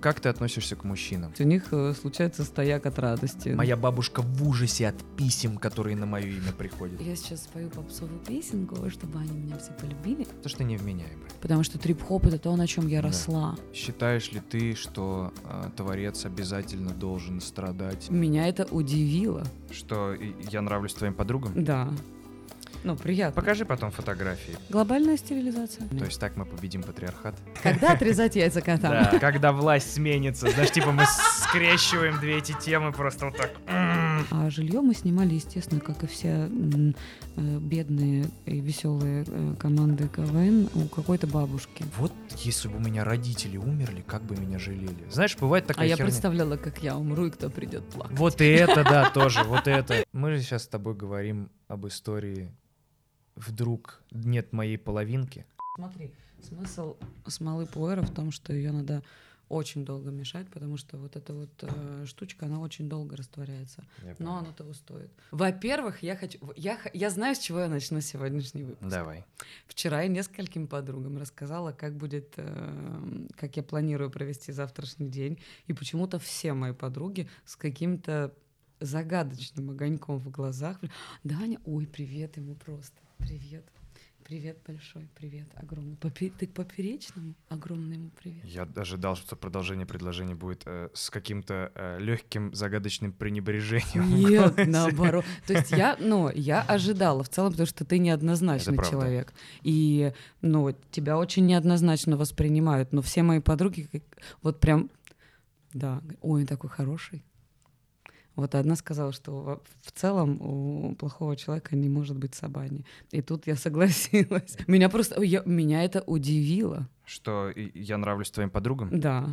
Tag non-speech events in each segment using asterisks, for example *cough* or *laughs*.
Как ты относишься к мужчинам? У них э, случается стояк от радости. Моя бабушка в ужасе от писем, которые на мое имя приходят. Я сейчас спою попсовую песенку, чтобы они меня все полюбили. То, что невменяемый. Потому что трип-хоп это то, на чем я Да. росла. Считаешь ли ты, что э, творец обязательно должен страдать? Меня это удивило. Что я нравлюсь твоим подругам? Да. Ну, приятно. Покажи потом фотографии. Глобальная стерилизация. То есть так мы победим патриархат? Когда отрезать яйца котам? Да, когда власть сменится. Знаешь, типа мы скрещиваем две эти темы просто вот так. А жилье мы снимали, естественно, как и все э, бедные и веселые э, команды КВН у какой-то бабушки. Вот если бы у меня родители умерли, как бы меня жалели. Знаешь, бывает такая А я херня. представляла, как я умру и кто придет плакать. Вот и это, да, тоже, вот *laughs* это. Мы же сейчас с тобой говорим об истории «Вдруг нет моей половинки». Смотри, смысл смолы пуэра в том, что ее надо очень долго мешать, потому что вот эта вот э, штучка, она очень долго растворяется. Но оно того стоит. Во-первых, я хочу... Я, я знаю, с чего я начну сегодняшний выпуск. Давай. Вчера я нескольким подругам рассказала, как будет, э, как я планирую провести завтрашний день, и почему-то все мои подруги с каким-то загадочным огоньком в глазах. Даня, ой, привет ему просто, привет. Привет большой, привет, огромный. Попе- Ты к поперечному? Огромный ему привет. Я ожидал, что продолжение предложения будет э, с каким-то легким загадочным пренебрежением. Нет, наоборот. *laughs* То есть я, ну, я ожидала в целом, потому что ты неоднозначный человек. И, ну, тебя очень неоднозначно воспринимают. Но все мои подруги вот прям, да, ой, такой хороший. Вот одна сказала, что в целом у плохого человека не может быть собаки. И тут я согласилась. *laughs* Меня просто, я- меня это удивило. Что я нравлюсь твоим подругам? Да.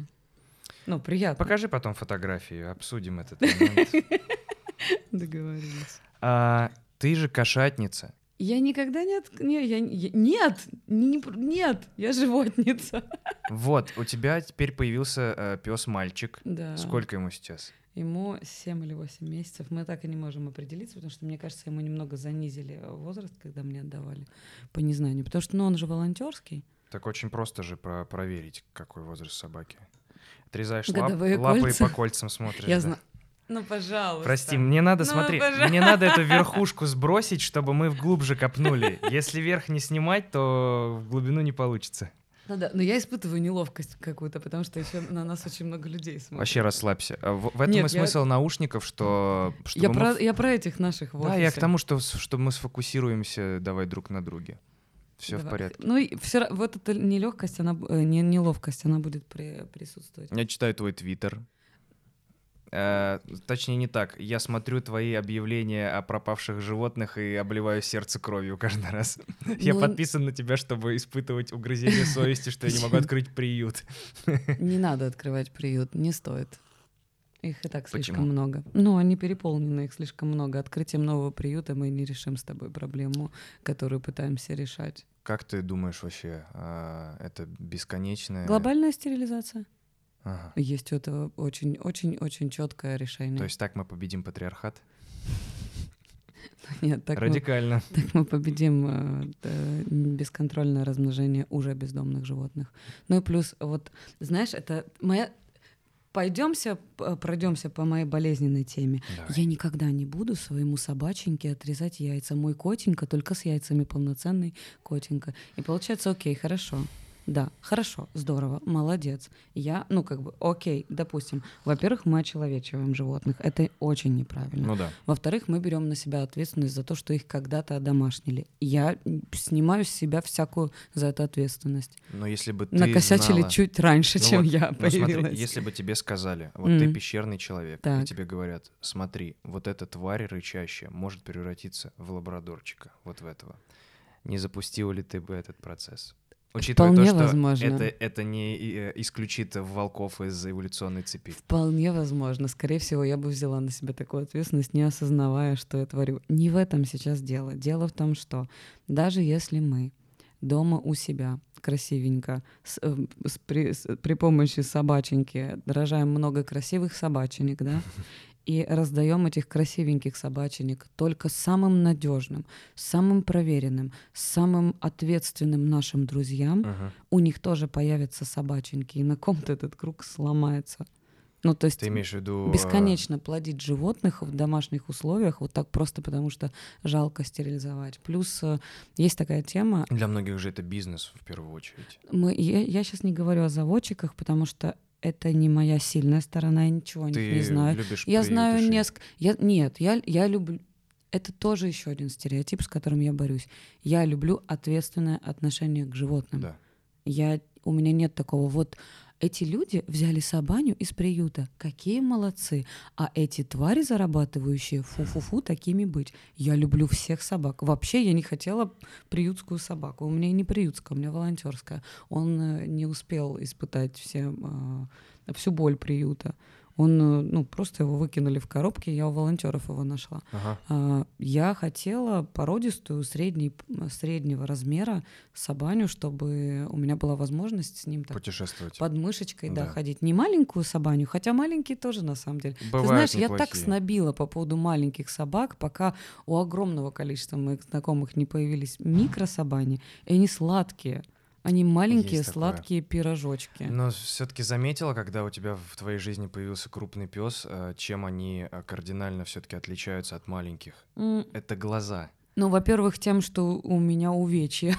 Ну, приятно. Покажи потом фотографии, обсудим этот момент. *laughs* Договорились. А, Ты же кошатница. Я никогда не... От... Не, я... я- Нет! Не... Нет! Я животница. *laughs* Вот, у тебя теперь появился пес-мальчик. Да. Сколько ему сейчас? Ему 7 или 8 месяцев. Мы так и не можем определиться, потому что, мне кажется, ему немного занизили возраст, когда мне отдавали по незнанию. Потому что, ну, он же волонтерский. Так очень просто же про- проверить, какой возраст собаки. Отрезаешь лап- Годовые лапы кольца. и по кольцам смотришь. Я да. знаю. Ну, пожалуйста. Прости, мне надо, Ну, смотри, пожалуйста. мне надо эту верхушку сбросить, чтобы мы глубже копнули. Если верх не снимать, то в глубину не получится. Ну да, но я испытываю неловкость какую-то, потому что еще на нас очень много людей смотрит. Вообще расслабься. А В, в этом Нет, и я- смысл наушников, что... Я мы про, я про этих наших в Да, я к тому, что, чтобы мы сфокусируемся давай друг на друге. Все в Давай. порядке. Ну, и все, вот эта нелегкость, она, э, не, неловкость, она будет при- присутствовать. Я читаю твой твиттер. Э, точнее, не так. Я смотрю твои объявления о пропавших животных и обливаю сердце кровью каждый раз. *laughs* Я Ну, подписан на тебя, чтобы испытывать угрызение совести, что я не могу *laughs* открыть приют. *laughs* Не надо открывать приют, не стоит. Их и так слишком Почему? много. Ну, они переполнены, их слишком много. Открытием нового приюта мы не решим с тобой проблему, которую пытаемся решать. Как ты думаешь вообще, а, это бесконечное? Глобальная стерилизация. Ага. Есть у этого очень-очень-очень четкое решение. То есть так мы победим патриархат? *laughs* Нет, так мы, Радикально. *laughs* так мы победим э, бесконтрольное размножение уже бездомных животных. Ну и плюс, вот, знаешь, это моя... Пойдемся, пройдемся по моей болезненной теме. Давай. Я никогда не буду своему собаченьке отрезать яйца. Мой котенька только с яйцами полноценный котенька. И получается, окей, хорошо. Да, хорошо, здорово, молодец. Я, ну как бы, окей, допустим. Во-первых, мы очеловечиваем животных. Это очень неправильно. Ну да. Во-вторых, мы берем на себя ответственность за то, что их когда-то одомашнили. Я снимаю с себя всякую за это ответственность. Но если бы ты Накосячили знала- чуть раньше, Ну чем вот, я ну появилась. смотри, если бы тебе сказали, вот ты Мгм. пещерный человек, и Так. тебе говорят, смотри, вот эта тварь рычащая может превратиться в лабрадорчика, вот в этого. Не запустил ли ты бы этот процесс? Учитывая Вполне то, что возможно. это, это не э, исключит волков из эволюционной цепи. Вполне возможно. Скорее всего, я бы взяла на себя такую ответственность, не осознавая, что я творю. Не в этом сейчас дело. Дело в том, что даже если мы дома у себя красивенько с- э, с- при, с- при помощи собаченьки рожаем много красивых собаченек, да, *laughs* и раздаем этих красивеньких собаченек только самым надежным, самым проверенным, самым ответственным нашим друзьям, Мгм. у них тоже появятся собаченьки, и на ком-то этот круг сломается. Ну, то есть Ты имеешь в виду... э, бесконечно плодить животных в домашних условиях, вот так просто потому что жалко стерилизовать. Плюс э, есть такая тема, Для многих же это бизнес в первую очередь. мы, я, сейчас не говорю о заводчиках, потому что это не моя сильная сторона, я ничего них Ты не знаю. любишь Я знаю несколько... Я... Нет, я, я люблю... Это тоже еще один стереотип, с которым я борюсь. Я люблю ответственное отношение к животным. Да. Я, у меня нет такого. Вот эти люди взяли собаню из приюта. Какие молодцы. А эти твари зарабатывающие, фу-фу-фу, такими быть. Я люблю всех собак. Вообще я не хотела приютскую собаку. У меня не приютская, у меня волонтерская. Он э, не успел испытать все, э, всю боль приюта. Он, э, ну, просто его выкинули в коробке, я у волонтеров его нашла. Ага. А, Я хотела породистую средней, среднего размера собаню, чтобы у меня была возможность с ним так Путешествовать. под мышечкой да. Да. ходить. Не маленькую собаню, хотя маленькие тоже на самом деле. Ты Бывают знаешь, я так неплохие. снобила по поводу маленьких собак, пока у огромного количества моих знакомых не появились микрособани, и они сладкие. Они маленькие Есть такое. сладкие пирожочки. Но все-таки заметила, когда у тебя в твоей жизни появился крупный пес, чем они э, кардинально все-таки отличаются от маленьких? М, Это глаза. Ну, во-первых, тем, что у меня увечья.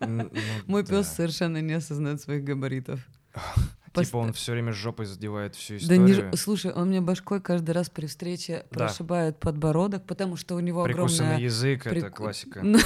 Ну *laughs* Мой да. пес совершенно не осознает своих габаритов. *laughs* Типа он все время жопой задевает всю Да не, историю. ж- слушай, он мне башкой каждый раз при встрече Да. прошибает подбородок, потому что у него Прикусанный огромная... язык, это прик- классика. Ну,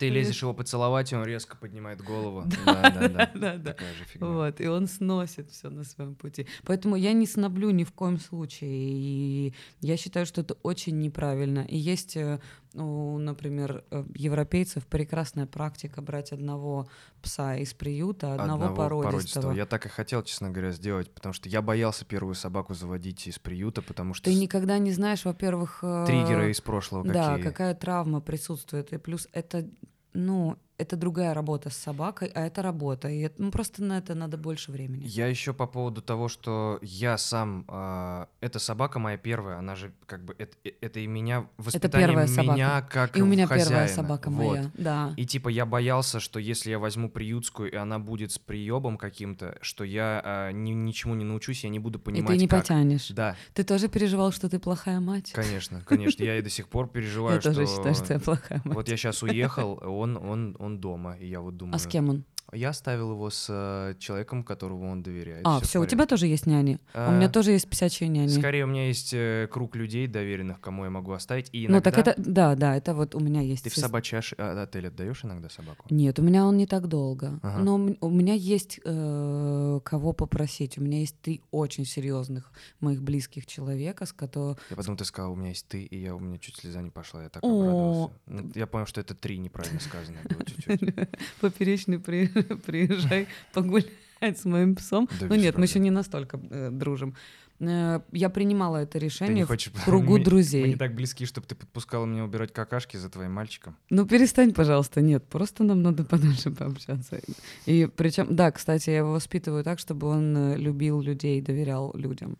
Ты лезешь его поцеловать, и он резко поднимает голову. Да, да, да. Да-да. *laughs* Такая же фигня. Вот, и он сносит все на своем пути. Поэтому я не сноблю ни в коем случае. И я считаю, что это очень неправильно. И есть, э, у, например, э, европейцев прекрасная практика брать одного пса из приюта, одного, породистого. Я так и хотел, честно говоря, сделать, потому что я боялся первую собаку заводить из приюта, потому что Ты никогда не знаешь, во-первых... э, триггеры из прошлого Да, какие. какая травма присутствует. И плюс это, ну, это другая работа с собакой, а это работа. И это- ну, просто на это надо больше времени. Я еще по поводу того, что я сам, а, эта собака моя первая, она же как бы это, э- это и меня воспитание первая собака. меня как И у меня первая хозяина. собака Вот. моя, да. И типа я боялся, что если я возьму приютскую и она будет с приебом каким-то, что я а, ни- ничему не научусь, я не буду И понимать, ты не как. потянешь. Да, Ты тоже переживал, что ты плохая мать? конечно, конечно. Я и до *laughs* сих пор переживаю, Я что тоже считаю, что я плохая мать. вот я сейчас уехал, он он он дома, и я вот думаю. А с кем он? Я оставил его с э, человеком, которому он доверяет. А, все, у тебя тоже есть няни. У А, меня тоже есть псячие няни. Скорее, у меня есть э, круг людей доверенных, кому я могу оставить. И Ну иногда так это, да, да, это вот у меня есть. ты в собачий аш- а, отель отдаешь иногда собаку? Нет, у меня он не так долго. Ага. Но у меня есть э, кого попросить. У меня есть три очень серьезных моих близких человека, с которыми Я потом ты сказал, у меня есть ты, и я у меня чуть слеза не пошла, я так О. обрадовался. Ну, Я понял, что это три неправильно сказано было чуть-чуть. *laughs* поперечный при- *laughs* приезжай погулять с моим псом. Да ну нет, мы еще не настолько э, дружим. Э, я принимала это не решение в хочешь... кругу мы- Мы друзей. не так близки, чтобы ты подпускала меня убирать какашки за твоим мальчиком. Ну перестань, пожалуйста, нет, просто нам надо *laughs* подольше пообщаться. И причем, да, кстати, я его воспитываю так, чтобы он э, любил людей, доверял людям.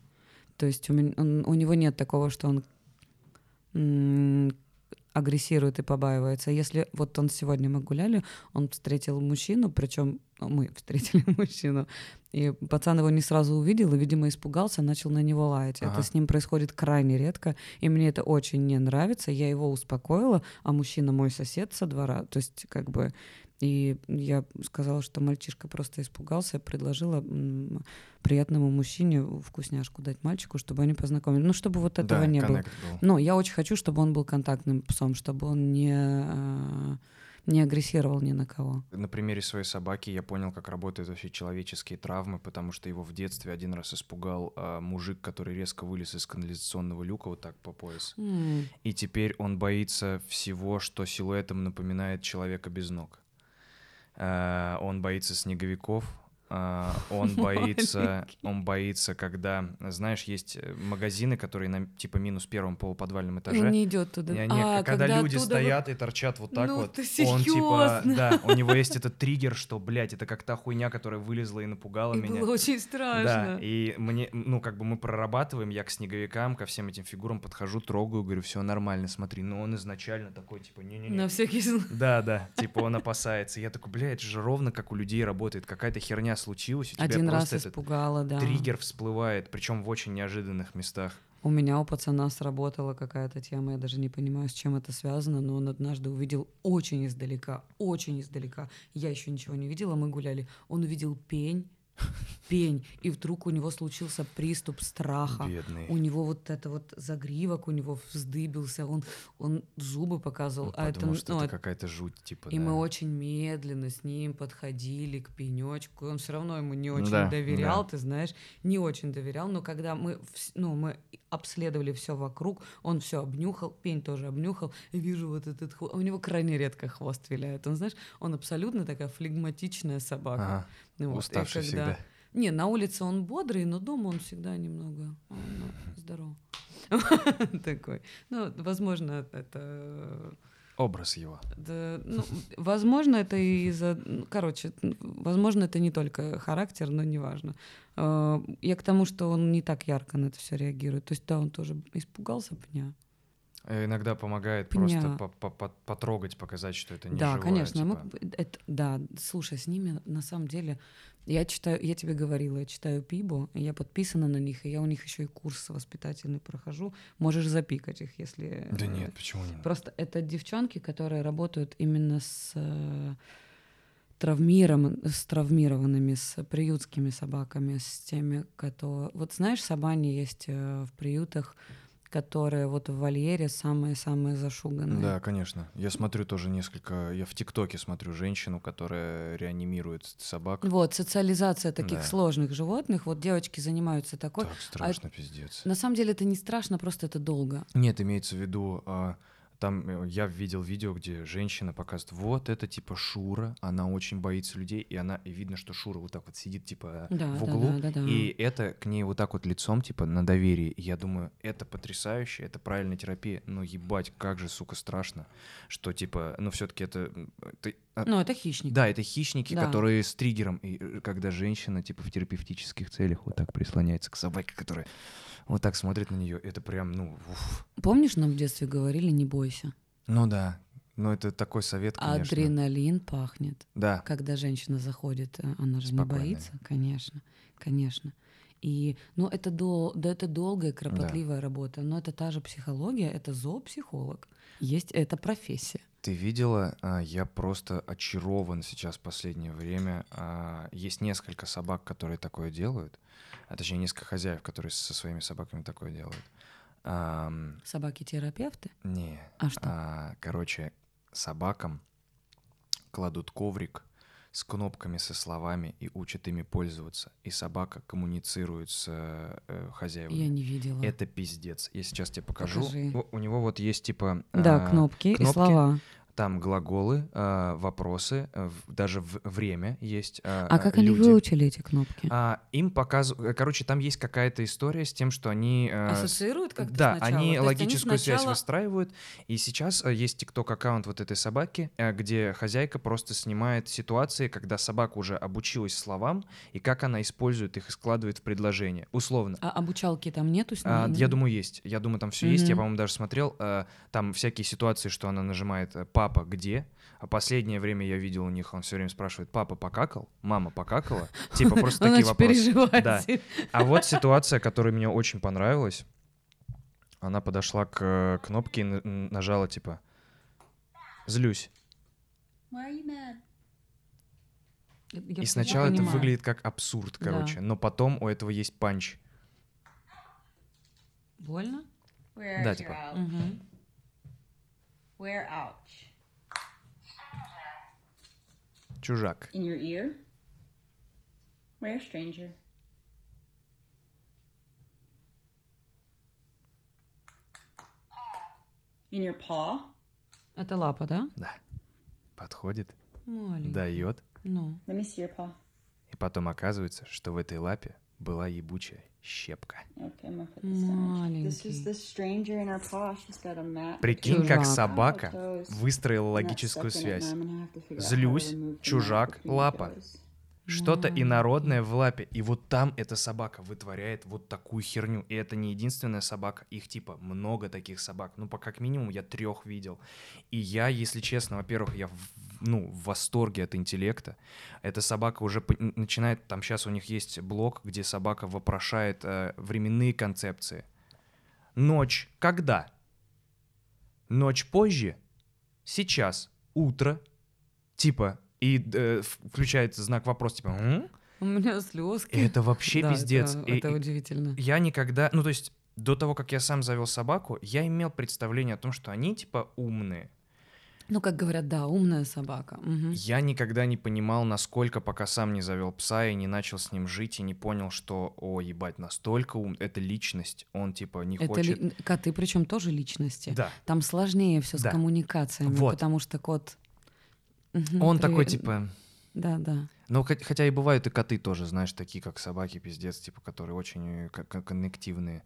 То есть у, меня, он- у него нет такого, что он агрессирует и побаивается. Если вот он сегодня мы гуляли, он встретил мужчину, причем мы *laughs* встретили мужчину, и пацан его не сразу увидел и, видимо, испугался, начал на него лаять. Ага. Это с ним происходит крайне редко, и мне это очень не нравится. Я его успокоила, а мужчина мой сосед со двора, то есть как бы... И я сказала, что мальчишка просто испугался, предложила приятному мужчине вкусняшку дать мальчику, чтобы они познакомились. Ну, чтобы вот этого да, не было. был. Но я очень хочу, чтобы он был контактным псом, чтобы он не, э, не агрессировал ни на кого. На примере своей собаки я понял, как работают вообще человеческие травмы, потому что его в детстве один раз испугал а, мужик, который резко вылез из канализационного люка вот так по пояс. М, И теперь он боится всего, что силуэтом напоминает человека без ног. А, Он боится снеговиков, *laughs* он боится, он боится, когда, знаешь, есть э, магазины, которые на типа минус первом полуподвальном этаже. Он не идет туда. И они, А, когда, люди оттуда вы- стоят и торчат вот так Ну вот, он типа, да, у него есть этот триггер, что, блядь, это как та хуйня, которая вылезла и напугала И меня. было очень Да, страшно. и мне, ну, как бы мы прорабатываем, я к снеговикам, ко всем этим фигурам подхожу, трогаю, говорю, все нормально, смотри, но он изначально такой, типа, не-не-не. На всякий случай. Да, да, типа он опасается. Я такой, бля, это же ровно как у людей работает. Какая-то херня случилась, у тебя Один раз испугала, да. триггер всплывает, причем в очень неожиданных местах. У меня у пацана сработала какая-то тема, я даже не понимаю, с чем это связано, но он однажды увидел очень издалека, очень издалека. Я еще ничего не видела, мы гуляли. Он увидел пень, *laughs* пень, и вдруг у него случился приступ страха. Бедный. У него вот это вот загривок, у него вздыбился, он, он зубы показывал. Он а это, подумал, что ну, это это- какая-то жуть, типа, И да. мы очень медленно с ним подходили к пенечку. Он все равно ему не очень Да, доверял, да. ты знаешь, не очень доверял. Но когда мы, ну, мы обследовали все вокруг, он все обнюхал, пень тоже обнюхал. И вижу вот этот хвост. У него крайне редко хвост виляет. Он, знаешь, он абсолютно такая флегматичная собака. Ага, Ну вот, и уставший когда- всегда. Не, на улице он бодрый, но дома он всегда немного он, ну, здоров. *laughs* Такой. Ну, возможно, это Образ его. да, ну, возможно, это и из-за... ну, Короче, возможно, это не только характер, но неважно. Э, Я к тому, что он не так ярко на это все реагирует. То есть, да, он тоже испугался пня. Э, Иногда помогает Пня. просто по- по- по- потрогать, показать, что это не да, живое, конечно. мы- типа. это- да, слушай, с ними на самом деле... Я читаю, я тебе говорила, я читаю Пибо, и я подписана на них, и я у них еще и курс воспитательный прохожу. Можешь запикать их, если... Да э, нет, почему не? Просто это девчонки, которые работают именно с э, травмиром, с травмированными, с приютскими собаками, с теми, которые... Вот знаешь, собани есть в приютах, которые вот в вольере самые-самые зашуганные. Да, конечно. Я смотрю тоже несколько... Я в ТикТоке смотрю женщину, которая реанимирует собак. Вот, социализация таких Да. сложных животных. Вот девочки занимаются такой. Так страшно, пиздец. На самом деле это не страшно, просто это долго. Нет, имеется в виду, а, там э, я видел видео, где женщина показывает, вот это типа Шура, она очень боится людей, и она, и видно, что Шура вот так вот сидит типа Да, в да, углу, да, да, да. и это к ней вот так вот лицом типа на доверии. И я думаю, это потрясающе, это правильная терапия, но ебать, как же, сука, страшно, что типа, ну все-таки это... ты- а, Ну, это хищник. да, это хищники, Да. которые с триггером, и э, когда женщина типа в терапевтических целях вот так прислоняется к собаке, которая вот так смотрит на нее, это прям, ну, уф. Помнишь, нам в детстве говорили, не бойся. Ну да, но это такой совет, конечно. Адреналин пахнет. Да, Когда женщина заходит, э, она же не Спокойная. боится, конечно, конечно. И, ну, это, дол- да, это долгая, кропотливая работа, но это та же психология, это зоопсихолог. Есть, это профессия. Ты видела, а, я просто очарован сейчас в последнее время. А, Есть несколько собак, которые такое делают, а точнее несколько хозяев, которые со своими собаками такое делают. Собаки-терапевты? Не, А что? А, короче, собакам кладут коврик с кнопками, со словами и учат ими пользоваться. И собака коммуницирует с э, хозяевами. Я не видела. Это пиздец. Я сейчас тебе покажу. Покажи. У, у него вот есть типа... Да, а, кнопки, и кнопки. слова. Там глаголы, а, вопросы, а, в- даже в- время есть. а, А как они люди. выучили эти кнопки? А, им показывают... Короче, там есть какая-то история с тем, что они... а, с- Ассоциируют как-то да, сначала? они То логическую связь сначала- выстраивают. И сейчас э, есть тикток-аккаунт вот этой собаки, э, где хозяйка просто снимает ситуации, когда собака уже обучилась словам, и как она использует их и складывает в предложение. Условно. А обучалки там нету с А, ними? я думаю, есть. Я думаю, там все есть. Я, по-моему, даже смотрел. э, Там всякие ситуации, что она нажимает э, «папа, где?». А последнее время я видел у них, он все время спрашивает «папа покакал?», «мама покакала?». Типа *laughs* просто такие вопросы. переживает. Да. А вот ситуация, которая мне очень понравилась. Она подошла к э, кнопке и нажала типа «злюсь». Я- И сначала это понимаю. выглядит как абсурд, Да. короче. Но потом у этого есть панч. Больно? Where's Да, типа. Мгм. Where ouch? Чужак. In your ear? Where stranger? In your paw? Это лапа, да? Да. Подходит, Маленький. дает. Ну. Let me see your paw. И потом оказывается, что в этой лапе была ебучая щепка. Прикинь, как собака выстроила логическую связь. Злюсь, чужак, лапа. Что-то инородное в лапе. И вот там эта собака вытворяет вот такую херню. И это не единственная собака. Их типа много таких собак. Ну, по как минимум я трех видел. И я, если честно, во-первых, я в, ну, в восторге от интеллекта. Эта собака уже начинает... Там сейчас у них есть блок, где собака вопрошает э, временные концепции. Ночь. Когда? Ночь позже? Сейчас. Утро. Типа, и э, в- включает знак вопроса, типа, «М?» У меня слезки. это вообще Да, пиздец. Это, И- это удивительно. я никогда, ну то есть до того, как я сам завел собаку, я имел представление о том, что они типа умные. Ну, как говорят, да, умная собака. Мгм. Я никогда не понимал, насколько, пока сам не завел пса и не начал с ним жить, и не понял, что, о, ебать, настолько ум, это личность, он типа не Это хочет... ли- коты, причем тоже личности. Да, Там сложнее все Да. с коммуникациями, Вот. потому что кот. Мгм, он при- такой типа... Да, да. Ну, хот- хотя и бывают и коты тоже, знаешь, такие, как собаки, пиздец, типа, которые очень э, коннективные.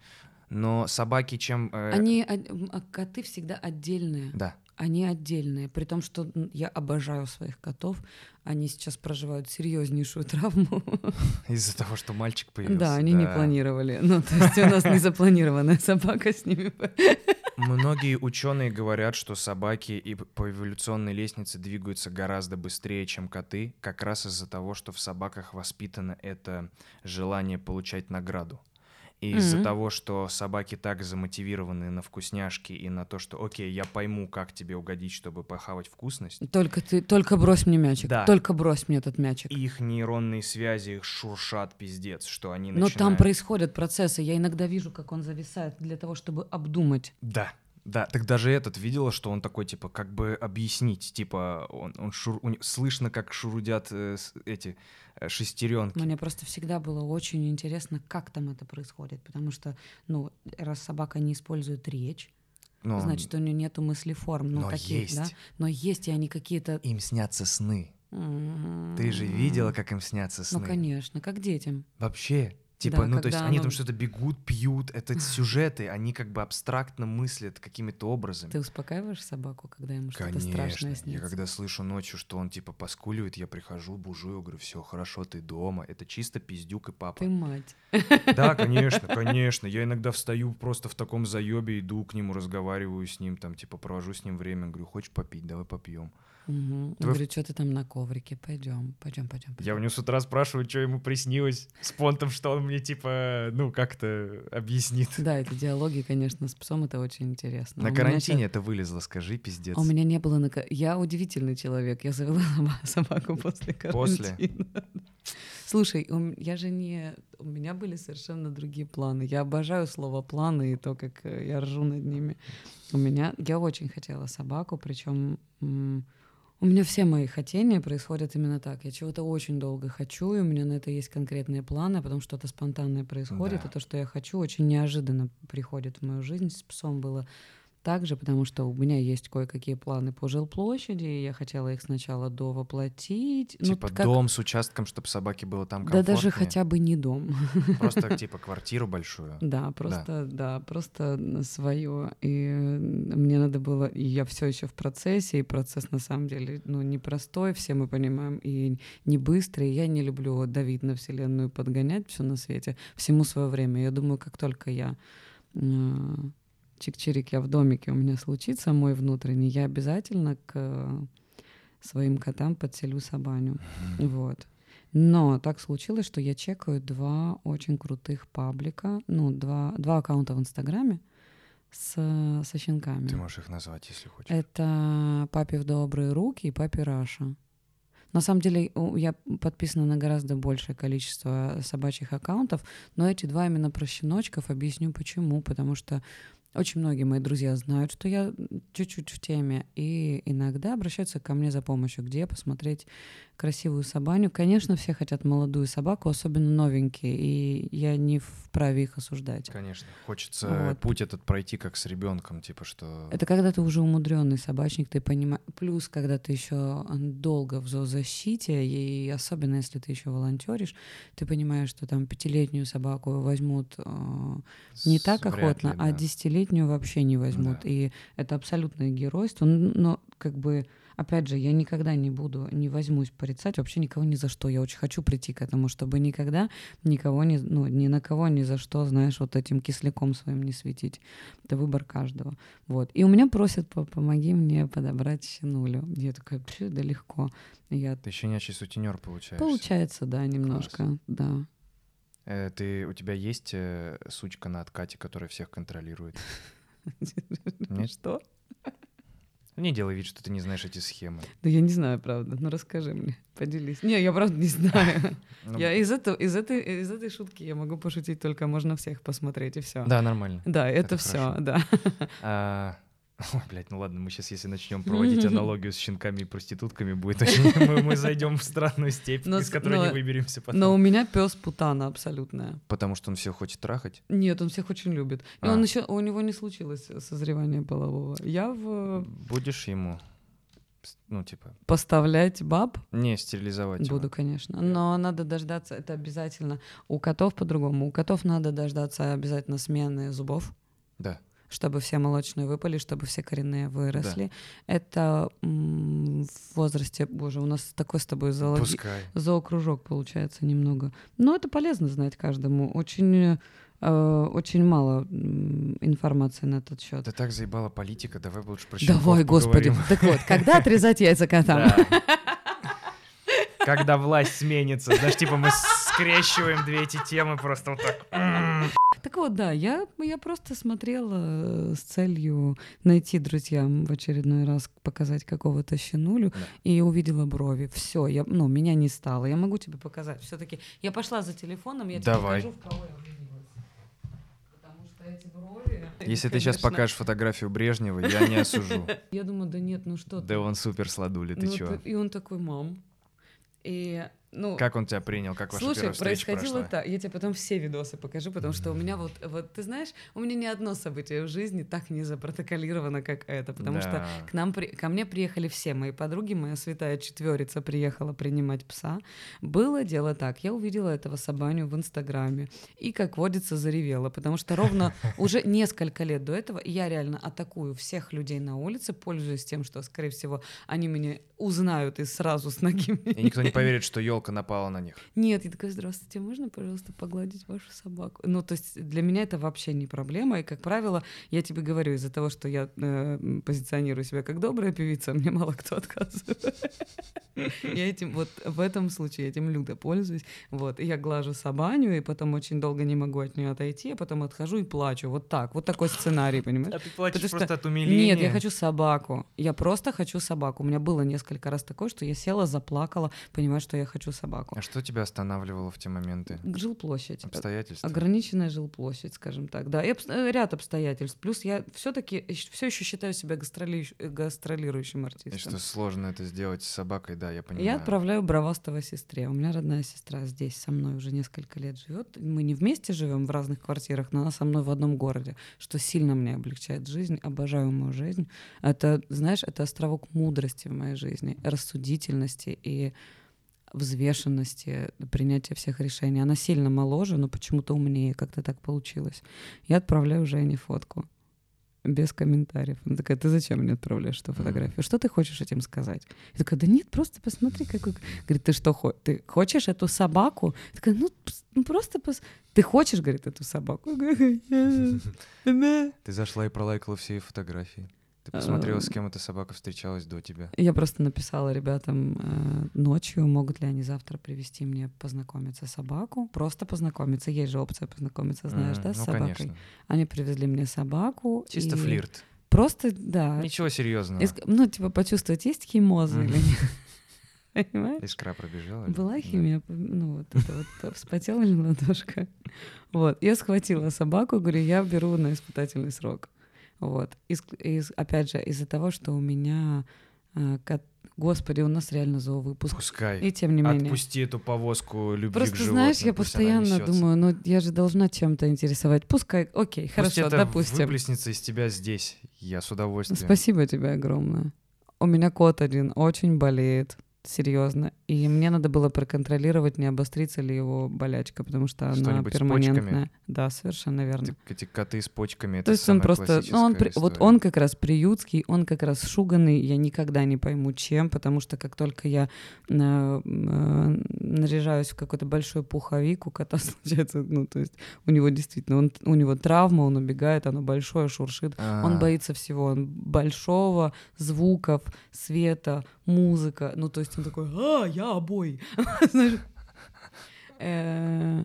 Но собаки чем... э, Они м, а коты всегда отдельные. Да, Они отдельные. При том, что я обожаю своих котов. Они сейчас проживают серьезнейшую травму. *laughs* из-за того, что мальчик появился. Да, они не планировали. Ну, то есть у нас не запланированная *laughs* собака с ними. Многие ученые говорят, что собаки и по эволюционной лестнице двигаются гораздо быстрее, чем коты, как раз из-за того, что в собаках воспитано это желание получать награду. И из-за Мгм. того, что собаки так замотивированы на вкусняшки и на то, что, окей, я пойму, как тебе угодить, чтобы похавать вкусность, Только ты, только брось мне мячик. Да. Только брось мне этот мячик. их нейронные связи их шуршат пиздец, что они Но там начинают... происходят процессы. Я иногда вижу, как он зависает для того, чтобы обдумать. Да, да, так даже этот видела, что он такой, типа, как бы объяснить, типа, он, он шур- у слышно, как шурудят э, эти шестеренки. Мне просто всегда было очень интересно, как там это происходит. Потому что, ну, раз собака не использует речь, значит, у нее нету мыслеформ. Ну, но таких, есть. да? Но есть, и они какие-то... Им снятся сны. Ты же видела, как им снятся сны? Ну, конечно, как детям. Вообще. Типа, Да, ну, то есть они оно- там что-то бегут, пьют, это *laughs* сюжеты, они как бы абстрактно мыслят какими-то образами. Ты успокаиваешь собаку, когда ему что-то страшное Конечно. Я снится? когда слышу ночью, что он типа поскуливает, я прихожу, бужу, я говорю, все хорошо, ты дома. Это чисто пиздюк и папа. Ты мать. Да, *laughs* конечно, конечно. Я иногда встаю просто в таком заебе, иду к нему, разговариваю с ним, там, типа, провожу с ним время, говорю, хочешь попить, давай попьем. Мгм. Твой- Говорю, что ты там на коврике? Пойдем, пойдем, пойдем. Я у него с утра спрашиваю, что ему приснилось с понтом, что он мне, типа, ну, как-то объяснит. Да, это диалоги, конечно, с псом это очень интересно. На У карантине щас- это вылезло, скажи, пиздец. А У меня не было на... Я удивительный человек. Я завела *laughs* соба- собаку после *laughs* После? карантина. *laughs* Слушай, у м- я же не... У меня были совершенно другие планы. Я обожаю слово «планы» и то, как э, я ржу над ними. У меня... Я очень хотела собаку, причем... У меня все мои хотения происходят именно так. Я чего-то очень долго хочу, и у меня на это есть конкретные планы, а потом что-то спонтанное происходит, Да. и то, что я хочу, очень неожиданно приходит в мою жизнь. С псом было так же, потому что у меня есть кое-какие планы по жилплощади, и я хотела их сначала довоплотить. Ну, Типа как- дом с участком, чтобы собаке было там Да комфортнее. даже хотя бы не дом. Просто, *laughs* типа, квартиру большую. Да, просто, да, просто свое. И мне надо было, и я все еще в процессе, и процесс на самом деле, ну, непростой, все мы понимаем, и не быстрый. Я не люблю давить на Вселенную, подгонять все на свете. Всему свое время. Я думаю, как только я э, чик-чирик, я в домике у меня случится мой внутренний, я обязательно к э, своим котам подселю собаню. Вот. Но так случилось, что я чекаю два очень крутых паблика, ну, два, два аккаунта в Инстаграме с, со щенками. Ты можешь их назвать, если хочешь. Это «Папе в добрые руки» и «Папе Раша». На самом деле я подписана на гораздо большее количество собачьих аккаунтов, но эти два именно про щеночков объясню почему. Потому что очень многие мои друзья знают, что я чуть-чуть в теме, и иногда обращаются ко мне за помощью, где посмотреть красивую собаню. Конечно, все хотят молодую собаку, особенно новенькие, и я не вправе их осуждать. Конечно. Хочется Вот. путь этот пройти как с ребенком, типа что. Это когда ты уже умудренный собачник, ты понимаешь. Плюс, когда ты еще долго в зоозащите, и особенно если ты еще волонтеришь, ты понимаешь, что там пятилетнюю собаку возьмут э, не с- так охотно, ли, а да. десятилетнюю вообще не возьмут. Да. И это абсолютное геройство. Но как бы Опять же, я никогда не буду, не возьмусь порицать вообще никого ни за что. Я очень хочу прийти к этому, чтобы никогда никого не, ну, ни на кого ни за что, знаешь, вот этим кисляком своим не светить. Это выбор каждого. Вот. И у меня просят, «По- помоги мне подобрать щенулю. Я такая, «Пф, да легко. Я Ты щенячий сутенер получаешься. Получается, да, немножко, да. Э, ты, у тебя есть э, сучка на откате, которая всех контролирует? *laughs* Что? Не делай вид, что ты не знаешь эти схемы. Да я не знаю, правда. Ну расскажи мне, поделись. Не, я правда не знаю. *laughs* Ну, Я из этого, из этой, из этой шутки я могу пошутить только можно всех посмотреть и все. Да, нормально. Да, это, все, да. Ой, блядь, ну ладно, мы сейчас, если начнем проводить *laughs* аналогию с щенками и проститутками, будет очень... Мы, мы зайдем в странную степь, Но из которой но- не выберемся потом. Но у меня пес путана абсолютная. Потому что он все хочет трахать. Нет, он всех очень любит. И А. он еще, у него не случилось созревание полового. Я в Будешь ему, ну, типа, поставлять баб не стерилизовать его? буду, конечно. Но надо дождаться, это обязательно. У котов по-другому. У котов надо дождаться обязательно смены зубов. Да. Чтобы все молочные выпали, чтобы все коренные выросли. Это м, в возрасте, боже, у нас такой с тобой зоологи- зоокружок получается немного. Но это полезно знать каждому. Очень, э, очень мало информации на этот счет. Да так заебала политика, давай лучше про Давай, господи. поговорим. *laughs* Так вот, когда отрезать яйца котам? Да. Когда власть сменится. Знаешь, типа мы скрещиваем две эти темы просто вот так. Так вот, да, я, я просто смотрела э, с целью найти друзьям в очередной раз показать какого-то щенулю Да. и увидела брови. Все, я, ну, меня не стало. Я могу тебе показать. Все-таки я пошла за телефоном, я Давай. тебе покажу, в кого я влюбилась. Потому что эти брови... Если они, ты сейчас покажешь фотографию Брежнева, я не осужу. *laughs* Я думаю, да нет, ну что ты. Да он супер сладули, ты Ну, чё? И он такой, мам. И, ну, Как он тебя принял? Как ваша Слушай, происходило так. Я тебе потом все видосы покажу, потому что у меня вот, вот, ты знаешь, у меня ни одно событие в жизни так не запротоколировано, как это, потому что Да. к нам, при- ко мне приехали все мои подруги, моя святая четверица приехала принимать пса. Было дело так, я увидела этого собаню в Инстаграме и, как водится, заревела, потому что ровно *laughs* уже несколько лет до этого я реально атакую всех людей на улице, пользуясь тем, что, скорее всего, они меня узнают и сразу с ноги *laughs* И никто не поверит, что елка напала на них. нет, я такая, здравствуйте, можно, пожалуйста, погладить вашу собаку? Ну, то есть для меня это вообще не проблема, и, как правило, я тебе говорю, из-за того, что я э, позиционирую себя как добрая певица, мне мало кто отказывает. Я этим, вот в этом случае я этим люто пользуюсь. Вот, и я глажу собаню, и потом очень долго не могу от нее отойти, а потом отхожу и плачу. Вот так, вот такой сценарий, понимаешь? А ты плачешь Потому просто что- от умиления. Нет, я хочу собаку. Я просто хочу собаку. У меня было несколько раз такое, что я села, заплакала, понимая, что я хочу собаку. А что тебя останавливало в те моменты? Жилплощадь. Обстоятельства? Ограниченная жилплощадь, скажем так, да, и обс- э, ряд обстоятельств. Плюс я все-таки все еще считаю себя гастроли- э, гастролирующим И артистом. что сложно это сделать с собакой, да, я понимаю. Я отправляю бравастого сестре. У меня родная сестра здесь со мной уже несколько лет живет. Мы не вместе живем в разных квартирах, но она со мной в одном городе, что сильно мне облегчает жизнь. Обожаю мою жизнь. Это, знаешь, это островок мудрости в моей жизни, рассудительности и взвешенности принятия всех решений. Она сильно моложе, но почему-то умнее, как-то так получилось. Я отправляю Жене фотку без комментариев. Она такая, ты зачем мне отправляешь эту фотографию? Что ты хочешь этим сказать? Я такая, да нет, просто посмотри, какой... Говорит, ты что, хо- ты хочешь эту собаку? Я такая, ну, ну просто пос... Ты хочешь, говорит, эту собаку? Ты зашла и пролайкала все фотографии. Ты посмотрела, с кем эта собака встречалась до тебя. Я просто написала ребятам э, ночью, могут ли они завтра привести мне познакомиться собаку. Просто познакомиться. Есть же опция познакомиться, знаешь, да, с ну, собакой. конечно. Они привезли мне собаку. Чисто флирт. Просто, да. Ничего серьезного. Ну, типа, почувствовать, есть химозы или нет. *laughs* Понимаешь? Искра пробежала? Была Да. химия, ну вот это вот вспотела ладошка. *laughs* Вот, я схватила собаку, говорю, я беру на испытательный срок. Вот, и, ск- и с- опять же из-за того, что у меня э, ко- Господи, у нас реально зоовыпуск. Пускай. И тем не менее. Отпусти эту повозку любви Просто к животным. знаешь, я постоянно думаю, ну я же должна чем-то интересовать. Пускай, окей, Пусть хорошо, это допустим. выплеснется из тебя здесь. Я с удовольствием. Спасибо тебе огромное. У меня кот один очень болеет, серьезно. И мне надо было проконтролировать, не обострится ли его болячка, потому что она перманентная. Да, совершенно верно. Ты- Эти коты с почками, То есть он просто, ну он, при- вот он как раз приютский, он как раз шуганный, я никогда не пойму чем, потому что как только я э, э, наряжаюсь в какой-то большой пуховик, у кота *laughs* случается, ну то есть у него действительно, он, у него травма, он убегает, оно большое, шуршит, он А, боится всего, он большого, звуков, света, музыка, ну то есть он такой, а, я обои, *laughs* э,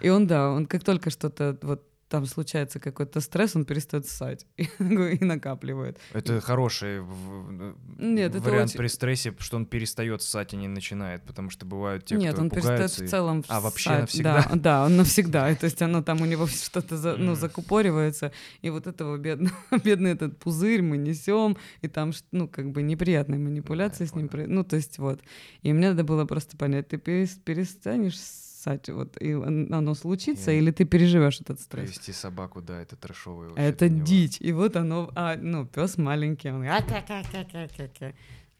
и он, да, он как только что-то вот там случается какой-то стресс, он перестает ссать и, *laughs* и накапливает. Это хороший в- Нет, это вариант очень- при стрессе, что он перестает ссать и не начинает, потому что бывают те, Нет, кто он перестает пугаются в и- целом А, вообще ссать. навсегда? Да, да, он навсегда. И *laughs* То есть оно там у него что-то за- ну, закупоривается, и вот этого бедного, *laughs* бедный этот пузырь мы несем, и там ну как бы неприятные манипуляции я с ним. Ну то есть вот. И мне надо было просто понять, ты перес- перестанешь ссать, вот, и он- оно случится, Я- или ты переживешь этот стресс? Привести собаку, да, это трэшовый вообще Это дичь. И вот оно, а, ну, пес маленький, он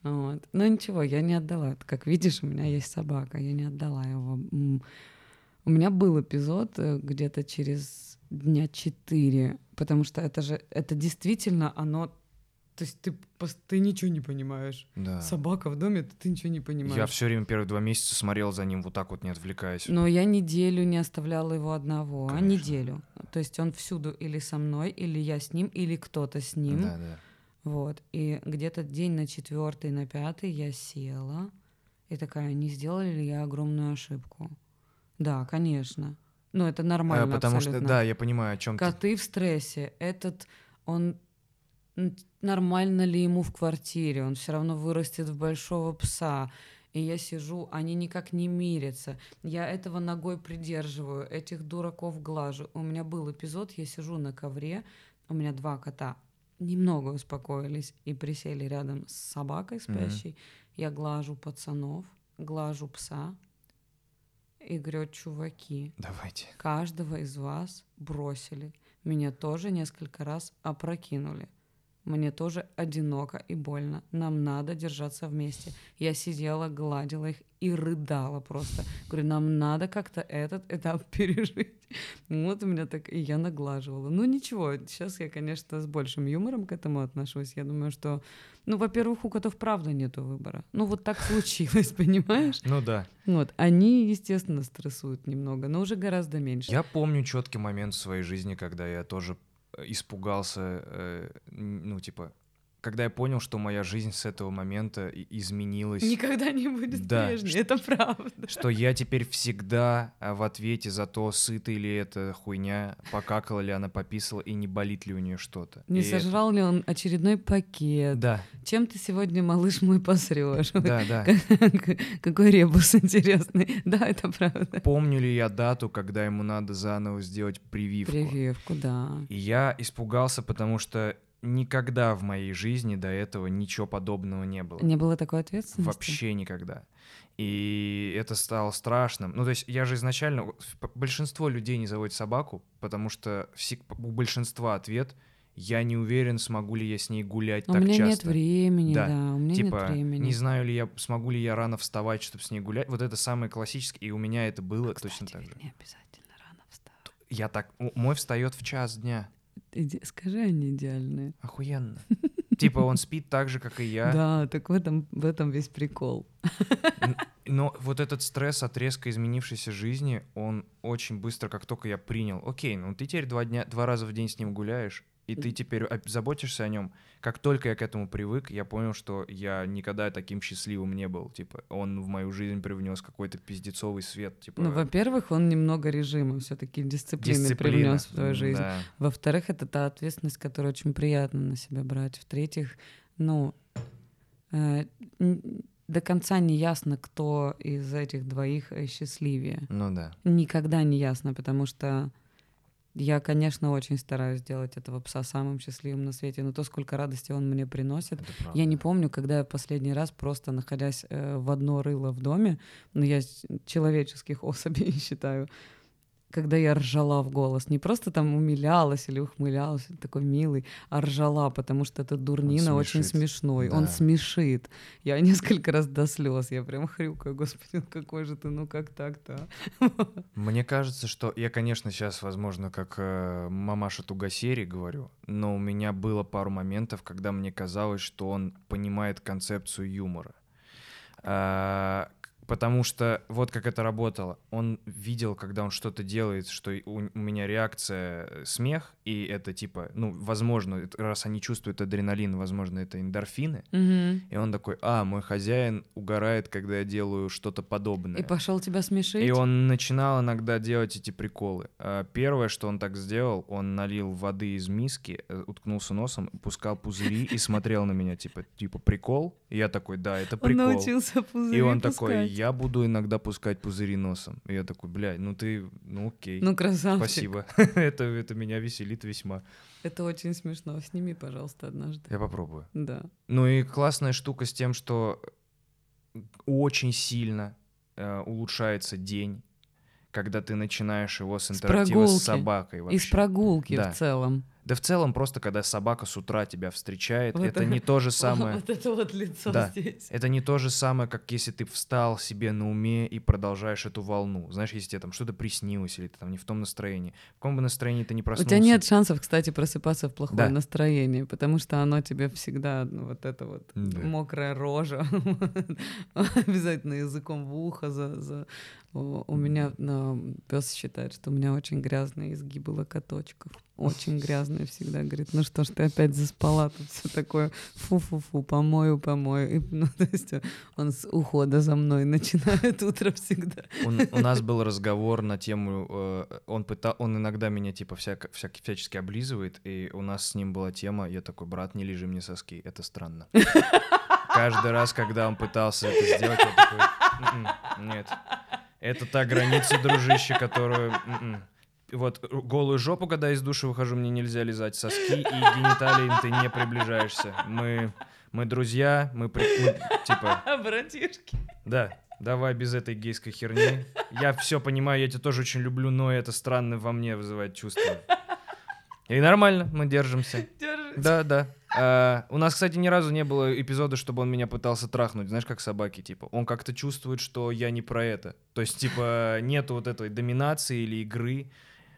вот. Но ничего, я не отдала. Как видишь, у меня есть собака, я не отдала его. У меня был эпизод э, где-то через дня четыре, потому что это же, это действительно оно, то есть ты, ты ничего не понимаешь. Да. Собака в доме, ты, ты ничего не понимаешь. Я все время первые два месяца смотрел за ним вот так вот, не отвлекаясь. Но я неделю не оставляла его одного, а Конечно. неделю. То есть он всюду или со мной, или я с ним, или кто-то с ним. Да, да. Вот. И где-то день на четвертый, на пятый я села и такая, не сделали ли я огромную ошибку? Да, конечно. Ну, это нормально потому что, абсолютно. да, я понимаю, о чем ты. Коты в стрессе. Этот, он нормально ли ему в квартире? Он все равно вырастет в большого пса. И я сижу, они никак не мирятся. Я этого ногой придерживаю, этих дураков глажу. У меня был эпизод, я сижу на ковре, у меня два кота немного успокоились и присели рядом с собакой спящей. Я глажу пацанов, глажу пса и говорю, чуваки, Давайте. каждого из вас бросили. Меня тоже несколько раз опрокинули. Мне тоже одиноко и больно. Нам надо держаться вместе. Я сидела, гладила их и рыдала просто. Говорю, нам надо как-то этот этап *laughs* пережить. Вот у меня так и я наглаживала. Ну ничего, сейчас я, конечно, с большим юмором к этому отношусь. Я думаю, что, ну, во-первых, у котов правда нету выбора. Ну вот так случилось, *laughs* понимаешь? Ну да. Вот, они, естественно, стрессуют немного, но уже гораздо меньше. Я помню четкий момент в своей жизни, когда я тоже испугался, э, ну, типа, когда я понял, что моя жизнь с этого момента изменилась. Никогда не будет Да, прежней, что- это правда. Что я теперь всегда а, в ответе за то, сыта ли эта хуйня, покакала ли она, пописала, и не болит ли у нее что-то. Не И это- сожрал ли он очередной пакет? Да, Чем ты сегодня, малыш мой, посрешь? да, да. *laughs* Какой ребус интересный. Да, это правда. Помню ли я дату, когда ему надо заново сделать прививку? Прививку, да. И я испугался, потому что никогда в моей жизни до этого ничего подобного не было. Не было такой ответственности? Вообще никогда. И это стало страшным. Ну, то есть я же изначально... Большинство людей не заводят собаку, потому что у большинства ответ «я не уверен, смогу ли я с ней гулять У так меня нет часто». времени, Да. да. У меня Типа, нет времени. не знаю ли я, смогу ли я рано вставать, чтобы с ней гулять. Вот это самое классическое, и у меня это было Кстати, точно так же. Не обязательно рано вставать. Я так... Мой встает в час дня. Иди- Скажи, они идеальные. Охуенно. *laughs* Типа он спит так же, как и я. Да, так в этом, в этом весь прикол. Но вот этот стресс от резко изменившейся жизни, он очень быстро, как только я принял, окей, ну ты теперь два, дня, два раза в день с ним гуляешь, и ты теперь заботишься о нем. Как только я к этому привык, я понял, что я никогда таким счастливым не был. Типа, он в мою жизнь привнес какой-то пиздецовый свет. Типа, Ну, во-первых, он немного режима все-таки дисциплины дисциплина. привнес в твою жизнь. Да. Во-вторых, это та ответственность, которую очень приятно на себя брать. В-третьих, ну, э, до конца не ясно, кто из этих двоих э, счастливее. Ну да. Никогда не ясно, потому что Я, конечно, очень стараюсь сделать этого пса самым счастливым на свете, но то, сколько радости он мне приносит. Я не помню, когда я последний раз просто находясь э, в одно рыло в доме, но я человеческих *laughs* особей считаю, когда я ржала в голос. Не просто там умилялась или ухмылялась, такой милый, а ржала, потому что этот дурнина очень смешной. Он Да. смешит. Я *laughs* несколько раз до слез, я прям хрюкаю, господи, ну какой же ты, ну как так-то? а?» *laughs* Мне кажется, что я, конечно, сейчас, возможно, как э, мамаша Тугасери говорю, но у меня было пару моментов, когда мне казалось, что он понимает концепцию юмора. А, потому что вот как это работало. Он видел, когда он что-то делает, что у, у меня реакция э, смех, и это типа, ну, возможно, раз они чувствуют адреналин, возможно, это эндорфины. Мгм. И он такой, а, мой хозяин угорает, когда я делаю что-то подобное. И пошел тебя смешить? И он начинал иногда делать эти приколы. А, Первое, что он так сделал, он налил воды из миски, э, уткнулся носом, пускал пузыри и смотрел на меня, типа, типа прикол. И я такой, да, это Он прикол. научился пузыри И он такой. Я буду иногда пускать пузыри носом. И я такой, блядь, ну ты, ну окей. Ну, красавчик. Спасибо. *laughs* это, это меня веселит весьма. Это очень смешно. Сними, пожалуйста, однажды. Я попробую. Да. Ну и классная штука с тем, что очень сильно э, улучшается день, когда ты начинаешь его с интерактива с, прогулки. собакой вообще. И с прогулки Да. в целом. Да в целом просто, когда собака с утра тебя встречает, Вот это это- не то же *laughs* самое. Вот это вот лицо Да. здесь. Это не то же самое, как если ты встал себе на уме и продолжаешь эту волну. Знаешь, если тебе там что-то приснилось, или ты там не в том настроении. В каком бы настроении ты не У проснулся. тебя нет шансов, кстати, просыпаться в плохое Да. настроение, потому что оно тебе всегда ну, вот это вот Да. мокрая рожа, *laughs* обязательно языком в ухо. За, за- У меня пес считает, что у меня очень грязные изгибы локоточков. Очень *laughs* грязные всегда. Говорит, ну что ж ты опять заспала, тут все такое фу-фу-фу, помою, помою. И, ну, *laughs* то есть он с ухода за мной начинает *laughs* утро всегда. У, у нас был разговор на тему, э, он пытал, он иногда меня типа всяко, всяк- всячески облизывает, и у нас с ним была тема, я такой, брат, не лежи мне соски, это странно. Каждый раз, когда он пытался это сделать, я такой, «М-м, нет, это та граница, дружище, которую... м-м». Вот голую жопу, когда из души выхожу, мне нельзя лизать соски, и гениталии ты не приближаешься. Мы, мы друзья, мы, при- мы типа... Братишки. Да, давай без этой гейской херни. Я все понимаю, я тебя тоже очень люблю, но это странно во мне вызывает чувство. И нормально, мы держимся. Да, да. А, у нас, кстати, ни разу не было эпизода, чтобы он меня пытался трахнуть. Знаешь, как собаки, типа. Он как-то чувствует, что я не про это. То есть, типа, нету вот этой доминации или игры.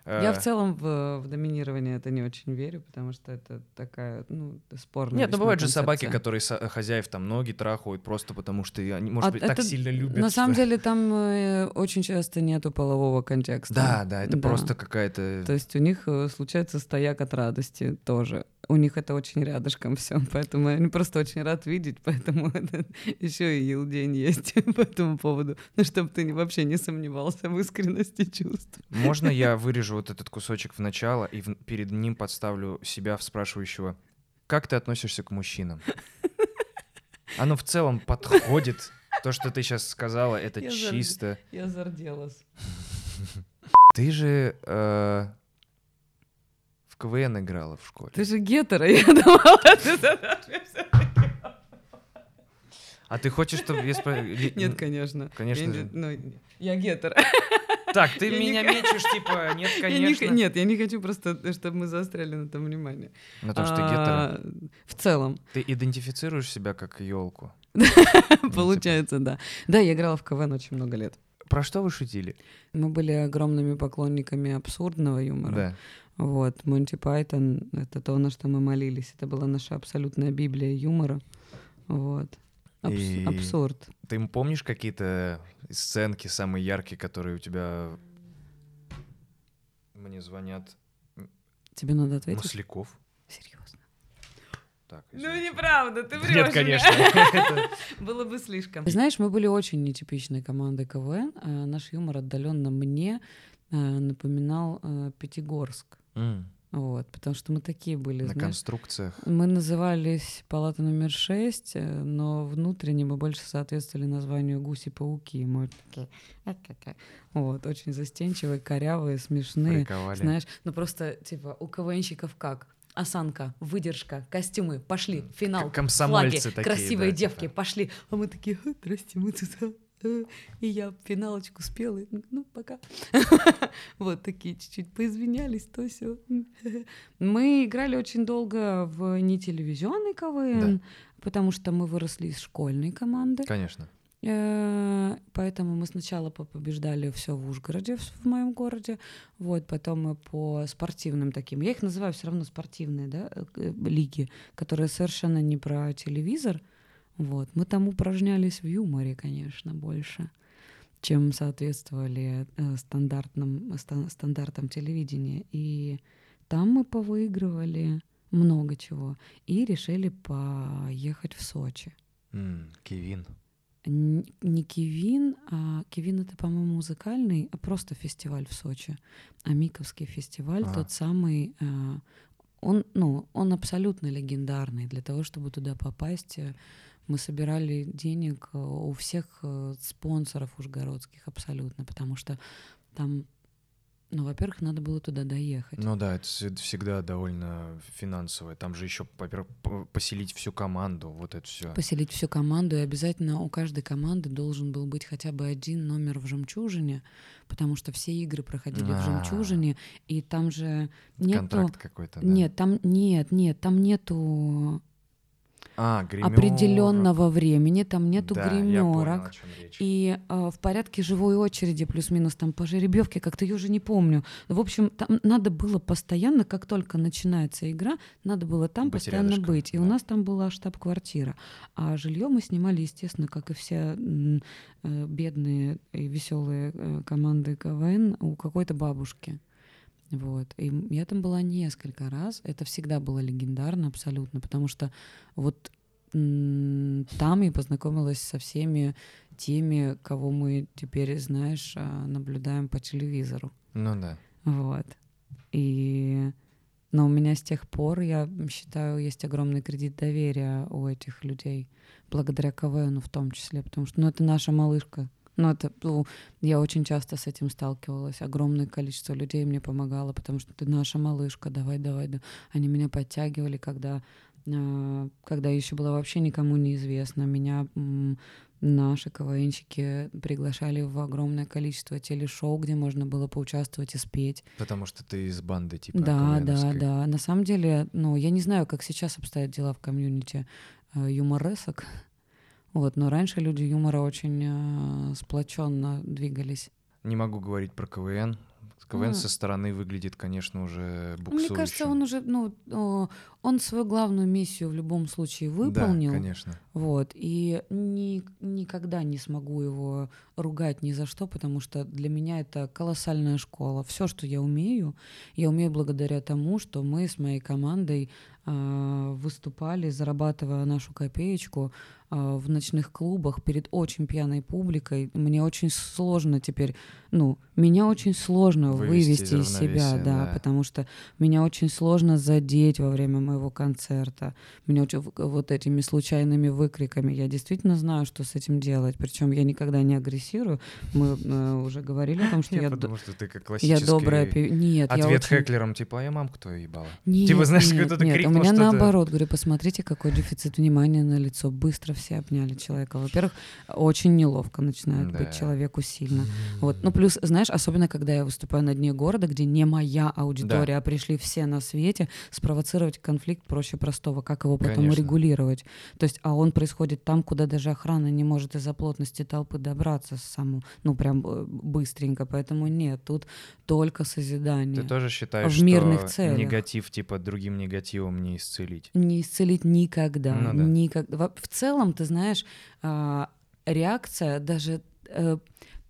Я А, в целом в, в доминирование это не очень верю, потому что это такая, ну, спорная. Нет, ну бывают же собаки, которые со- хозяев там ноги трахают просто потому, что они, может А быть, так это сильно любят. На самом что- деле там э, очень часто нету полового контекста. Да, да, это Да. просто какая-то... То есть у них э, случается стояк от радости тоже. У них это очень рядышком все, *laughs* поэтому они просто очень рад видеть, поэтому *laughs* еще и елдень есть *laughs* по этому поводу. Ну, чтобы ты вообще не сомневался в искренности чувств. Можно я вырежу вот этот кусочек в начало и в- перед ним подставлю себя в спрашивающего, как ты относишься к мужчинам? Оно в целом подходит. То, что ты сейчас сказала, это Я зар- чисто. Я зарделась. Ты же э, КВН играла в школе. Ты же гетера, *laughs* я думала, ты задашь. А ты хочешь, чтобы я спро- Нет, конечно. Конечно Я же. ну, я гетер. Так, ты Я меня мечешь, типа, нет, Я не х- конечно. нет, я не хочу просто, чтобы мы заостряли на этом внимание. На то, что ты гетера. А, В целом, Ты идентифицируешь себя как елку. *laughs* получается, да. Да, я играла в КВН очень много лет. Про что вы шутили? Мы были огромными поклонниками абсурдного юмора. Да. Вот, Монти Пайтон — это то, на что мы молились. Это была наша абсолютная библия юмора. Вот. Абс- И- Абсурд. Ты помнишь какие-то сценки самые яркие, которые у тебя... Мне звонят Тебе надо ответить? Масляков. Серьезно. Так, Ну извините. неправда, ты врешь. Нет, конечно. *laughs* Было бы слишком. Знаешь, мы были очень нетипичной командой КВН. А Наш юмор отдаленно мне э, напоминал э, Пятигорск. М. Вот, потому что мы такие были, На знаешь. конструкциях. Мы назывались палата номер 6, но внутренне мы больше соответствовали названию гуси-пауки. Мы такие, вот, очень застенчивые, корявые, смешные. Приковали. Знаешь, ну просто, типа, у КВНщиков как? Осанка, выдержка, костюмы, пошли, финал, К- комсомольцы флаги, такие, красивые да, девки, типа. пошли. А мы такие, «А, здрасте, мы тут, а, а». И я финалочку спела, и, ну, пока. *laughs* Вот такие чуть-чуть поизвинялись, то все. Мы играли очень долго в не телевизионный КВН, потому что мы выросли из школьной команды. Конечно. Э, Поэтому мы сначала по- побеждали все в Ужгороде, в в моем городе. Вот, потом мы по спортивным таким. Я их называю все равно спортивные, да, э, э, лиги, которые совершенно не про телевизор. Вот. Мы там упражнялись в юморе, конечно, больше, чем соответствовали э, стандартным, ста- стандартам телевидения. И там мы повыигрывали много чего. И решили поехать в Сочи. М, Кевин. Н- Не Кивин, а Кивин это, по-моему, музыкальный, а просто фестиваль в Сочи. А Миковский фестиваль Ага. тот самый, э, он, ну, он абсолютно легендарный. Для того, чтобы туда попасть, э, мы собирали денег э, у всех э, спонсоров ужгородских абсолютно, потому что там, ну, во-первых, надо было туда доехать. Ну да, это вс- всегда довольно финансовое. Там же еще, во-первых, поселить всю команду, вот это все. поселить всю команду, и обязательно у каждой команды должен был быть хотя бы один номер в «Жемчужине», потому что все игры проходили в А. «Жемчужине», и там же нету... Контракт какой-то. да. Нет, там нет, нет, там нету А, гримерок. определенного времени, там нету Да, понял, гримерок. речь. И э, в порядке живой очереди плюс-минус там по жеребьевке, как-то я уже не помню. В общем, там надо было постоянно, как только начинается игра, надо было там Быть постоянно рядышком, быть. И да. у нас там была штаб-квартира. А жилье мы снимали, естественно, как и все э, бедные и веселые э, команды КВН у какой-то бабушки. Вот. И я там была несколько раз. Это всегда было легендарно абсолютно, потому что вот там я познакомилась со всеми теми, кого мы теперь, знаешь, а, наблюдаем по телевизору. Ну да. Вот. И... Но у меня с тех пор, я считаю, есть огромный кредит доверия у этих людей, благодаря КВН в том числе, потому что, ну, это наша малышка. Ну, это, ну, я очень часто с этим сталкивалась. Огромное количество людей мне помогало, потому что ты наша малышка, давай, давай, да. Они меня подтягивали, когда, а, когда я еще была вообще никому неизвестна. Меня наши КВНщики приглашали в огромное количество телешоу, где можно было поучаствовать и спеть. Потому что ты из банды типа Да, да, да. На самом деле, ну, я не знаю, как сейчас обстоят дела в комьюнити э, юморесок. Вот, но раньше люди юмора очень э, сплоченно двигались. Не могу говорить про КВН. КВН А. со стороны выглядит, конечно, уже Ну, буксующим. Мне кажется, он уже, ну, он свою главную миссию в любом случае Да, выполнил. конечно. Вот. И ни- никогда не смогу его ругать ни за что, потому что для меня это колоссальная школа. Все, что я умею, я умею благодаря тому, что мы с моей командой а, выступали, зарабатывая нашу копеечку в ночных клубах перед очень пьяной публикой. Мне очень сложно теперь, ну, меня очень сложно Вывести вывести, из себя, да, да. потому что меня очень сложно задеть во время моего концерта. Меня очень вот этими случайными выкриками. Я действительно знаю, что с этим делать. Причем я никогда не агрессирую. Мы э, уже говорили о том, что Я я, подумал, что ты как я классический добрая пи- Нет, я ответ очень... Хеклером, типа, а я мамку твою ебала. Нет, Типа, знаешь, нет, кто-то нет, у меня наоборот, говорю, посмотрите, какой дефицит внимания на лицо. Быстро все обняли человека. Во-первых, очень неловко начинает Да. быть человеку сильно. Вот. Ну, плюс, знаешь, особенно когда я выступаю на дне города, где не моя аудитория, а пришли все на свете, спровоцировать конфликт проще простого. Как его потом Конечно. регулировать? То есть, а он происходит там, куда даже охрана не может из-за плотности толпы добраться саму, ну, прям э, быстренько. Поэтому нет, тут только созидание. Ты тоже считаешь, В мирных что целях. негатив, типа, другим негативом не исцелить? не исцелить никогда. Ну да. никогда. Во- В целом, ты знаешь, а, реакция даже э,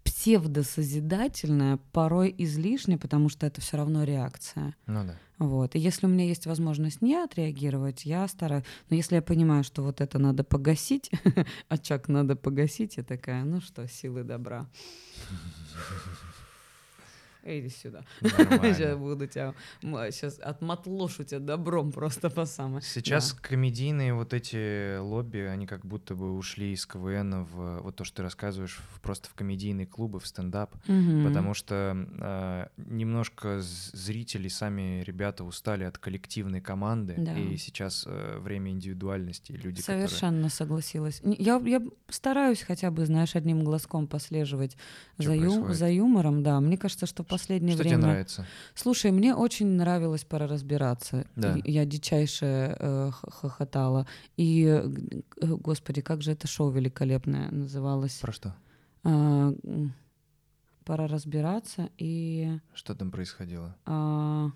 псевдосозидательная порой излишне, потому что это все равно реакция. Ну да. Вот. И если у меня есть возможность не отреагировать, я стараюсь. Но если я понимаю, что вот это надо погасить, *laughs* очаг надо погасить, я такая, ну что, силы добра. *laughs* иди сюда. *laughs* Сейчас буду тебя, сейчас отмотлошу тебя добром просто по самое. Сейчас комедийные вот эти лобби, они как будто бы ушли из КВН в вот то, что ты рассказываешь, в- просто в комедийные клубы, в стендап, Мгм. потому что э, немножко зрители, сами ребята устали от коллективной команды, Да. и сейчас э, время индивидуальности, люди, которые... Совершенно согласилась. Не- Я, я стараюсь хотя бы, знаешь, одним глазком последовать Чё за, ю- за юмором, да. Мне кажется, что последнее Что время... тебе нравится? Слушай, мне очень нравилось пора разбираться. Да. Я дичайше э, хохотала. И, э, э, господи, как же это шоу великолепное называлось? Про что? М, пора разбираться. И Что там происходило? а,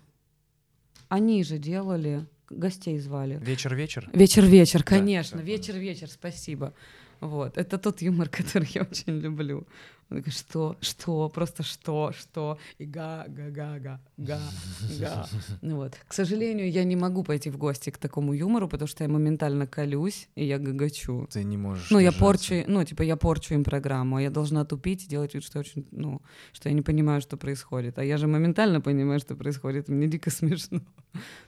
они же делали, гостей звали. Вечер-вечер? Вечер-вечер, конечно, да, вечер-вечер, спасибо. Вот, это тот юмор, *laughs* который я очень люблю. Он такой, что, что, просто что, что, и га, га, га, га, га, га. Ну вот. К сожалению, я не могу пойти в гости к такому юмору, потому что я моментально колюсь, и я гагачу. Ты не можешь Ну, я держаться. порчу, ну, типа, я порчу им программу, а я должна тупить и делать вид, что очень, ну, что я не понимаю, что происходит. А я же моментально понимаю, что происходит, мне дико смешно.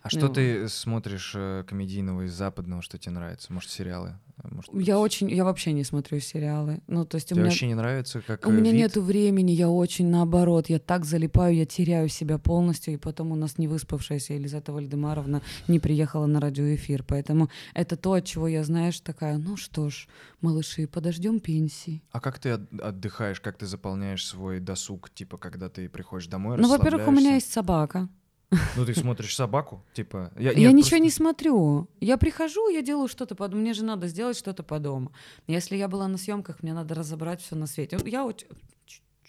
А что Ну. ты смотришь э, комедийного из западного, что тебе нравится? Может, сериалы? Может, Я очень, я вообще не смотрю сериалы. Ну, то есть у Тебе меня... вообще не нравится, как У э, меня вид? нету времени, я очень наоборот, я так залипаю, я теряю себя полностью, и потом у нас не выспавшаяся Елизавета Вальдемаровна не приехала на радиоэфир, поэтому это то, от чего я, знаешь, такая, ну что ж, малыши, подождем пенсии. А как ты от- отдыхаешь, как ты заполняешь свой досуг, типа, когда ты приходишь домой, Ну, во-первых, у меня есть собака. Ну, ты смотришь собаку, типа... Я, Я нет, ничего просто- не смотрю. Я прихожу, я делаю что-то по дому. Мне же надо сделать что-то по дому. Если я была на съемках, мне надо разобрать все на свете. Я, очень-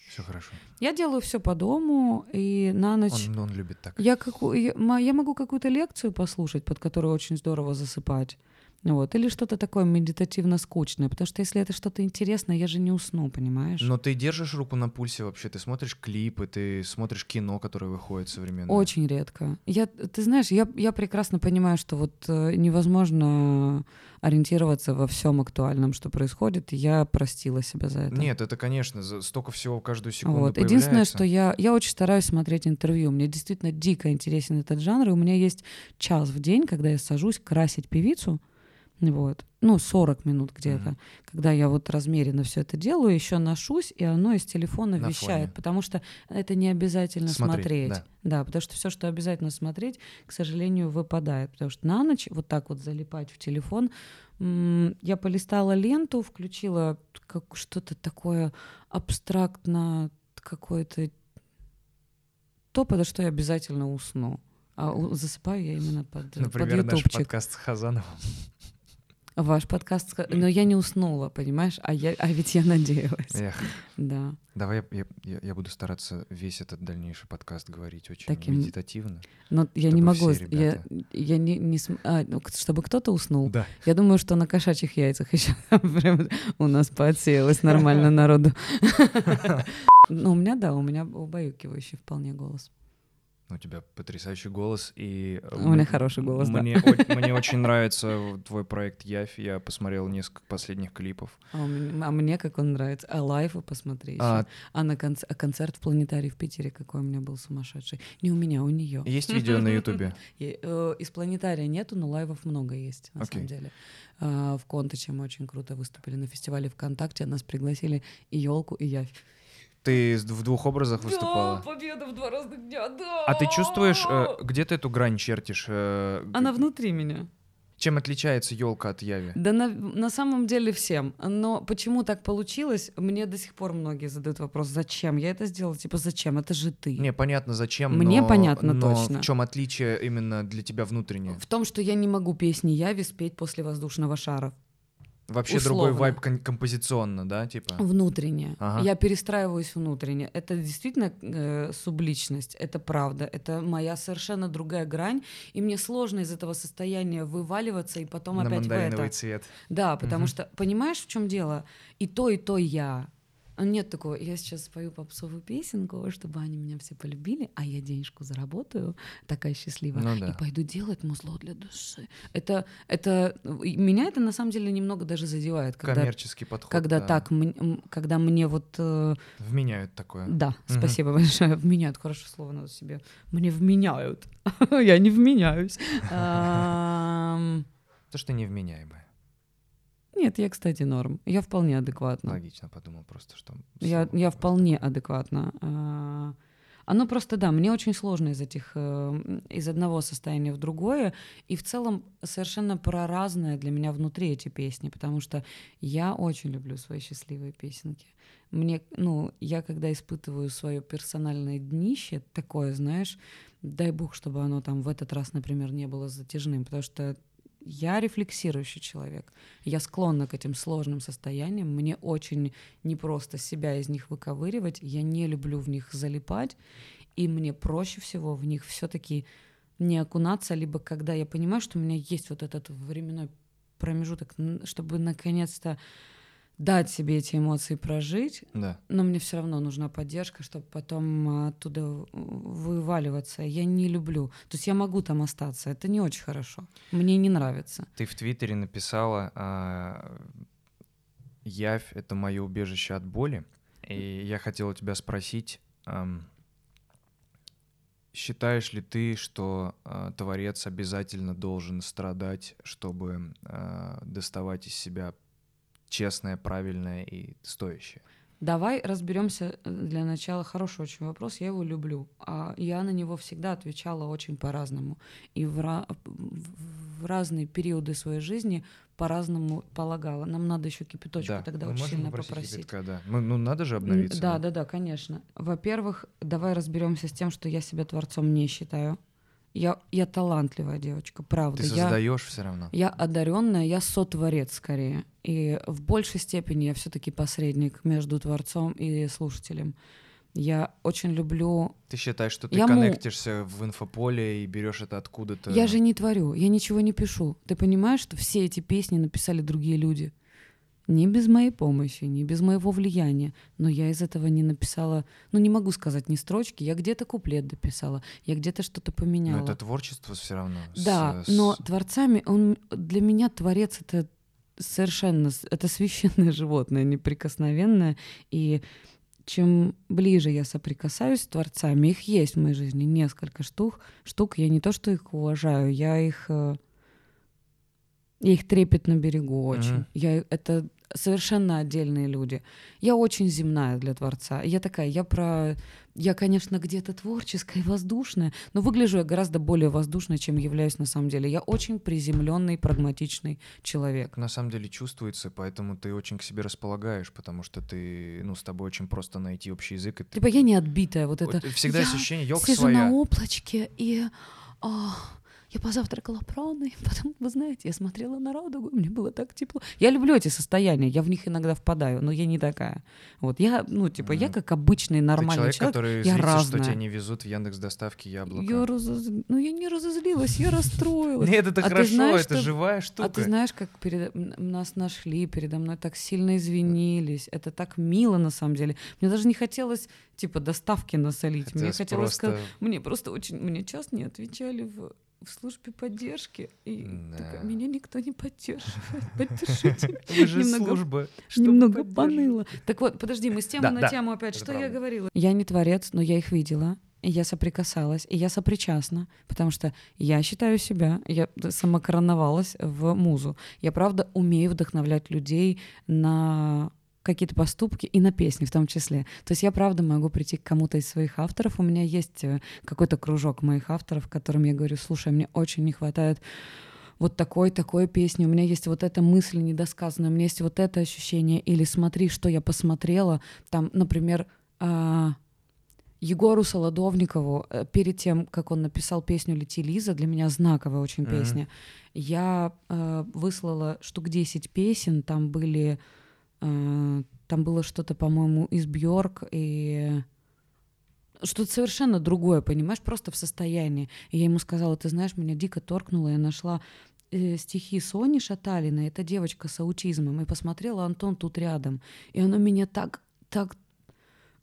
Всё хорошо. я делаю все по дому, и на ночь... Он, он любит так. Я, каку- я могу какую-то лекцию послушать, под которую очень здорово засыпать. Вот. Или что-то такое медитативно скучное. Потому что если это что-то интересное, я же не усну, понимаешь? Но ты держишь руку на пульсе вообще, ты смотришь клипы, ты смотришь кино, которое выходит современное. Очень редко. Я, ты знаешь, я, я прекрасно понимаю, что вот э, невозможно ориентироваться во всем актуальном, что происходит. и Я простила себя за это. Нет, это, конечно, за- столько всего каждую секунду Вот. Единственное, что я, я очень стараюсь смотреть интервью. Мне действительно дико интересен этот жанр. И у меня есть час в день, когда я сажусь красить певицу. Вот. Ну, 40 минут где-то. Мгм. Когда я вот размеренно все это делаю, еще ношусь, и оно из телефона На вещает. фоне. Потому что это не обязательно Смотреть, смотреть. да. потому что все, что обязательно смотреть, к сожалению, выпадает. Потому что на ночь вот так вот залипать в телефон. Я полистала ленту, включила как что-то такое абстрактно какое-то то, подо что я обязательно усну. А засыпаю я именно под, под Например, наш ютубчик. подкаст с Хазановым. Ваш подкаст, но я не уснула, понимаешь? А, я, а ведь я надеялась. Эх, Да. давай я, я- я, буду стараться весь этот дальнейший подкаст говорить очень Таким- медитативно. Но я не могу. все Я, ребята- я не, не см- а, ну, чтобы кто-то уснул. Да. Я думаю, что на кошачьих яйцах *laughs* еще прям у нас поотсеялось нормально народу. *laughs* Ну, у меня, да, у меня убаюкивающий вполне голос. У тебя потрясающий голос и... э, У меня хороший голос, да. мне, о- *laughs* мне очень нравится твой проект Явь. Я посмотрел несколько последних клипов. А, меня- а мне как он нравится. А лайвы посмотри. А, А, на конц- а концерт в планетарии в Питере какой у меня был сумасшедший. Не у меня, у нее. есть видео на *laughs* Ютубе? Из планетария нету, но лайвов много есть, на самом деле. А, В Контаче мы очень круто выступили на фестивале ВКонтакте. Нас пригласили и елку, и явь. Ты в двух образах выступала? победа в два разных дня, да! А ты чувствуешь, э, где ты эту грань чертишь? э, Она внутри меня. Чем отличается елка от Яви? Да на, на самом деле всем. Но почему так получилось, мне до сих пор многие задают вопрос, зачем я это сделала? Типа, зачем? Это же ты. Не, понятно, зачем. Мне но- понятно но точно. В чем отличие именно для тебя внутреннее? В том, что я не могу песни Яви спеть после воздушного шара. Вообще другой условно. вайб кон- композиционно, да, типа? Внутренне. Ага. Я перестраиваюсь внутренне. Это действительно э, субличность, это правда. Это моя совершенно другая грань. И мне сложно из этого состояния вываливаться и потом На опять в это. цвет. Да, потому Мгм. что, понимаешь, в чем дело? И то, и то я. Нет такого, я сейчас спою попсовую песенку, чтобы они меня все полюбили, а я денежку заработаю, такая счастливая, Ну да. и пойду делать музло для души. Это, это, меня это на самом деле немного даже задевает, когда, Коммерческий подход. когда да. так, когда мне вот, э, Вменяют такое. да, Мгм. спасибо большое, вменяют, хорошее слово надо себе, мне вменяют, *laughs* я не вменяюсь. То, что невменяемое. Нет, я, кстати, норм, я вполне адекватна. Логично подумал просто, что... Я, я вполне адекватна. А, Оно просто, да, мне очень сложно из этих, э, из одного состояния в другое, и в целом совершенно проразное для меня внутри эти песни, потому что я очень люблю свои счастливые песенки. Мне, ну, я когда испытываю свое персональное днище, такое, знаешь, дай бог, чтобы оно там в этот раз, например, не было затяжным, потому что я рефлексирующий человек. Я склонна к этим сложным состояниям. Мне очень непросто себя из них выковыривать. Я не люблю в них залипать. И мне проще всего в них все-таки не окунаться, либо когда я понимаю, что у меня есть вот этот временной промежуток, чтобы наконец-то дать себе эти эмоции прожить, Да. но мне все равно нужна поддержка, чтобы потом а, оттуда вываливаться. Я не люблю. То есть я могу там остаться. Это не очень хорошо. Мне не нравится. Ты в Твиттере написала а, «Явь — это мое убежище от боли». И я хотел у тебя спросить, ам, считаешь ли ты, что а, творец обязательно должен страдать, чтобы а, доставать из себя честное, правильное и стоящее? Давай разберемся э, для начала. Хороший очень вопрос, я его люблю. А я на него всегда отвечала очень по-разному. И в, ра- в разные периоды своей жизни по-разному полагала. Нам надо еще кипяточку да, тогда мы очень сильно попросить кипятка, да. Ну, ну, надо же обновиться. Да, да, да, конечно. Во-первых, давай разберемся с тем, что я себя творцом не считаю. Я, я талантливая девочка, правда. Ты создаешь все равно. я одаренная, я сотворец скорее. И в большей степени я все-таки посредник между творцом и слушателем. Я очень люблю. Ты считаешь, что ты Я му- коннектишься в инфополе и берешь это откуда-то? Я же не творю, я ничего не пишу. Ты понимаешь, что все эти песни написали другие люди? Не без моей помощи, не без моего влияния. Но я из этого не написала, ну не могу сказать ни строчки. Я где-то куплет дописала, я где-то что-то поменяла. Но это творчество все равно. с- Да, с- но творцами, он для меня творец это совершенно, с- это священное животное, неприкосновенное. И чем ближе я соприкасаюсь с творцами, их есть в моей жизни несколько штук, штук, я не то что их уважаю, я их, э, я их трепетно берегу очень. Мгм. Я, это совершенно отдельные люди. Я очень земная для творца. Я такая, я про... Я, конечно, где-то творческая и *laughs* воздушная, но выгляжу я гораздо более воздушной, чем являюсь на самом деле. Я очень приземленный, прагматичный человек. На самом деле чувствуется, поэтому ты очень к себе располагаешь, потому что ты, ну, с тобой очень просто найти общий язык. И ты- Типа я не отбитая вот это. Всегда я ощущение, елка Сижу своя. на облачке и а, я позавтракала праной, *laughs* потом, вы знаете, я смотрела на радугу, мне было так тепло. Я люблю эти состояния, я в них иногда впадаю, но я не такая. Вот я, ну типа, я как обычный нормальный человек, человек. который я злится, что тебя не везут в Яндекс доставки яблоко. Я разоз- Ну, я не разозлилась, я расстроилась. Нет, это А хорошо, это живая штука. А ты знаешь, как нас нашли, передо мной так сильно извинились. Это так мило, на самом деле. Мне даже не хотелось, типа, доставки насолить. Мне Хотелось. Мне просто очень... Мне час не отвечали в, в службе поддержки. И Да. такая, меня никто не поддерживает. Поддержите. *laughs* Вы же немного- служба. Немного поныло. Так вот, подожди, мы с темы Да, на да, тему опять. это Что я правда. говорила? Я не творец, но я их видела. И я соприкасалась, и я сопричастна, потому что я считаю себя, я самокороновалась в музу. Я правда умею вдохновлять людей на какие-то поступки и на песни в том числе. То есть я правда могу прийти к кому-то из своих авторов. У меня есть э, какой-то кружок моих авторов, которым я говорю, слушай, мне очень не хватает вот такой, такой песни, у меня есть вот эта мысль недосказанная, у меня есть вот это ощущение, или смотри, что я посмотрела, там, например, а, Егору Солодовникову, э, перед тем, как он написал песню «Лети, Лиза», для меня знаковая очень Мгм. песня, я э, выслала штук 10 песен, там были, там было что-то, по-моему, из Бьорк и что-то совершенно другое, понимаешь, просто в состоянии. И я ему сказала, ты знаешь, меня дико торкнуло, я нашла э, стихи Сони Шаталиной, это девочка с аутизмом, и посмотрела Антон тут рядом, и оно меня так так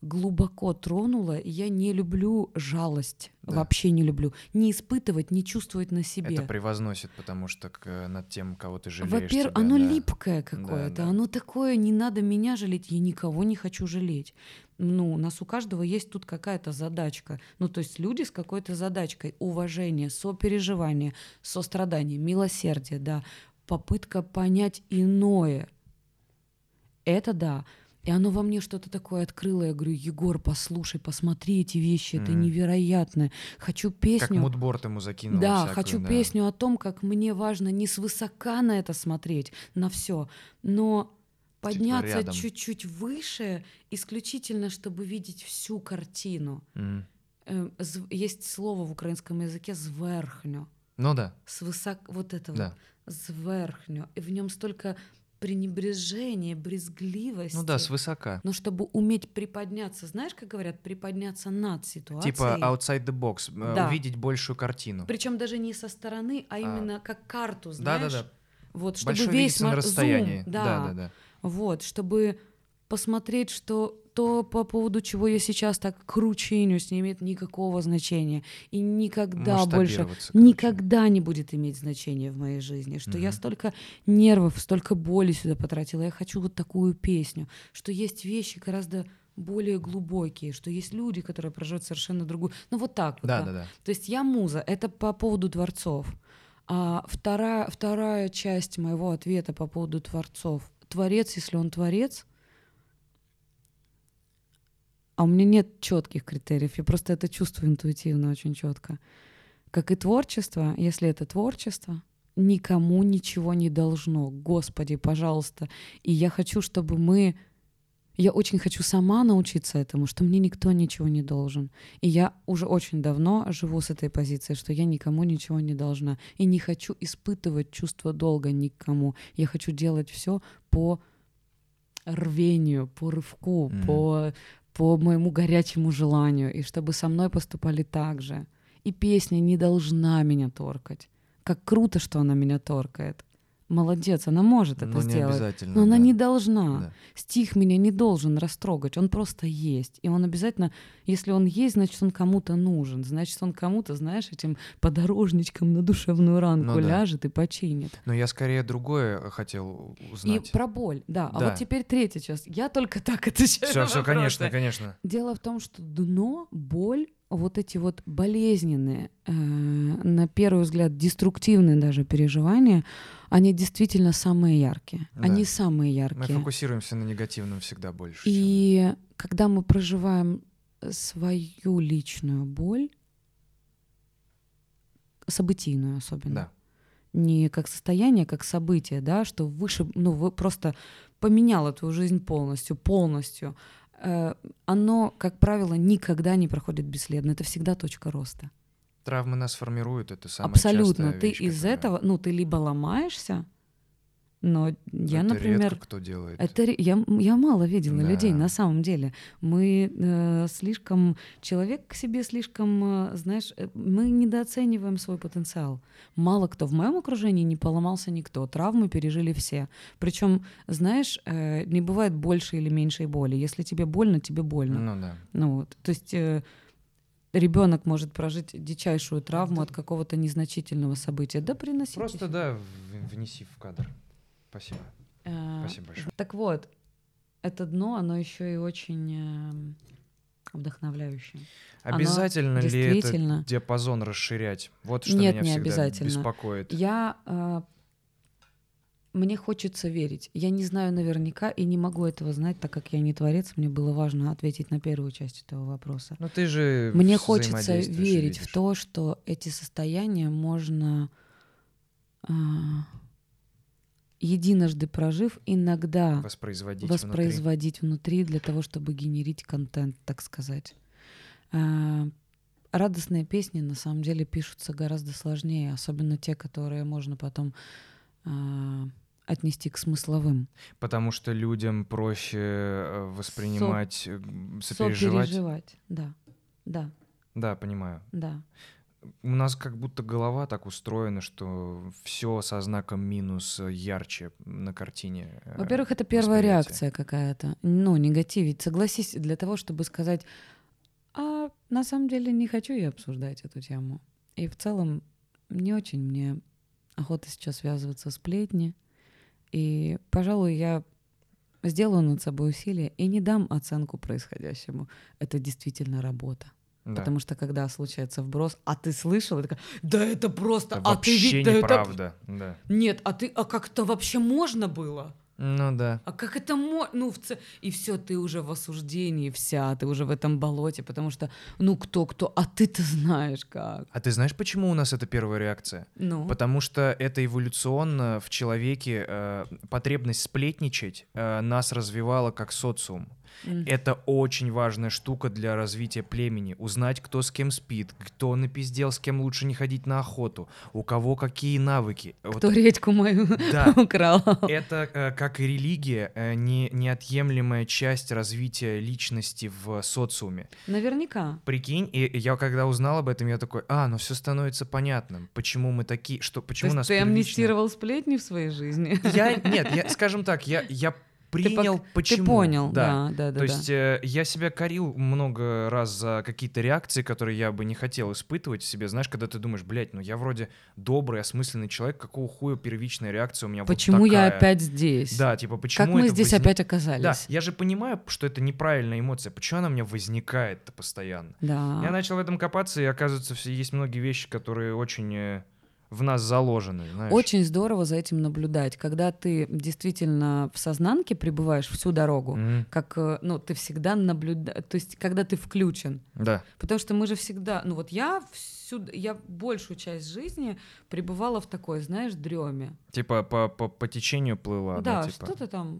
глубоко тронуло, я не люблю жалость, Да. вообще не люблю. Не испытывать, не чувствовать на себе. Это превозносит, потому что к- над тем, кого ты жалеешь. Во-первых, тебя, оно да. липкое какое-то, да. оно такое, не надо меня жалеть, я никого не хочу жалеть. Ну, у нас у каждого есть тут какая-то задачка. Ну, то есть люди с какой-то задачкой. Уважение, сопереживание, сострадание, милосердие, да. Попытка понять иное. Это да. И оно во мне что-то такое открыло. Я говорю, Егор, послушай, посмотри эти вещи, это Мгм. невероятно. Хочу Как песню. мудборд ему закинул. Да, хочу песню о том, как мне важно не свысока на это смотреть, на все, но подняться рядом. чуть-чуть выше, исключительно, чтобы видеть всю картину. Зв- Есть слово в украинском языке «зверхньо». Ну да, Свысок... Вот это да. вот «зверхньо». И в нем столько пренебрежения, брезгливости. Ну да, свысока. Но чтобы уметь приподняться, знаешь, как говорят, приподняться над ситуацией. Типа outside the box, э, Да. увидеть большую картину. Причем даже не со стороны, а именно как карту, знаешь? Да-да-да. Вот, чтобы Большое весь на расстоянии. зум, да, Да-да-да. вот, чтобы посмотреть, что то, по поводу чего я сейчас так кручинюсь, не имеет никакого значения. И никогда больше, короче. никогда не будет иметь значения в моей жизни. Что я Мгм. столько нервов, столько боли сюда потратила. Я хочу вот такую песню. Что есть вещи гораздо более глубокие, что есть люди, которые проживают совершенно другую. Ну вот так вот. да. Да-да-да. То есть я муза, это по поводу дворцов. А вторая, вторая часть моего ответа по поводу творцов. Творец, если он творец, а у меня нет четких критериев, я просто это чувствую интуитивно очень четко. Как и творчество, если это творчество, никому ничего не должно. Господи, пожалуйста. И я хочу, чтобы мы... Я очень хочу сама научиться этому, что мне никто ничего не должен. И я уже очень давно живу с этой позицией, что я никому ничего не должна. И не хочу испытывать чувство долга никому. Я хочу делать все по рвению, по рывку, Мгм. по, по моему горячему желанию. И чтобы со мной поступали так же. И песня не должна меня торкать. Как круто, что она меня торкает. Молодец, она может это Но не сделать. обязательно. Но она да. не должна. Да. Стих меня не должен растрогать, он просто есть. И он обязательно, если он есть, значит, он кому-то нужен. Значит, он кому-то, знаешь, этим подорожничком на душевную ранку Ну да. ляжет и починит. Но я скорее другое хотел узнать. И про боль, да. А Да. вот теперь третья часть. Я только так *laughs* отвечаю Все, все, конечно, конечно. Дело в том, что дно, боль, вот эти вот болезненные, э, на первый взгляд, деструктивные даже переживания, они действительно самые яркие. Да. Они самые Мы яркие. фокусируемся на негативном всегда больше. чем- И когда мы проживаем свою личную боль, событийную особенно, Да. не как состояние, а как событие, да, что выше, ну, вы просто поменяло твою жизнь полностью, полностью, оно, как правило, никогда не проходит бесследно. Это всегда точка роста. Травмы нас формируют, это самая Абсолютно. частая Ты вещь, из которая- этого, ну, ты либо ломаешься, но я, это например, редко кто делает. это я, я мало видела Да. людей на самом деле. Мы э, слишком человек к себе слишком, э, знаешь, э, мы недооцениваем свой потенциал. Мало кто в моем окружении не поломался никто, травмы пережили все. Причем, знаешь, э, не бывает больше или меньшей боли. Если тебе больно, тебе больно. Ну да. Ну вот, то есть ребенок может прожить дичайшую травму от какого-то незначительного события. Да приносите. Просто да, внеси в кадр. Спасибо. Э, Спасибо большое. Так вот, это дно, оно еще и очень эм, вдохновляющее. Оно Обязательно ли действительно- этот диапазон расширять? Вот что Нет, меня не всегда обязательно. беспокоит. Я э, мне хочется верить. Я не знаю наверняка и не могу этого знать, так как я не творец. Мне было важно ответить на первую часть этого вопроса. Ну ты же Мне хочется верить в то, что эти состояния можно а, единожды прожив, иногда воспроизводить, воспроизводить внутри. для того, чтобы генерить контент, так сказать. А, радостные песни на самом деле пишутся гораздо сложнее, особенно те, которые можно потом а, отнести к смысловым. Потому что людям проще э, воспринимать, м, сопереживать. Сопереживать, да, да, Да, понимаю. да. У нас как будто голова так устроена, что все со знаком минус ярче на картине. э, Во-первых, это первая восприятие. реакция какая-то. Ну, негативить. Согласись, для того, чтобы сказать, а на самом деле не хочу я обсуждать эту тему. И в целом не очень мне охота сейчас связываться сплетни. И, пожалуй, я сделаю над собой усилие и не дам оценку происходящему. Это действительно работа. Да. Потому что когда случается вброс, а ты слышал, такая, да это просто, Это а ты ведь, да это-. Да. Нет, а ты, а как это вообще можно было? Ну да. А как это можно? Ну, в ц- и все, ты уже в осуждении вся, ты уже в этом болоте, потому что, ну, кто-кто, а ты-то знаешь как. А ты знаешь, почему у нас это первая реакция? Ну, Потому что это эволюционно в человеке э, потребность сплетничать э, нас развивала как социум. Это очень важная штука для развития племени. Узнать, кто с кем спит, кто напиздел, с кем лучше не ходить на охоту, у кого какие навыки. Вот кто редьку мою Да. *laughs* украл. Это, э, как и религия, э, не, неотъемлемая часть развития личности в социуме. Наверняка. Прикинь, и я когда узнал об этом, я такой, а, ну все становится понятным, почему мы такие, что, То почему есть нас ты первично- амнистировал сплетни в своей жизни? Я, *laughs* нет, я, скажем так, я, я принял, почему. Ты понял, да, да, да. То да. есть э, я себя корил много раз за какие-то реакции, которые я бы не хотел испытывать в себе. Знаешь, когда ты думаешь, блядь, ну я вроде добрый, осмысленный человек, какого хуя первичная реакция у меня Почему вот я такая? опять здесь? Да, типа, почему Как мы здесь возник- опять оказались? Да, я же понимаю, что это неправильная эмоция. Почему она у меня возникает постоянно? Да. Я начал в этом копаться, и оказывается, есть многие вещи, которые очень э, в нас заложены, знаешь. Очень здорово за этим наблюдать, когда ты действительно в сознанке пребываешь всю дорогу, Мгм. как, э, ну, ты всегда наблюдаешь, то есть, когда ты включен. Да. Потому что мы же всегда, ну вот я всю, я большую часть жизни пребывала в такой, знаешь, дреме. Типа по, по, по течению плыла, да, да, типа. что-то там.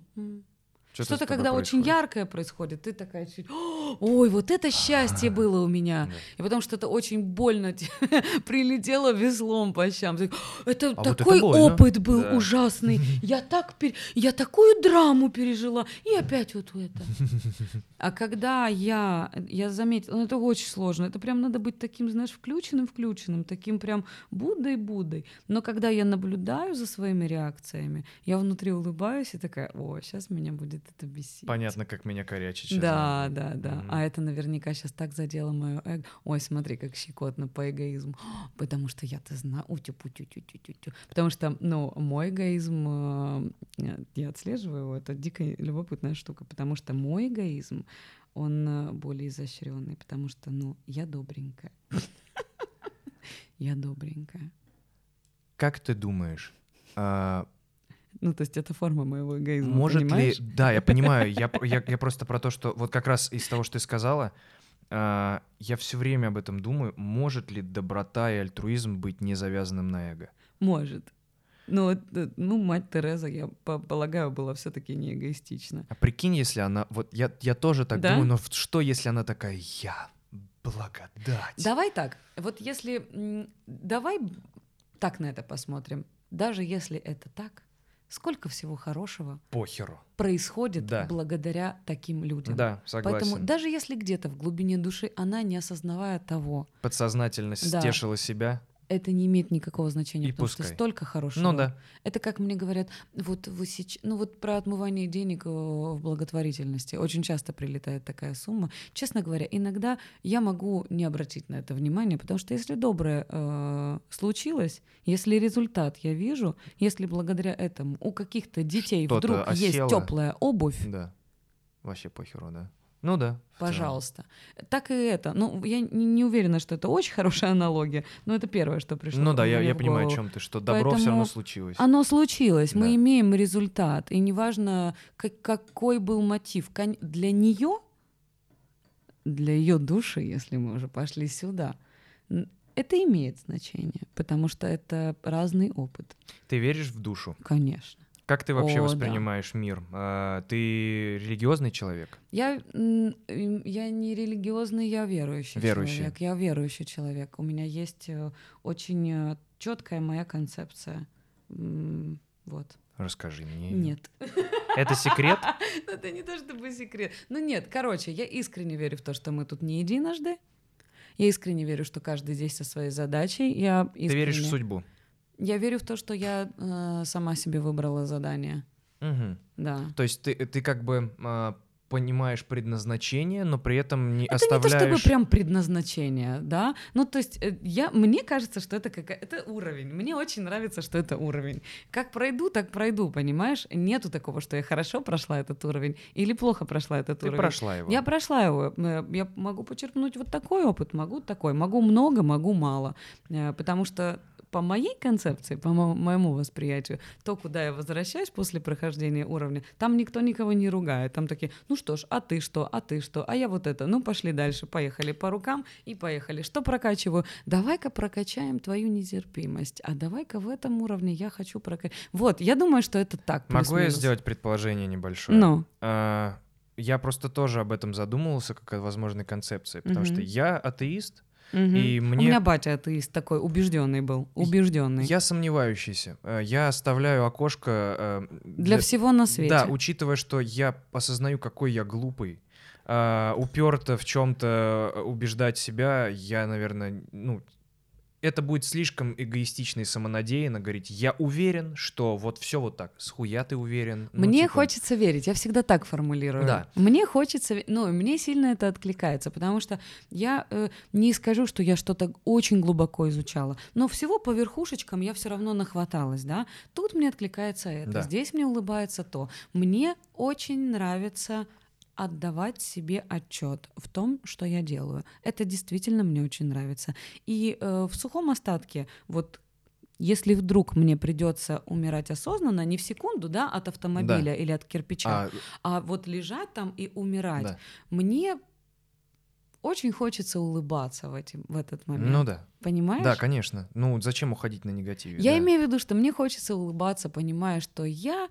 Что-то, тобой когда очень происходит. яркое происходит, ты такая чуть, «О, ой, вот это счастье было у меня. Да. И потом что-то очень больно *laughs* прилетело веслом по щам. Ты, Это А вот это такой опыт был Да. ужасный. *laughs* Я так пер- я такую драму пережила. И опять вот это. *laughs* А когда я, я заметила, ну это очень сложно. Это прям надо быть таким, знаешь, включенным-включенным, таким прям Буддой-Буддой. Но когда я наблюдаю за своими реакциями, я внутри улыбаюсь и такая, о, сейчас меня будет это бесить. Понятно, как меня корячить сейчас. Да, да, да. Мгм. А это наверняка сейчас так задело мое эго. Ой, смотри, как щекотно по эгоизму. *gasps* Потому что я-то знаю. утю пу тю тю тю тю Потому что, ну, мой эгоизм, э, я отслеживаю его, это дико любопытная штука, потому что мой эгоизм, он э, более изощренный, потому что, ну, я добренькая. *laughs* Я добренькая. Как ты думаешь, а, Ну, то есть это форма моего эгоизма, может понимаешь? ли... Да, я понимаю, я, я, я просто про то, что вот как раз из того, что ты сказала, а, я все время об этом думаю, может ли доброта и альтруизм быть не завязанным на эго? Может. Ну, э, ну, мать Тереза, я по- полагаю, была все-таки не эгоистична. А прикинь, если она... Вот я, я тоже так Да? думаю, но что, если она такая, я благодать? Давай так, вот если... Давай так на это посмотрим. Даже если это так, сколько всего хорошего Похеру. происходит Да. благодаря таким людям. Да, согласен. Поэтому даже если где-то в глубине души она, не осознавая того, Подсознательно Да. стешила себя. Это не имеет никакого значения, И потому что пускай. столько хорошего. Ну да. Это как мне говорят, вот вы сейчас, ну вот про отмывание денег э, в благотворительности очень часто прилетает такая сумма. Честно говоря, иногда я могу не обратить на это внимание, потому что если доброе э, случилось, если результат я вижу, если благодаря этому у каких-то детей вдруг есть осело. теплая обувь, Да. Вообще похеру, да. Ну да. пожалуйста. Так и это. Ну, я не, уверена, что это очень хорошая аналогия, но это первое, что пришло. Ну да, я, я понимаю, о чем ты, что добро все равно Поэтому случилось. Оно случилось, мы Да. имеем результат, и неважно, как- какой был мотив. Для нее, для ее души, если мы уже пошли сюда, это имеет значение, потому что это разный опыт, Ты веришь в душу? конечно. Как ты вообще О, да. воспринимаешь мир? А, ты религиозный человек? Я, я не религиозный, я верующий, Верующий. человек. Я верующий человек. У меня есть э, очень четкая моя концепция. Вот. Расскажи мне. Нет. Это секрет? *laughs* Это не то чтобы секрет. Ну нет, короче, я искренне верю в то, что мы тут не единожды. Я искренне верю, что каждый здесь со своей задачей. Я Ты веришь в искренне- судьбу? Я верю в то, что я э, сама себе выбрала задание. Мгм. Да. То есть ты, ты как бы а, понимаешь предназначение, но при этом не Это не то оставляешь... чтобы прям предназначение, да. Ну, то есть э, я, мне кажется, что это какая это уровень. Мне очень нравится, что это уровень. Как пройду, так пройду, понимаешь? Нету такого, что я хорошо прошла этот уровень или плохо прошла этот Ты уровень. прошла его. Я прошла его. Э, Я могу почерпнуть вот такой опыт, могу такой. Могу много, могу мало. Э, Потому что по моей концепции, по мо- моему восприятию, то, куда я возвращаюсь после прохождения уровня, там никто никого не ругает. Там такие, ну что ж, а ты что, а ты что, а я вот это, ну пошли дальше, поехали по рукам и поехали. Что прокачиваю? Давай-ка прокачаем твою нетерпимость, а давай-ка в этом уровне я хочу прокачать. Вот, я думаю, что это так. Могу я сделать предположение небольшое? Ну, А, я просто тоже об этом задумывался, как о возможной концепции, потому что Мгм. я атеист, мгм. и У мне... меня батя атеист такой, убежденный был, убежденный. Я сомневающийся. Э, Я оставляю окошко... э, Для всего на свете. Да, учитывая, что я осознаю, какой я глупый, а, уперто в чем-то убеждать себя, я, наверное, ну, это будет слишком эгоистично и самонадеянно говорить. Я уверен, что вот все вот так. Схуя ты уверен? Ну, Мне типа, хочется верить, я всегда так формулирую. Да. Мне хочется, ну, мне сильно это откликается, потому что я э, не скажу, что я что-то очень глубоко изучала, но всего по верхушечкам я все равно нахваталась, да. Тут мне откликается это, Да. здесь мне улыбается то. Мне очень нравится отдавать себе отчет в том, что я делаю. Это действительно мне очень нравится. И э, в сухом остатке, вот если вдруг мне придется умирать осознанно, не в секунду, да, от автомобиля или от кирпича, А, а вот лежать там и умирать. да. Мне очень хочется улыбаться в, эти, в этот момент. Ну да. Понимаешь? Да, конечно. Ну, зачем уходить на негативе? Я да. имею в виду, что мне хочется улыбаться, понимая, что я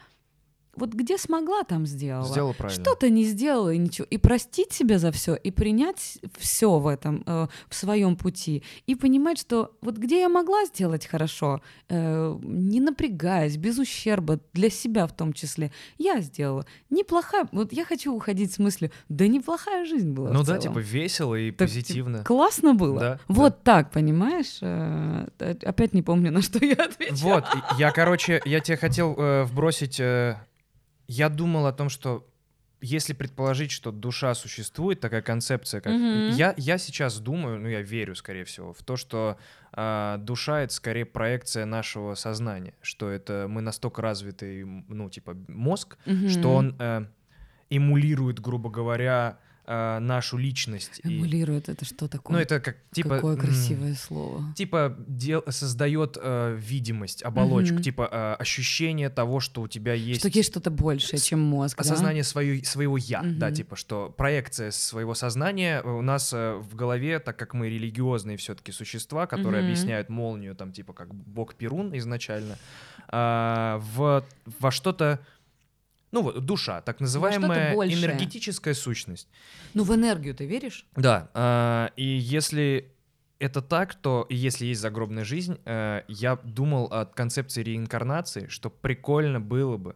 вот где смогла, там сделала. Сделала правильно. Что-то не сделала и ничего. И простить себя за все, и принять все в этом, э, в своем пути. И понимать, что вот где я могла сделать хорошо, э, не напрягаясь, без ущерба, для себя в том числе, я сделала. Неплохая, вот я хочу уходить с мыслью, да неплохая жизнь была Ну да, целом. типа весело и Так, позитивно. типа, классно было. Да, вот так, понимаешь? Э, э, Опять не помню, на что я отвечала. Вот, я, короче, я тебе хотел э, вбросить... э, я думал о том, что если предположить, что душа существует, такая концепция, как... Мгм. Я, я сейчас думаю, ну я верю, скорее всего, в то, что а, душа — это скорее проекция нашего сознания, что это мы настолько развитый, ну, типа, мозг, Мгм. что он э, эмулирует, грубо говоря, э, нашу личность. и- Эмулирует это что такое? ну, это как, типа... Какое м, красивое слово. типа дел, создает э, видимость, оболочку, Мгм. типа э, ощущение того, что у тебя есть, Что есть что-то большее, чем мозг, да? осознание свою- своего я, да, Мгм. типа что проекция своего сознания у нас э, в голове, так как мы религиозные все-таки существа, которые Мгм. объясняют молнию, там типа как бог Перун изначально, а, в во что-то ну вот душа, так называемая большее. энергетическая сущность. Ну, в энергию ты веришь? Да, а, и если это так, то если есть загробная жизнь, э, я думал о концепции реинкарнации, что прикольно было бы,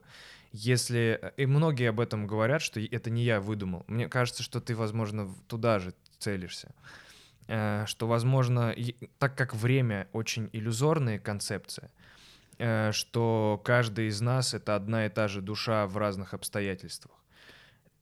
если... И многие об этом говорят, что это не я выдумал. Мне кажется, что ты, возможно, туда же целишься. Э, Что, возможно, так как время очень иллюзорная концепция, э, что каждый из нас — это одна и та же душа в разных обстоятельствах.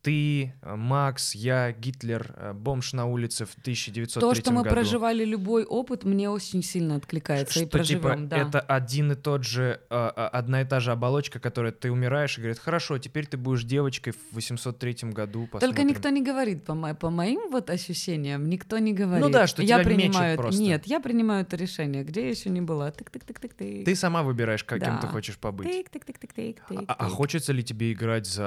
Ты, э, Макс, я, Гитлер, э, бомж на улице в 1903 То, что мы году. проживали любой опыт, мне очень сильно откликается. и Что типа проживем, да. это один и тот же, э, одна и та же оболочка, которая ты умираешь и говорит, хорошо, теперь ты будешь девочкой в 803 году. Только посмотрим». никто не говорит, по, мо- по моим вот ощущениям, никто не говорит. Ну да, что я тебя принимаю, это- просто. Нет, я принимаю это решение, где я еще не была. Тык-тык-тык-тык-тык. Ты сама выбираешь, как- кем Да. ты хочешь побыть. Тык-тык-тык-тык-тык. А, а хочется ли тебе играть за...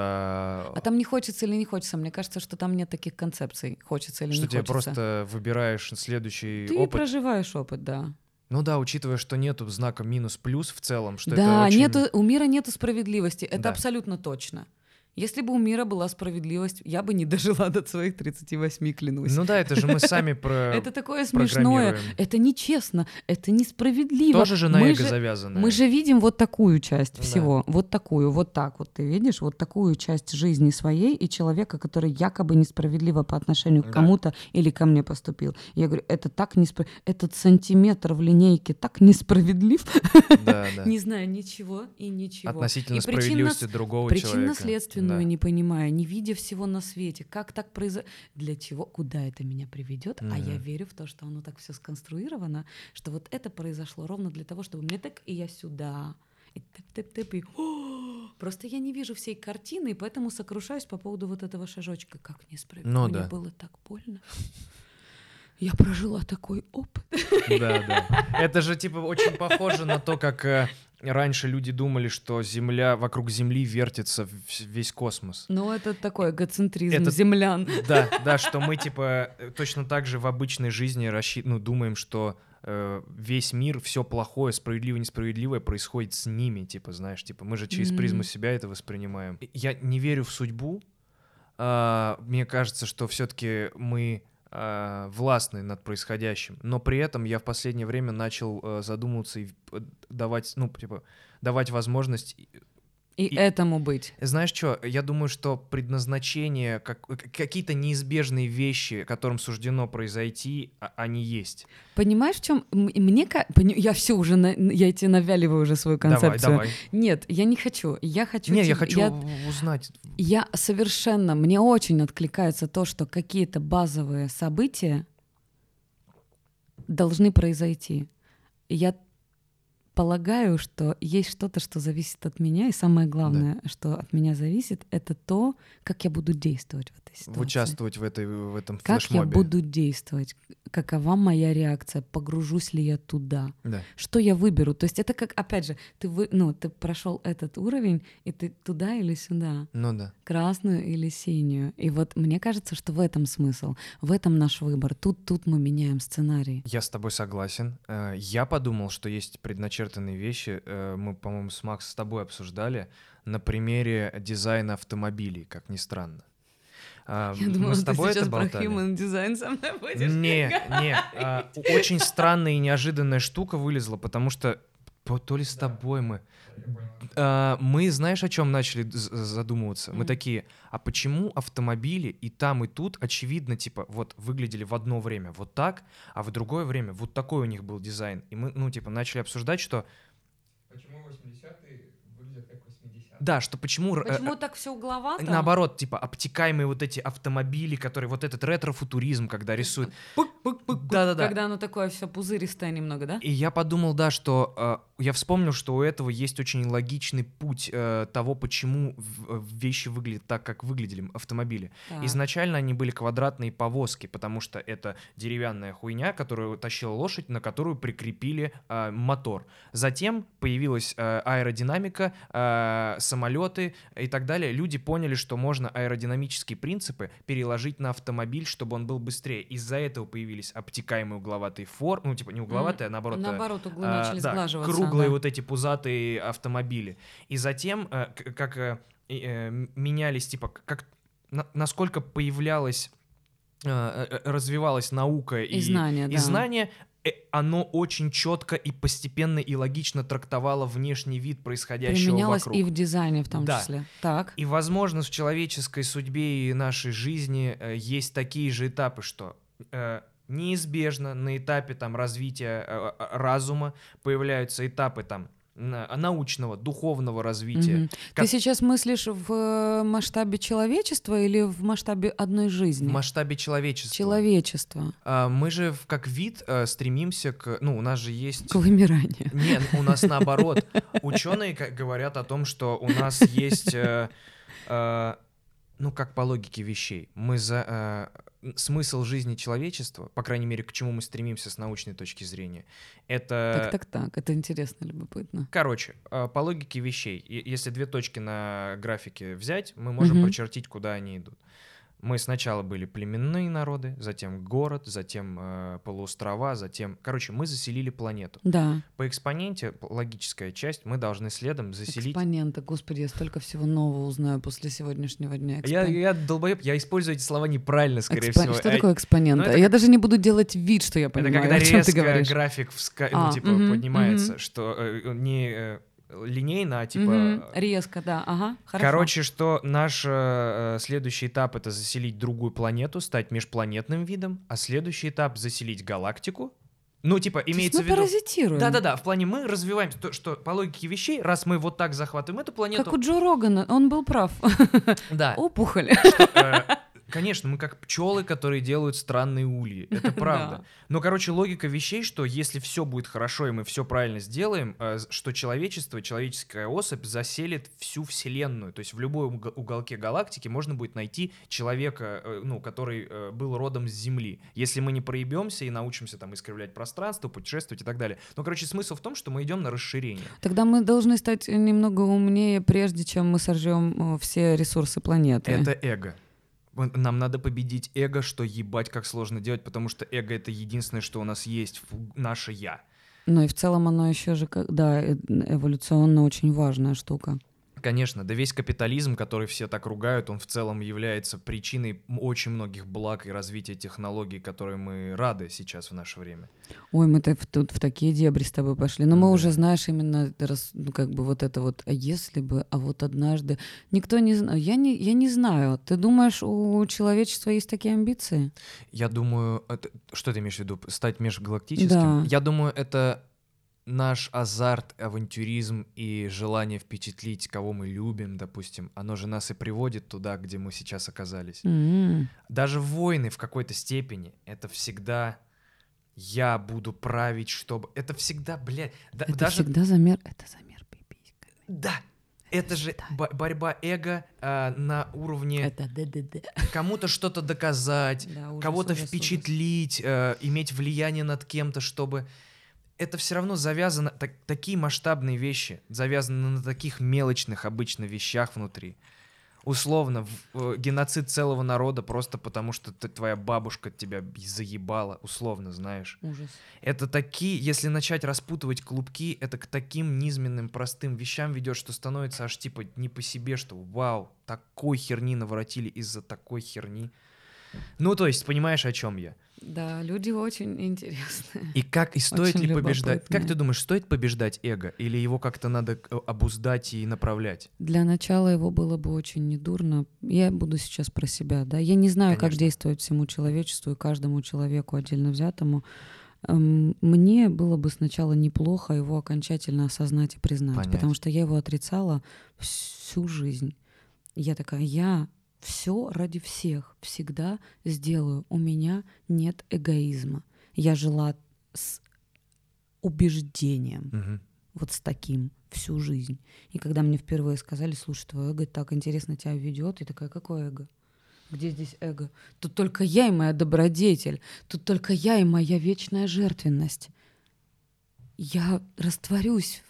А там не хочется или не хочется? Мне кажется, что там нет таких концепций. Хочется или что не тебе хочется. просто выбираешь следующий Ты опыт? проживаешь опыт, да. Ну да, учитывая, что нету знака минус-плюс в целом, что да, это очень... нету, у мира нету справедливости. Это Да. абсолютно точно. Если бы у мира была справедливость, я бы не *laughs* дожила до своих 38, клянусь. Ну да, это же мы *laughs* сами про... Это такое смешное. Это нечестно, это несправедливо. Тоже же на эго завязано. Мы же видим вот такую часть всего, вот такую, вот так вот ты видишь, вот такую часть жизни своей и человека, который якобы несправедливо по отношению к кому-то или ко мне поступил. Я говорю, это так несправедливо, этот сантиметр в линейке так несправедлив, Да, да. *laughs* не знаю ничего и ничего. Относительно справедливости причинно- другого человека. Причинно-следственную Да. не понимая, не видя всего на свете. Как так произошло? Для чего? Куда это меня приведет? А я верю в то, что оно так все сконструировано, что вот это произошло ровно для того, чтобы мне так и я сюда. И тып-тып-тып, и «О!» *gasps* Просто я не вижу всей картины, и поэтому сокрушаюсь по поводу вот этого шажочка. Как несправедливо. Ну Мне да. было так больно. Я прожила такой опыт. Да, да. Это же типа очень похоже на то, как э, раньше люди думали, что Земля вокруг Земли вертится весь космос. Ну, это такой эгоцентризм Это- землян. Да, *laughs* да, что мы типа э, точно так же в обычной жизни расщи- ну, думаем, что э, весь мир, все плохое, справедливое, несправедливое происходит с ними, типа, знаешь, типа, мы же через призму себя это воспринимаем. Я не верю в судьбу. А, мне кажется, что все-таки мы а, властны над происходящим, но при этом я в последнее время начал э, задумываться и э, давать, ну, типа, давать возможность И, И- этому быть. знаешь что, я думаю, что предназначение, как, какие-то неизбежные вещи, которым суждено произойти, а- они есть. Понимаешь, в чем? Мне я все уже, на- я тебе навяливаю уже свою концепцию. Давай, давай. Нет, я не хочу. Я хочу. Не, я тебе- хочу Я, узнать. я совершенно, мне очень откликается то, что какие-то базовые события должны произойти. Я полагаю, что есть что-то, что зависит от меня, и самое главное, что от меня зависит, это то, как я буду действовать в этой ситуации. Участвовать в, этой, в этом Как я флешмобе. буду действовать? Какова моя реакция? Погружусь ли я туда? Да. Что я выберу? То есть это как, опять же, ты, вы, ну, ты прошел этот уровень, и ты туда или сюда, Ну да. красную или синюю. И вот мне кажется, что в этом смысл, в этом наш выбор. Тут, тут мы меняем сценарий. Я с тобой согласен. Э, Я подумал, что есть предначертанные вещи. э, Мы, по-моему, с Макс с тобой обсуждали на примере дизайна автомобилей, как ни странно. Я мы думала, с ты тобой сейчас это про болтали? human design со мной будешь. Не, не. *laughs* а, Очень странная и неожиданная штука вылезла, потому что то ли с тобой мы. А, Мы, знаешь, о чем начали задумываться? Мы такие, а почему автомобили и там, и тут, очевидно, типа, вот выглядели в одно время вот так, а в другое время вот такой у них был дизайн. И мы, ну, типа, начали обсуждать, что Почему 80-е выглядят как 80-е? Да, что почему... э, Почему так все угловато? Наоборот, типа, обтекаемые вот эти автомобили, которые вот этот ретро-футуризм, когда рисуют. Да-да-да. Когда оно такое все пузыристое немного, да? И я подумал, да, что э, я вспомнил, что у этого есть очень логичный путь э, того, почему в вещи выглядят так, как выглядели автомобили. Так. Изначально они были квадратные повозки, потому что это деревянная хуйня, которую тащила лошадь, на которую прикрепили э, мотор. Затем появилась э, аэродинамика, э, самолеты и так далее. Люди поняли, что можно аэродинамические принципы переложить на автомобиль, чтобы он был быстрее. Из-за этого появились обтекаемые угловатые формы, ну типа не угловатые, а наоборот, э, Наоборот, углы а, начали да, сглаживаться. круглые да. вот эти пузатые автомобили. И затем, э, как э, менялись, типа, как на- насколько появлялась, развивалась наука и, И знания, и да. знания, оно очень четко и постепенно и логично трактовало внешний вид происходящего Применялось вокруг. и в дизайне в том Да. числе. Так. И, возможно, в человеческой судьбе и нашей жизни э, есть такие же этапы, что э, неизбежно на этапе там развития э, э, разума появляются этапы там научного, духовного развития. Мгм. Как- Ты сейчас мыслишь в э, масштабе человечества или в масштабе одной В жизни? масштабе человечества. Человечества. А, мы же в- как вид э, стремимся к... Ну, у нас же есть... К вымиранию. Нет, у нас *laughs* наоборот. Ученые говорят о том, что у нас есть, э, ну как по логике вещей, мы за смысл жизни человечества, по крайней мере, к чему мы стремимся с научной точки зрения, это Так, так, так. Это интересно, любопытно. Короче, э, по логике вещей, если две точки на графике взять, мы можем Мгм. прочертить, куда они идут. Мы сначала были племенные народы, затем город, затем э, полуострова, затем... Короче, мы заселили планету. Да. По экспоненте, логическая часть, мы должны следом заселить... Экспоненты, господи, я столько всего нового узнаю после сегодняшнего дня. Я, Экспон- я долбоеб, я использую эти слова неправильно, скорее Экспон- всего. Что А такое экспонент? ну, это я даже не буду делать вид, что я Это понимаю, когда о чем ты говоришь. график вска- А, ну, типа, мгм, поднимается, мгм. что э, не э, линейно, а типа... Э, Резко, да, ага, хорошо. Короче, что наш э, следующий этап это заселить другую планету, стать межпланетным видом, а следующий этап заселить галактику. Ну, типа, То имеется мы в виду. паразитируем. Да-да-да, в плане мы развиваемся, то, что по логике вещей, раз мы вот так захватываем эту планету, Как у Джо Рогана, он был прав. да, *laughs* Опухоль. что, э, конечно, мы как пчелы, которые делают странные ульи, это *laughs* правда. Да. Но, короче, логика вещей, что если все будет хорошо и мы все правильно сделаем, э, что человечество, человеческая особь заселит всю вселенную, то есть в любой уг- уголке галактики можно будет найти человека, э, ну, который э, был родом с Земли, если мы не проебемся и научимся там искривлять пространство, путешествовать и так далее. Ну, короче, смысл в том, что мы идем на расширение. Тогда мы должны стать немного умнее, прежде чем мы сожжем все ресурсы планеты. Это эго. Нам надо победить эго, что ебать как сложно делать, потому что эго это единственное, что у нас есть, наше я. Ну и в целом оно еще же, да, э- эволюционно очень важная штука. Конечно, да весь капитализм, который все так ругают, он в целом является причиной очень многих благ и развития технологий, которые мы рады сейчас в наше время. Ой, в- тут в такие дебри с тобой пошли. Но мы Да. уже, знаешь, именно рас- ну, как бы вот это вот, а если бы, а вот однажды. Никто не знает. Я не, я не знаю. Ты думаешь, у человечества есть такие амбиции? Я думаю, это, что ты имеешь в виду, стать межгалактическим? Да. Я думаю, это наш азарт, авантюризм и желание впечатлить, кого мы любим, допустим, оно же нас и приводит туда, где мы сейчас оказались. М. Даже войны в какой-то степени это всегда я буду править, чтобы... Это всегда, блядь, да- Это даже... всегда замер. Это замер пиписьками. Да, это же считаю. бо- борьба эго а, на уровне Это ДДД. кому-то что-то доказать, Да, кого-то впечатлить, э, иметь влияние над кем-то, чтобы... Это все равно завязано, так- такие масштабные вещи завязаны на таких мелочных обычно вещах внутри. Условно, в- э, геноцид целого народа просто потому, что ты- твоя бабушка тебя заебала, условно, знаешь. Ужас. Это такие, если начать распутывать клубки, это к таким низменным, простым вещам ведет, что становится аж типа не по себе, что вау, такой херни наворотили из-за такой херни. Ну, то есть, понимаешь, о чем я? Да, люди очень интересные. И как, и стоит Очень ли побеждать? Как ты думаешь, стоит побеждать эго? Или его как-то надо э, обуздать и направлять? Для начала его было бы очень недурно. Я буду сейчас про себя, да. Я не знаю, как Конечно. действовать всему человечеству и каждому человеку отдельно взятому. Эм, Мне было бы сначала неплохо его окончательно осознать и признать, Понять. потому что я его отрицала всю жизнь. Я такая, я все ради всех всегда сделаю. У меня нет эгоизма. Я жила с убеждением Мгм. вот с таким всю жизнь. И когда мне впервые сказали, слушай, твое эго так интересно тебя ведет, я такая, какое эго? Где здесь эго? Тут только я и моя добродетель. Тут только я и моя вечная жертвенность. Я растворюсь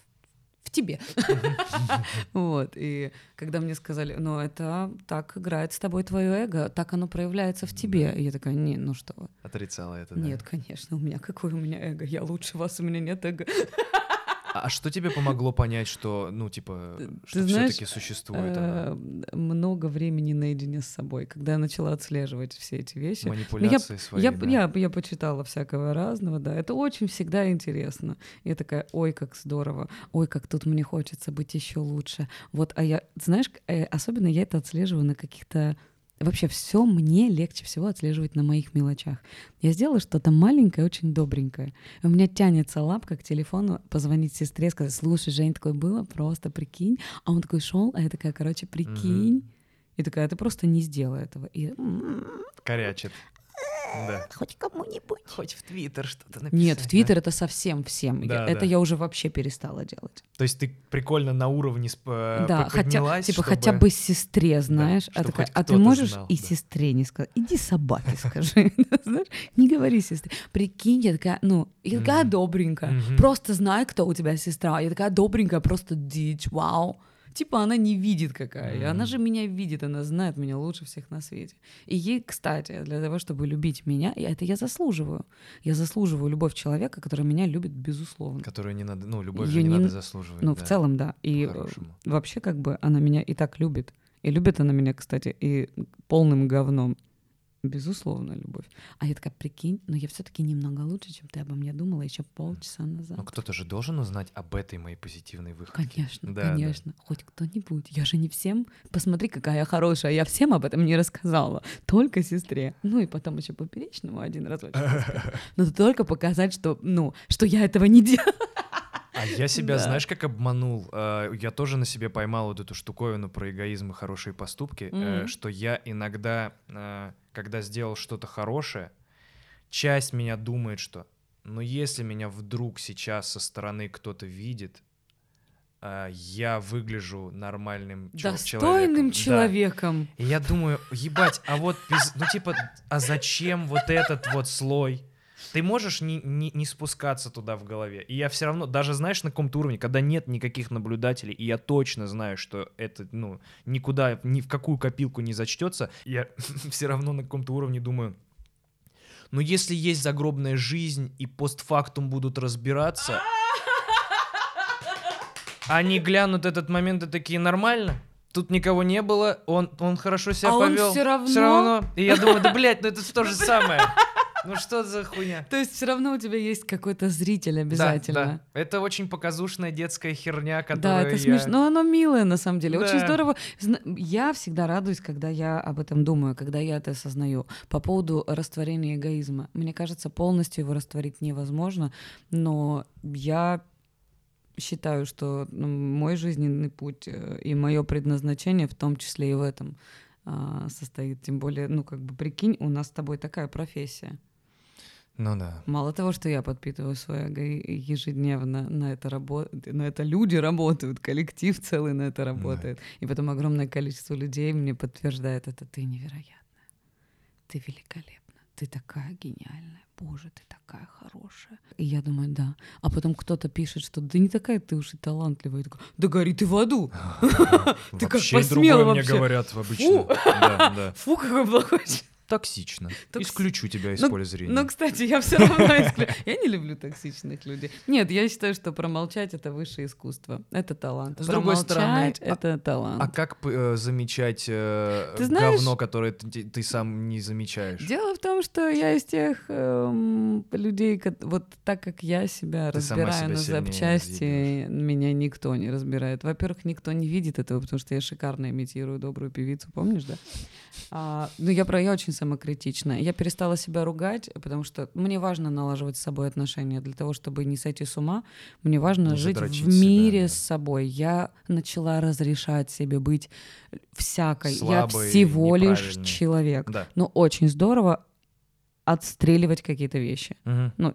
в тебе. *laughs* Вот. И когда мне сказали, ну это так играет с тобой твое эго, так оно проявляется в тебе. И я такая, не, ну что вы. Отрицала это, да? Нет, конечно, у меня какое у меня эго? Я лучше вас, у меня нет эго. А что тебе помогло понять, что, ну, типа, что все-таки существует она? Э, много времени наедине с собой, когда я начала отслеживать все эти вещи. Манипуляции свои, Я, да. я, я почитала всякого разного, да. Это очень всегда интересно. Я такая, ой, как здорово, ой, как тут мне хочется быть еще лучше. Вот, а я, знаешь, э, особенно я это отслеживаю на каких-то Вообще все мне легче всего отслеживать на моих мелочах. Я сделала что-то маленькое, очень добренькое. У меня тянется лапка к телефону позвонить сестре, сказать, слушай, Жень, такое было, просто прикинь. А он такой шел, а я такая, короче, прикинь. И такая, ты просто не сделай этого. И «М, Корячит. Да. хоть кому-нибудь. Хоть в Твиттер что-то написать. Нет, в да? Твиттер это совсем всем. Я- Да, это да. я уже вообще перестала делать. То есть ты прикольно на уровне сп- э, да, хотя, типа, чтобы- хотя бы сестре, знаешь. а, чтоб такая, а ты можешь знал, и да. сестре не сказать? Иди собаке *laughs* скажи. *laughs* Знаешь, не говори сестре. Прикинь, я такая, ну, я такая добренькая. Просто знай, кто у тебя сестра. Я такая добренькая, просто дичь, вау. Типа она не видит какая я. Она же меня видит, она знает меня лучше всех на свете. И ей, кстати, для того, чтобы любить меня, и это я заслуживаю. Я заслуживаю любовь человека, который меня любит безусловно. Которую не надо, ну, любовь не, не надо заслуживать. Ну, да, в целом, да. И э, по-хорошему. вообще, как бы, она меня и так любит. И любит она меня, кстати, и полным говном. Безусловно, любовь. А я такая, прикинь, но я все таки немного лучше, чем ты обо мне думала еще полчаса назад. Но кто-то же должен узнать об этой моей позитивной выходке. Конечно, Да, да. конечно. Хоть кто-нибудь. Я же не всем. Посмотри, какая я хорошая. Я всем об этом не рассказала. Только сестре. Ну и потом еще поперечному один раз. *laughs* Но только показать, что, ну, что я этого не делаю. А я себя, Да. знаешь, как обманул? А, Я тоже на себе поймал вот эту штуковину про эгоизм и хорошие поступки, Мгм. что я иногда, э, когда сделал что-то хорошее, часть меня думает, что, ну если меня вдруг сейчас со стороны кто-то видит, а, я выгляжу нормальным Достойным человеком. Да. человеком. И я думаю, ебать, а вот, без- ну типа, а зачем вот этот вот слой? Ты можешь не, не, не спускаться туда в голове. И я все равно, даже знаешь, на каком-то уровне, когда нет никаких наблюдателей, и я точно знаю, что это, ну, никуда, ни в какую копилку не зачтется, я *laughs* все равно на каком-то уровне думаю, ну если есть загробная жизнь и постфактум будут разбираться, *laughs* они глянут этот момент и такие, нормально? Тут никого не было, он, он хорошо себя А он повел. всё равно? Всё равно. И я думаю, да, блядь, ну это то же *laughs* самое. Ну что за хуйня? То есть все равно у тебя есть какой-то зритель Да, обязательно. да. Это очень показушная детская херня, Да, которую это я- смешно, но оно милое на самом деле, очень Да. здорово. Зна- Я всегда радуюсь, когда я об этом думаю, когда я это осознаю. По поводу растворения эгоизма. Мне кажется, полностью его растворить невозможно, но я считаю, что ну, мой жизненный путь э, и мое предназначение в том числе и в этом а, состоит. Тем более, ну как бы прикинь, у нас с тобой такая профессия. Ну да. Мало того, что я подпитываю свое эго ежедневно, на это, рабо... на это люди работают, коллектив целый на это работает. И потом огромное количество людей мне подтверждает это. Ты невероятная, ты великолепна, ты такая гениальная, боже, ты такая хорошая. И я думаю, да. А потом кто-то пишет, что да не такая ты уж и талантливая. Я такая, да гори ты в аду. *laughs* Ты как Вообще посмел другое мне вообще? говорят обычно. Да, да. *laughs* Фу, какой плохой человек. Токсично. Токси- Исключу тебя из Ну, поля зрения. Ну, кстати, я все равно исклю- Я не люблю токсичных людей. Нет, я считаю, что промолчать это высшее искусство. Это талант. С другой стороны, это талант. А как э, замечать э, говно, которое ты, сам не замечаешь? Дело в том, что я из тех эм, людей, вот так как я себя разбираю на запчасти, меня никто не разбирает. Во-первых, никто не видит этого, потому что я шикарно имитирую добрую певицу, помнишь, да? А, ну, я про я очень самокритична. Я перестала себя ругать, потому что мне важно налаживать с собой отношения для того, чтобы не сойти с ума. Мне важно Не жить в себя, мире да. с собой. Я начала разрешать себе быть всякой. Слабой, я всего лишь человек. Да. Но очень здорово отстреливать какие-то вещи. Мгм. Ну,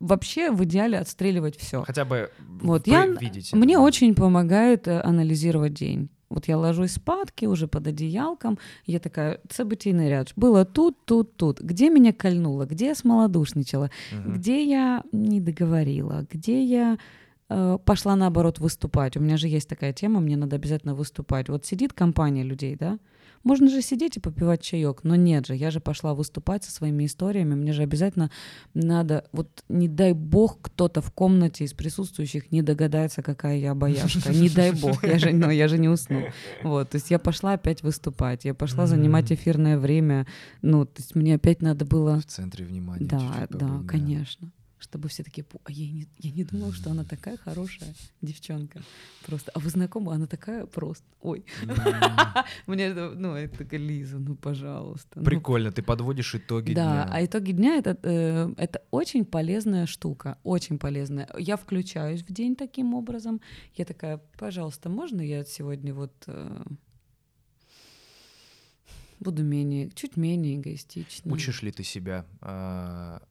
вообще в идеале отстреливать все. Хотя бы Вот я, видите. мне это, очень помогает э, анализировать день. Вот я ложусь спадки уже под одеялком, я такая, событийный ряд. Было тут, тут, тут. Где меня кольнуло? Где я смолодушничала? Мгм. Где я не договорила? Где я э, пошла наоборот выступать? У меня же есть такая тема, мне надо обязательно выступать. Вот сидит компания людей, да? Можно же сидеть и попивать чаек, но нет же, я же пошла выступать со своими историями, мне же обязательно надо, вот не дай бог кто-то в комнате из присутствующих не догадается, какая я бояшка, не дай бог, я же, ну, я же не усну. Вот, то есть я пошла опять выступать, я пошла занимать эфирное время, ну, то есть мне опять надо было В центре внимания. да, да, конечно. Чтобы все такие, «Пу, а я не, я не думала, что она такая хорошая девчонка. Просто. А вы знакомы? Она такая просто. Ой, *laughs* мне ну, это Лиза, ну, пожалуйста. ну, Прикольно, ты подводишь итоги да, дня. а итоги дня это, э, это очень полезная штука, очень полезная. Я включаюсь в день таким образом. Я такая, пожалуйста, можно я сегодня вот э, буду менее, чуть менее эгоистична. Учишь ли ты себя а,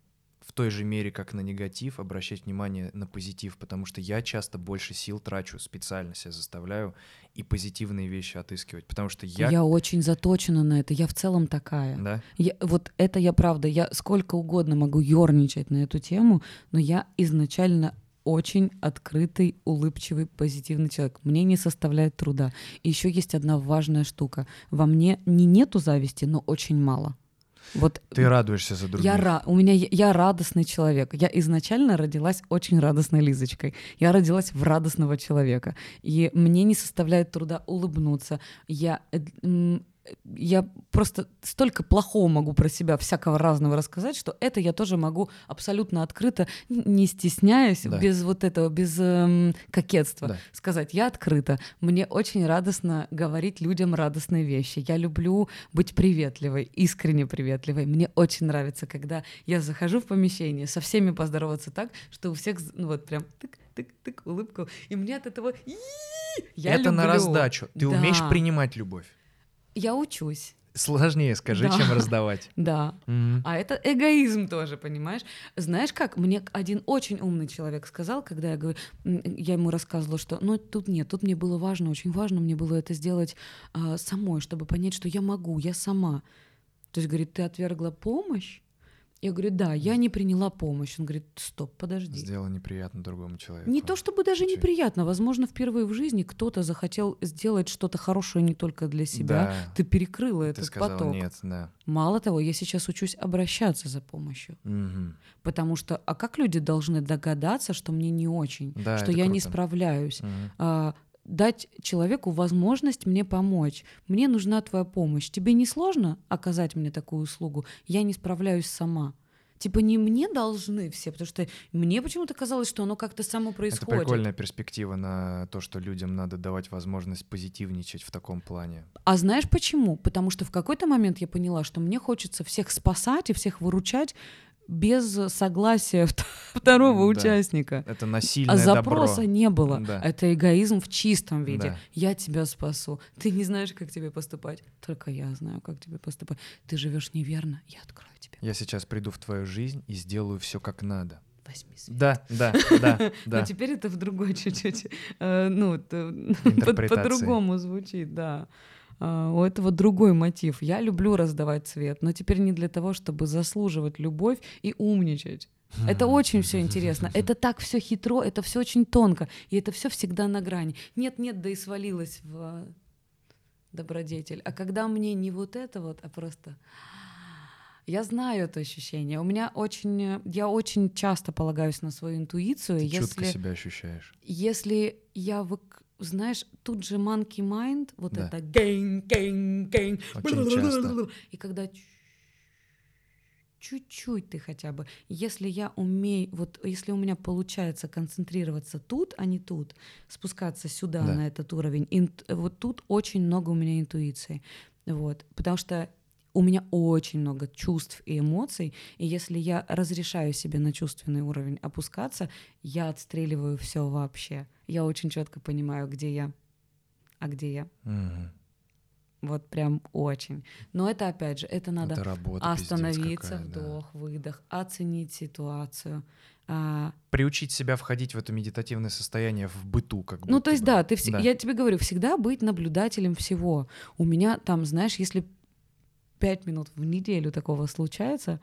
в той же мере, как на негатив, обращать внимание на позитив? Потому что я часто больше сил трачу, специально себя заставляю и позитивные вещи отыскивать. Потому что я... Я очень заточена на это. Я в целом такая. Да? Я, вот это я правда. Я сколько угодно могу ерничать на эту тему, но я изначально очень открытый, улыбчивый, позитивный человек. Мне не составляет труда. И еще есть одна важная штука. Во мне не нету зависти, но очень мало. Вот Ты радуешься за других. я, ра- у меня я радостный человек. Я изначально родилась очень радостной Лизочкой. Я родилась в радостного человека. И мне не составляет труда улыбнуться. Я, э, я просто столько плохого могу про себя, всякого разного рассказать, что это я тоже могу абсолютно открыто, не стесняясь, Да. без вот этого, без эм, кокетства Да. сказать, я открыта. Мне очень радостно говорить людям радостные вещи. Я люблю быть приветливой, искренне приветливой. Мне очень нравится, когда я захожу в помещение, со всеми поздороваться так, что у всех, ну вот прям тык-тык-тык, улыбку. И мне от этого... Я Это на люблю. раздачу. Ты умеешь Да. принимать любовь. Я учусь, Сложнее, скажи, Да. чем раздавать. *laughs* да. Мгм. А это эгоизм тоже, понимаешь? Знаешь как? Мне один очень умный человек сказал, когда я говорю, я ему рассказывала, что ну тут нет, тут мне было важно, очень важно мне было это сделать а, самой, чтобы понять, что я могу, я сама. То есть, говорит, ты отвергла помощь? Я говорю, да, я не приняла помощь. Он говорит, стоп, подожди. Сделал неприятно другому человеку. Не то чтобы даже Чуть. неприятно, возможно, впервые в жизни кто-то захотел сделать что-то хорошее не только для себя. Да. Ты перекрыла Ты этот сказал поток. нет, да. Мало того, я сейчас учусь обращаться за помощью. Мгм. Потому что, а как люди должны догадаться, что мне не очень, Да, что я не круто. справляюсь? Мгм. А, дать человеку возможность мне помочь. Мне нужна твоя помощь. Тебе не сложно оказать мне такую услугу? Я не справляюсь сама. Типа не мне должны все, потому что мне почему-то казалось, что оно как-то само Это происходит. прикольная перспектива на то, что людям надо давать возможность позитивничать в таком плане. А знаешь почему? Потому что в какой-то момент я поняла, что мне хочется всех спасать и всех выручать без согласия вт- второго Да. участника. Это насильное А запроса добро. не было. Да. Это эгоизм в чистом виде. Да. Я тебя спасу. Ты не знаешь, как тебе поступать. Только я знаю, как тебе поступать. Ты живешь неверно, я открою тебе. Я сейчас приду в твою жизнь и сделаю все как надо. Возьми свет. Да, да, да, *laughs* да. Но теперь это в другой чуть-чуть, э, ну, *laughs* по-другому звучит, да. А, У этого другой мотив. Я люблю раздавать цвет, но теперь не для того, чтобы заслуживать любовь и умничать. Это очень все интересно. *laughs* Это так все хитро, это все очень тонко, и это все всегда на грани. Нет, нет, да и свалилась в а, добродетель. А когда мне не вот это вот, а просто я знаю это ощущение. У меня очень, я очень часто полагаюсь на свою интуицию. Ты чутко если, себя ощущаешь. если я вык- знаешь, тут же monkey mind, вот Да. это гейн, Очень часто. и когда чуть- чуть-чуть ты хотя бы, если я умею, вот если у меня получается концентрироваться тут, а не тут, спускаться сюда Да. на этот уровень, инт- вот тут очень много у меня интуиции, вот, потому что у меня очень много чувств и эмоций, и если я разрешаю себе на чувственный уровень опускаться, я отстреливаю все вообще. Я очень четко понимаю, где я, а где я. Мгм. Вот прям очень. Но это опять же, это надо Это работа остановиться, какая, да. вдох, выдох, оценить ситуацию. А, Приучить себя входить в это медитативное состояние в быту, как ну, будто то есть, бы. да, ты вс- я тебе говорю, всегда быть наблюдателем всего. У меня там, знаешь, если пять минут в неделю такого случается,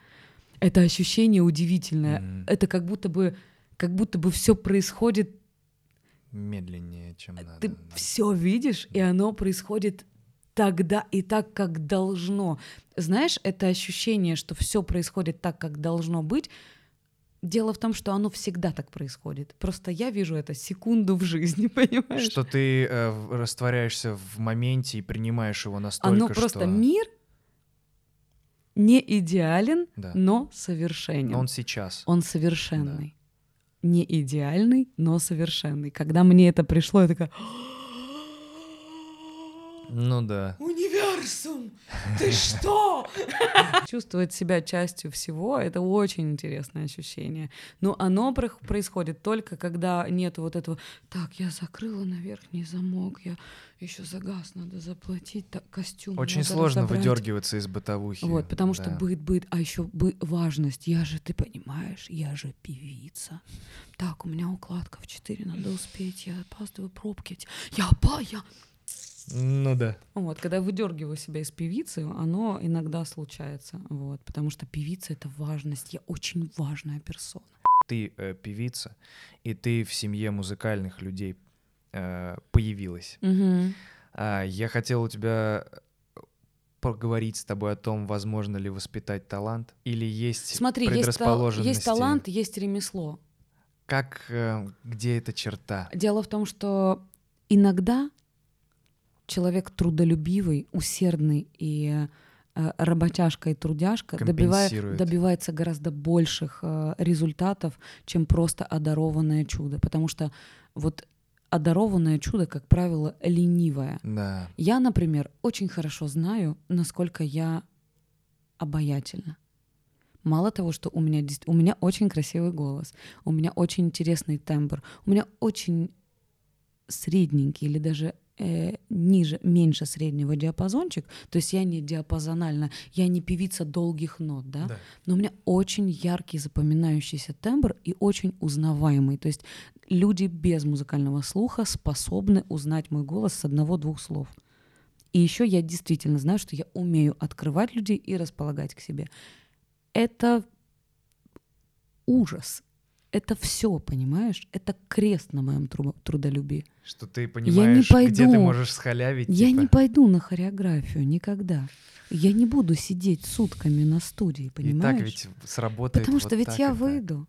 это ощущение удивительное. Мгм. Это как будто бы, как будто бы все происходит Медленнее, чем надо. ты да. все видишь, и оно происходит тогда и так, как должно. Знаешь, это ощущение, что все происходит так, как должно быть. Дело в том, что оно всегда так происходит. Просто я вижу это секунду в жизни, *laughs* понимаешь? Что ты э, растворяешься в моменте и принимаешь его настолько, оно просто что... мир не идеален, Да. но совершенен. Но он сейчас. Он совершенный. Не идеальный, но совершенный. Когда мне это пришло, я такая... Ну да. Универсум! Ты что? *laughs* Чувствовать себя частью всего — это очень интересное ощущение. Но оно про- происходит только, когда нет вот этого «Так, я закрыла на верхний замок, я еще за газ надо заплатить, так, костюм Очень надо сложно разобрать». выдергиваться из бытовухи. Вот, потому что да. быт, быт, а еще бы важность. Я же, ты понимаешь, я же певица. Так, у меня укладка в 4, надо успеть, я опаздываю пробки. Я, па, я, Ну да. вот, когда я выдергиваю себя из певицы, оно иногда случается, вот, потому что певица — это важность, я очень важная персона. ты э, певица, и ты в семье музыкальных людей э, появилась. Мгм. А, я хотел у тебя поговорить с тобой о том, возможно ли воспитать талант, или есть Смотри, есть, тал- предрасположенности. есть талант, есть ремесло. Как, э, где эта черта? Дело в том, что иногда человек трудолюбивый, усердный и э, работяжка и трудяжка Компенсирует. добивается гораздо больших э, результатов, чем просто одарованное чудо. Потому что вот одарованное чудо, как правило, ленивое. Да. Я, например, очень хорошо знаю, насколько я обаятельна. Мало того, что у меня, у меня очень красивый голос, у меня очень интересный тембр, у меня очень средненький или даже э, ниже, меньше среднего диапазончик, то есть я не диапазональна, я не певица долгих нот, да? но у меня очень яркий запоминающийся тембр и очень узнаваемый. То есть люди без музыкального слуха способны узнать мой голос с одного-двух слов. И еще я действительно знаю, что я умею открывать людей и располагать к себе. Это ужас. Это все, понимаешь? Это крест на моем тру- трудолюбии. Что ты понимаешь, где ты пойду. можешь схалявить. Я типа. не пойду на хореографию никогда. Я не буду сидеть сутками на студии, И понимаешь? так ведь сработает Потому вот что ведь так я и так. выйду.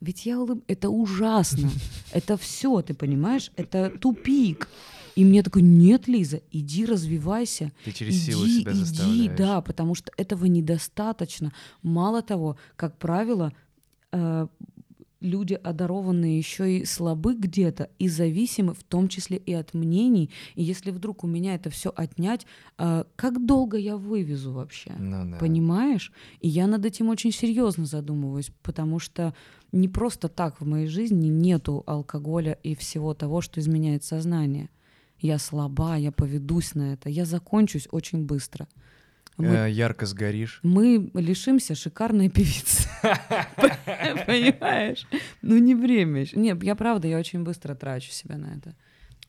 Ведь я улыб... Это ужасно. *laughs* Это все, ты понимаешь? Это тупик. И мне такой, нет, Лиза, иди развивайся. Ты через силу иди, себя иди, заставляешь. да, потому что этого недостаточно. Мало того, как правило, э, люди одарованные еще и слабы где-то и зависимы, в том числе и от мнений. И если вдруг у меня это все отнять, э, как долго я вывезу вообще? Ну да. Понимаешь? И я над этим очень серьезно задумываюсь, потому что не просто так в моей жизни нету алкоголя и всего того, что изменяет сознание. Я слаба, я поведусь на это, я закончусь очень быстро. Мы, Э, ярко сгоришь. мы лишимся шикарной певицы. *laughs* Понимаешь? Ну не время еще. Нет, я правда, я очень быстро трачу себя на это.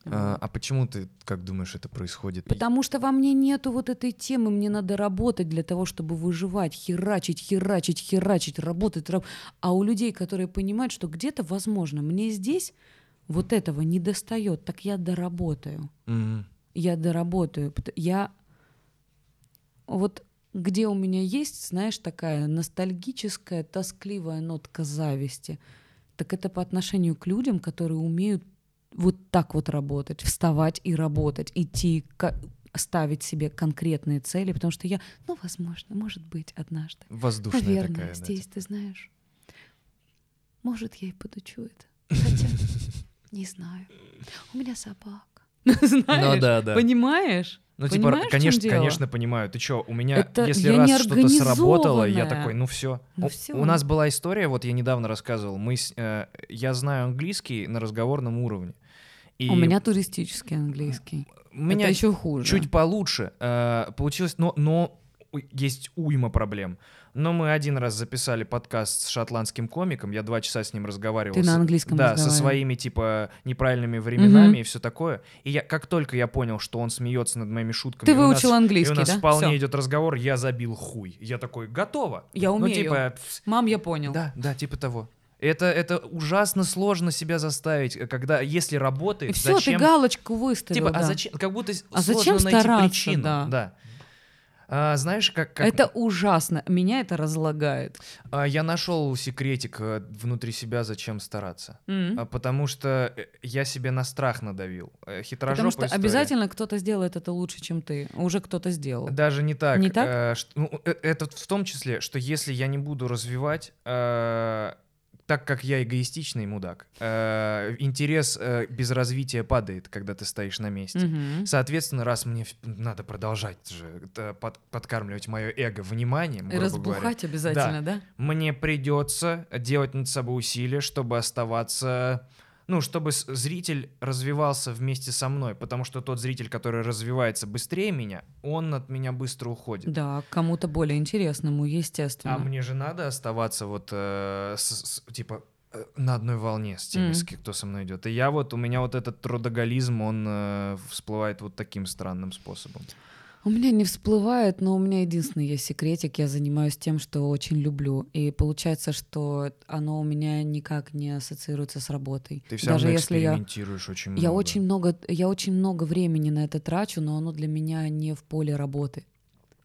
А, а почему ты, как думаешь, это происходит? Потому что во мне нету вот этой темы, мне надо работать для того, чтобы выживать, херачить, херачить, херачить, работать. раб- А у людей, которые понимают, что где-то, возможно, мне здесь вот этого не достает, так я доработаю. Я доработаю. Я вот где у меня есть, знаешь, такая ностальгическая, тоскливая нотка зависти, так это по отношению к людям, которые умеют вот так вот работать, вставать и работать, идти, ставить себе конкретные цели, потому что я, ну, возможно, может быть, однажды. Воздушная Наверное, такая. да, здесь, типа. ты знаешь, может, я и подучу это. Хотя, *laughs* не знаю. У меня собака. Знаешь, Ну да, да. Понимаешь? Ну, типа, Понимаешь, чём конечно, конечно, понимаю. Ты чё, у меня, Это если раз что-то сработало, я такой, ну все. Ну у, у нас была история, вот я недавно рассказывал, мы, э, я знаю английский на разговорном уровне. И У меня туристический английский. у меня это еще хуже. чуть получше э, получилось, но, но есть уйма проблем. Но мы один раз записали подкаст с шотландским комиком, я два часа с ним разговаривал. Ты на английском Да, со своими, типа, неправильными временами Мгм. и все такое. И я, как только я понял, что он смеется над моими шутками... Ты и у нас- выучил английский, И у нас да? вполне Всё. идет разговор, я забил хуй. Я такой, готово. Я Ну, умею. типа, пс, Мам, я понял. да, да, типа того. Это, это ужасно сложно себя заставить, э, когда, если И работает, все, зачем... ты галочку выставил. Типа, а да. зачем? Как будто А сложно зачем найти причину. да. А, знаешь, как, как Это ужасно. Меня это разлагает. а, я нашел секретик э, внутри себя, зачем стараться. М. А, потому что э, я себе на страх надавил. Э, Потому Хитрожопая что история. обязательно кто-то сделает это лучше, чем ты. Уже кто-то сделал. Даже не так. Не так? Э, ш- ну, это в том числе, что если я не буду развивать, э, так как я эгоистичный мудак, э, интерес э, без развития падает, когда ты стоишь на месте. Мгм. Соответственно, раз мне надо продолжать же это под- подкармливать мое эго вниманием, грубо говоря, разбухать обязательно, да? мне придется делать над собой усилия, чтобы оставаться, ну, чтобы зритель развивался вместе со мной, потому что тот зритель, который развивается быстрее меня, он от меня быстро уходит. Да, кому-то более интересному, естественно. А мне же надо оставаться вот э, с- с- типа э, на одной волне с теми, ки- кто со мной идет. И я вот у меня вот этот трудоголизм, он э, всплывает вот таким странным способом. У меня не всплывает, но у меня единственный есть секретик. Я занимаюсь тем, что очень люблю. И получается, что оно у меня никак не ассоциируется с работой. Ты все Даже равно если я... очень много. Я очень много, я очень много времени на это трачу, но оно для меня не в поле работы.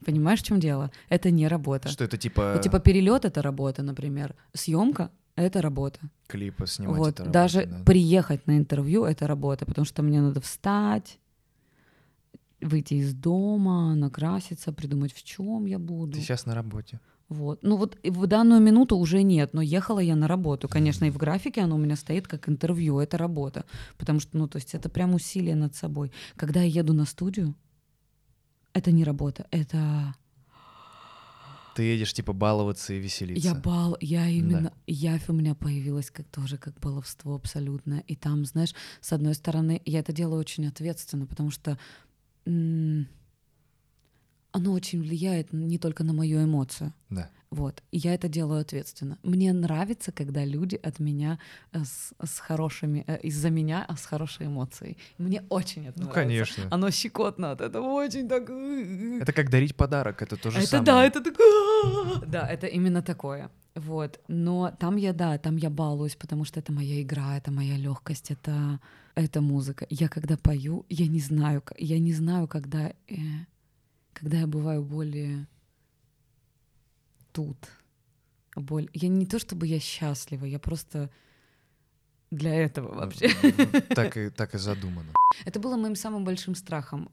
Понимаешь, в чем дело? Это не работа. Что это типа, Вот, типа перелет это работа, например. Съемка это работа. клипы снимать? вот это работа, даже да. приехать на интервью это работа, потому что мне надо встать, выйти из дома, накраситься, придумать, в чем я буду. Ты сейчас на работе. Вот. Ну вот в данную минуту уже нет, но ехала я на работу. Конечно, и в графике оно у меня стоит как интервью, это работа. Потому что, ну, то есть это прям усилие над собой. Когда я еду на студию, это не работа, это Ты едешь типа баловаться и веселиться. я бал, я именно, явь у меня появилась как тоже как баловство абсолютно. И там, знаешь, с одной стороны, я это делаю очень ответственно, потому что оно очень влияет не только на мою эмоцию. Да. Вот. И я это делаю ответственно. Мне нравится, когда люди от меня э, с, с хорошими, э, из-за меня, а с хорошей эмоцией. Мне очень это Ну, нравится. конечно. Оно щекотно от этого очень так... Это как дарить подарок, это то же это самое. да, это такое... Да, это именно такое. Вот. Но там я, да, там я балуюсь, потому что это моя игра, это моя легкость, это, это музыка. Я когда пою, я не знаю, я не знаю, когда, э, когда я бываю более тут. Боль. Я не то чтобы я счастлива, я просто для этого вообще. Так и, *laughs* так и задумано. Это было моим самым большим страхом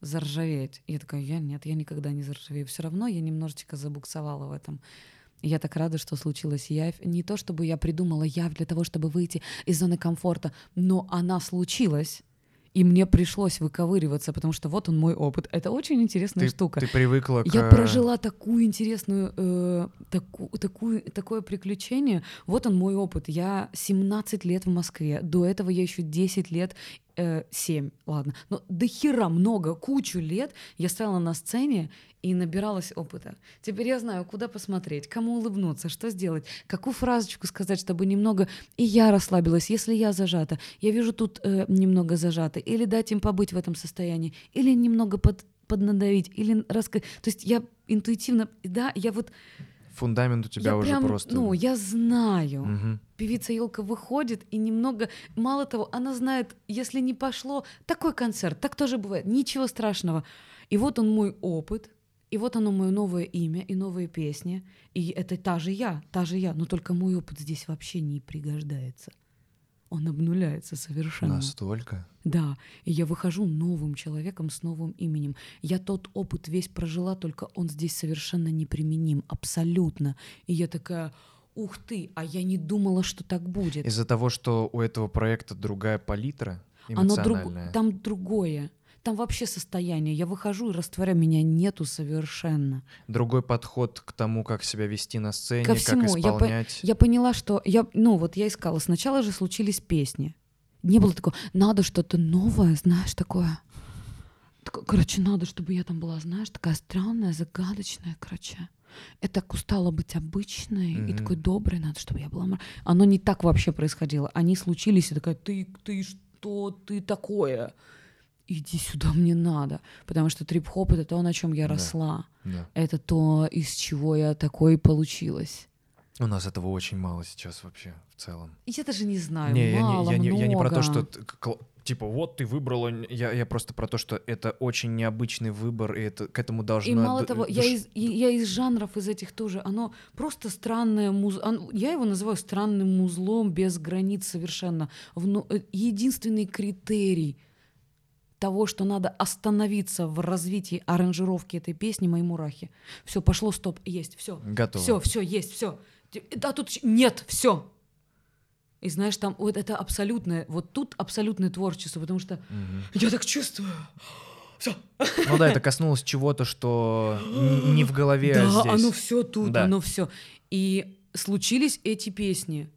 заржаветь. Я такая, я нет, я никогда не заржавею. Все равно я немножечко забуксовала в этом. И Я так рада, что случилась явь. Не то, чтобы я придумала явь для того, чтобы выйти из зоны комфорта, но она случилась, и мне пришлось выковыриваться, потому что вот он мой опыт. Это очень интересная Ты, штука. ты привыкла к... Я прожила такую интересную, э, таку- такую, такое приключение. Вот он мой опыт. Я 17 лет в Москве. До этого я еще 10 лет, э, 7, ладно. Но до хера много, кучу лет я стояла на сцене и набиралась опыта. Теперь я знаю, куда посмотреть, кому улыбнуться, что сделать, какую фразочку сказать, чтобы немного и я расслабилась, если я зажата. Я вижу тут э, немного зажата. Или дать им побыть в этом состоянии, или немного под, поднадавить, или раска... То есть я интуитивно, да, я вот... Фундамент у тебя я уже прям, просто... ну, я знаю. Мгм. Певица Елка выходит и немного, мало того, она знает, если не пошло, такой концерт, так тоже бывает, ничего страшного. И вот он мой опыт, и вот оно мое новое имя и новые песни, и это та же я, та же я, но только мой опыт здесь вообще не пригождается. Он обнуляется совершенно. Настолько. Да, и я выхожу новым человеком с новым именем. Я тот опыт весь прожила, только он здесь совершенно неприменим, абсолютно. И я такая, ух ты, а я не думала, что так будет. Из-за того, что у этого проекта другая палитра Оно друг... Там другое. Там вообще состояние. Я выхожу и растворяю, меня нету совершенно. Другой подход к тому, как себя вести на сцене, Ко как всему. Я по- исполнять. Я поняла, что я, ну вот я искала. Сначала же случились песни. Не было такого, надо что-то новое, знаешь, такое. Короче, надо, чтобы я там была, знаешь, такая странная, загадочная, короче. Я так устала быть обычной и Мгм. такой доброй, надо, чтобы я была... Оно не так вообще происходило. Они случились, и такая, ты, ты что, ты такое? Иди сюда, *laughs* мне надо. Потому что трип-хоп — это то, на чем я Да. росла. Да. Это то, из чего я такой получилась. У нас этого очень мало сейчас вообще в целом. Я даже не знаю, не, я мало, не, я, не, я не про то, много. что типа вот ты выбрала, я, я просто про то, что это очень необычный выбор, и это к этому должно. И мало того, я из, я из жанров из этих тоже. Оно просто странное муз... оно- Я его называю странным музлом без границ совершенно. Вну- э, Единственный критерий того, что надо остановиться в развитии аранжировки этой песни «Мои мурахи». Все, пошло, стоп, есть, все. Готово. Все, все, есть, все. Да тут нет, все. И знаешь, там вот это абсолютное, вот тут абсолютное творчество, потому что Мгм. я так чувствую. Все. Ну да, это коснулось чего-то, что не в голове, Да, здесь. оно все тут, Да. оно все. И случились эти песни.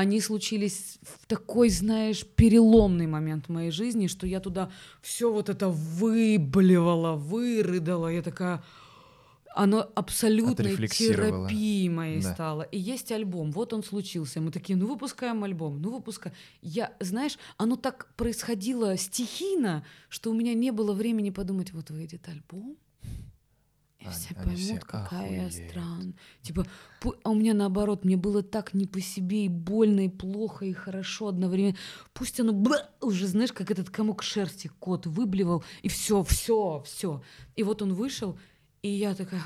Они случились в такой, знаешь, переломный момент в моей жизни, что я туда все вот это выблевала, вырыдала. Я такая... оно абсолютной Отрефлексировало. терапией моей Да. стало. И есть альбом, вот он случился. Мы такие, ну выпускаем альбом, ну выпускаем. Я, знаешь, оно так происходило стихийно, что у меня не было времени подумать, вот выйдет альбом, и Они- все поймут, все какая я охуеют. странная. Типа, а у меня наоборот, мне было так не по себе, и больно, и плохо, и хорошо одновременно. Пусть оно бла, уже, знаешь, как этот комок шерсти кот выблевал, и все, все, все. И вот он вышел, и я такая...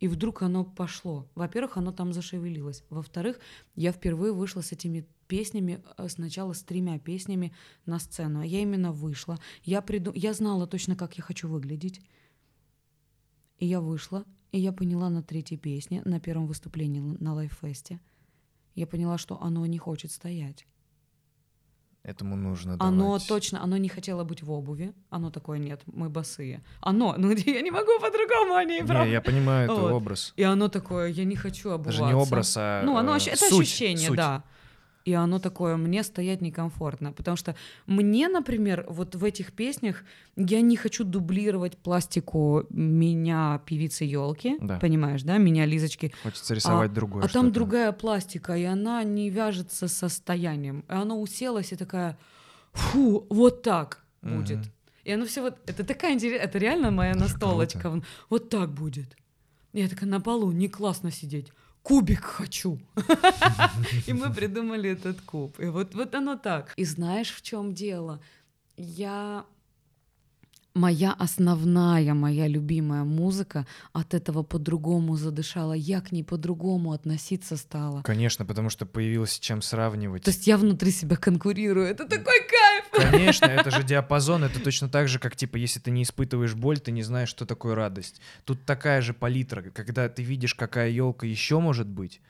И вдруг оно пошло. Во-первых, оно там зашевелилось. Во-вторых, я впервые вышла с этими песнями, э, сначала с тремя песнями на сцену. А я именно вышла. Я, приду... я знала точно, как я хочу выглядеть. И я вышла, и я поняла на третьей песне, на первом выступлении на лайффесте, я поняла, что оно не хочет стоять. Этому нужно Оно давать. точно, оно не хотело быть в обуви. Оно такое, нет, мы босые. Оно, ну *laughs* я не могу по-другому, они Не, правда. я понимаю, это Вот. образ. И оно такое, я не хочу обуваться. Даже не образ, а Ну, оно, э, это суть, ощущение, суть. да. И оно такое, мне стоять некомфортно. Потому что мне, например, вот в этих песнях я не хочу дублировать пластику меня, певицы елки, Да. понимаешь, да, меня, Лизочки. Хочется рисовать другое А там что-то. другая пластика, и она не вяжется с состоянием. И оно уселось и такая, фу, вот так будет. Мгм. И оно все вот, это такая интересная, это реально моя настолочка. Вот так будет. Я такая на полу, не классно сидеть. Кубик хочу. *laughs* И мы придумали этот куб. И вот, вот оно так. И знаешь, в чем дело? Я моя основная, моя любимая музыка от этого по-другому задышала. Я к ней по-другому относиться стала. Конечно, потому что появилось чем сравнивать. То есть я внутри себя конкурирую. Это такой кайф! Конечно, это же *laughs* диапазон, это точно так же, как, типа, если ты не испытываешь боль, ты не знаешь, что такое радость. Тут такая же палитра, когда ты видишь, какая елка еще может быть,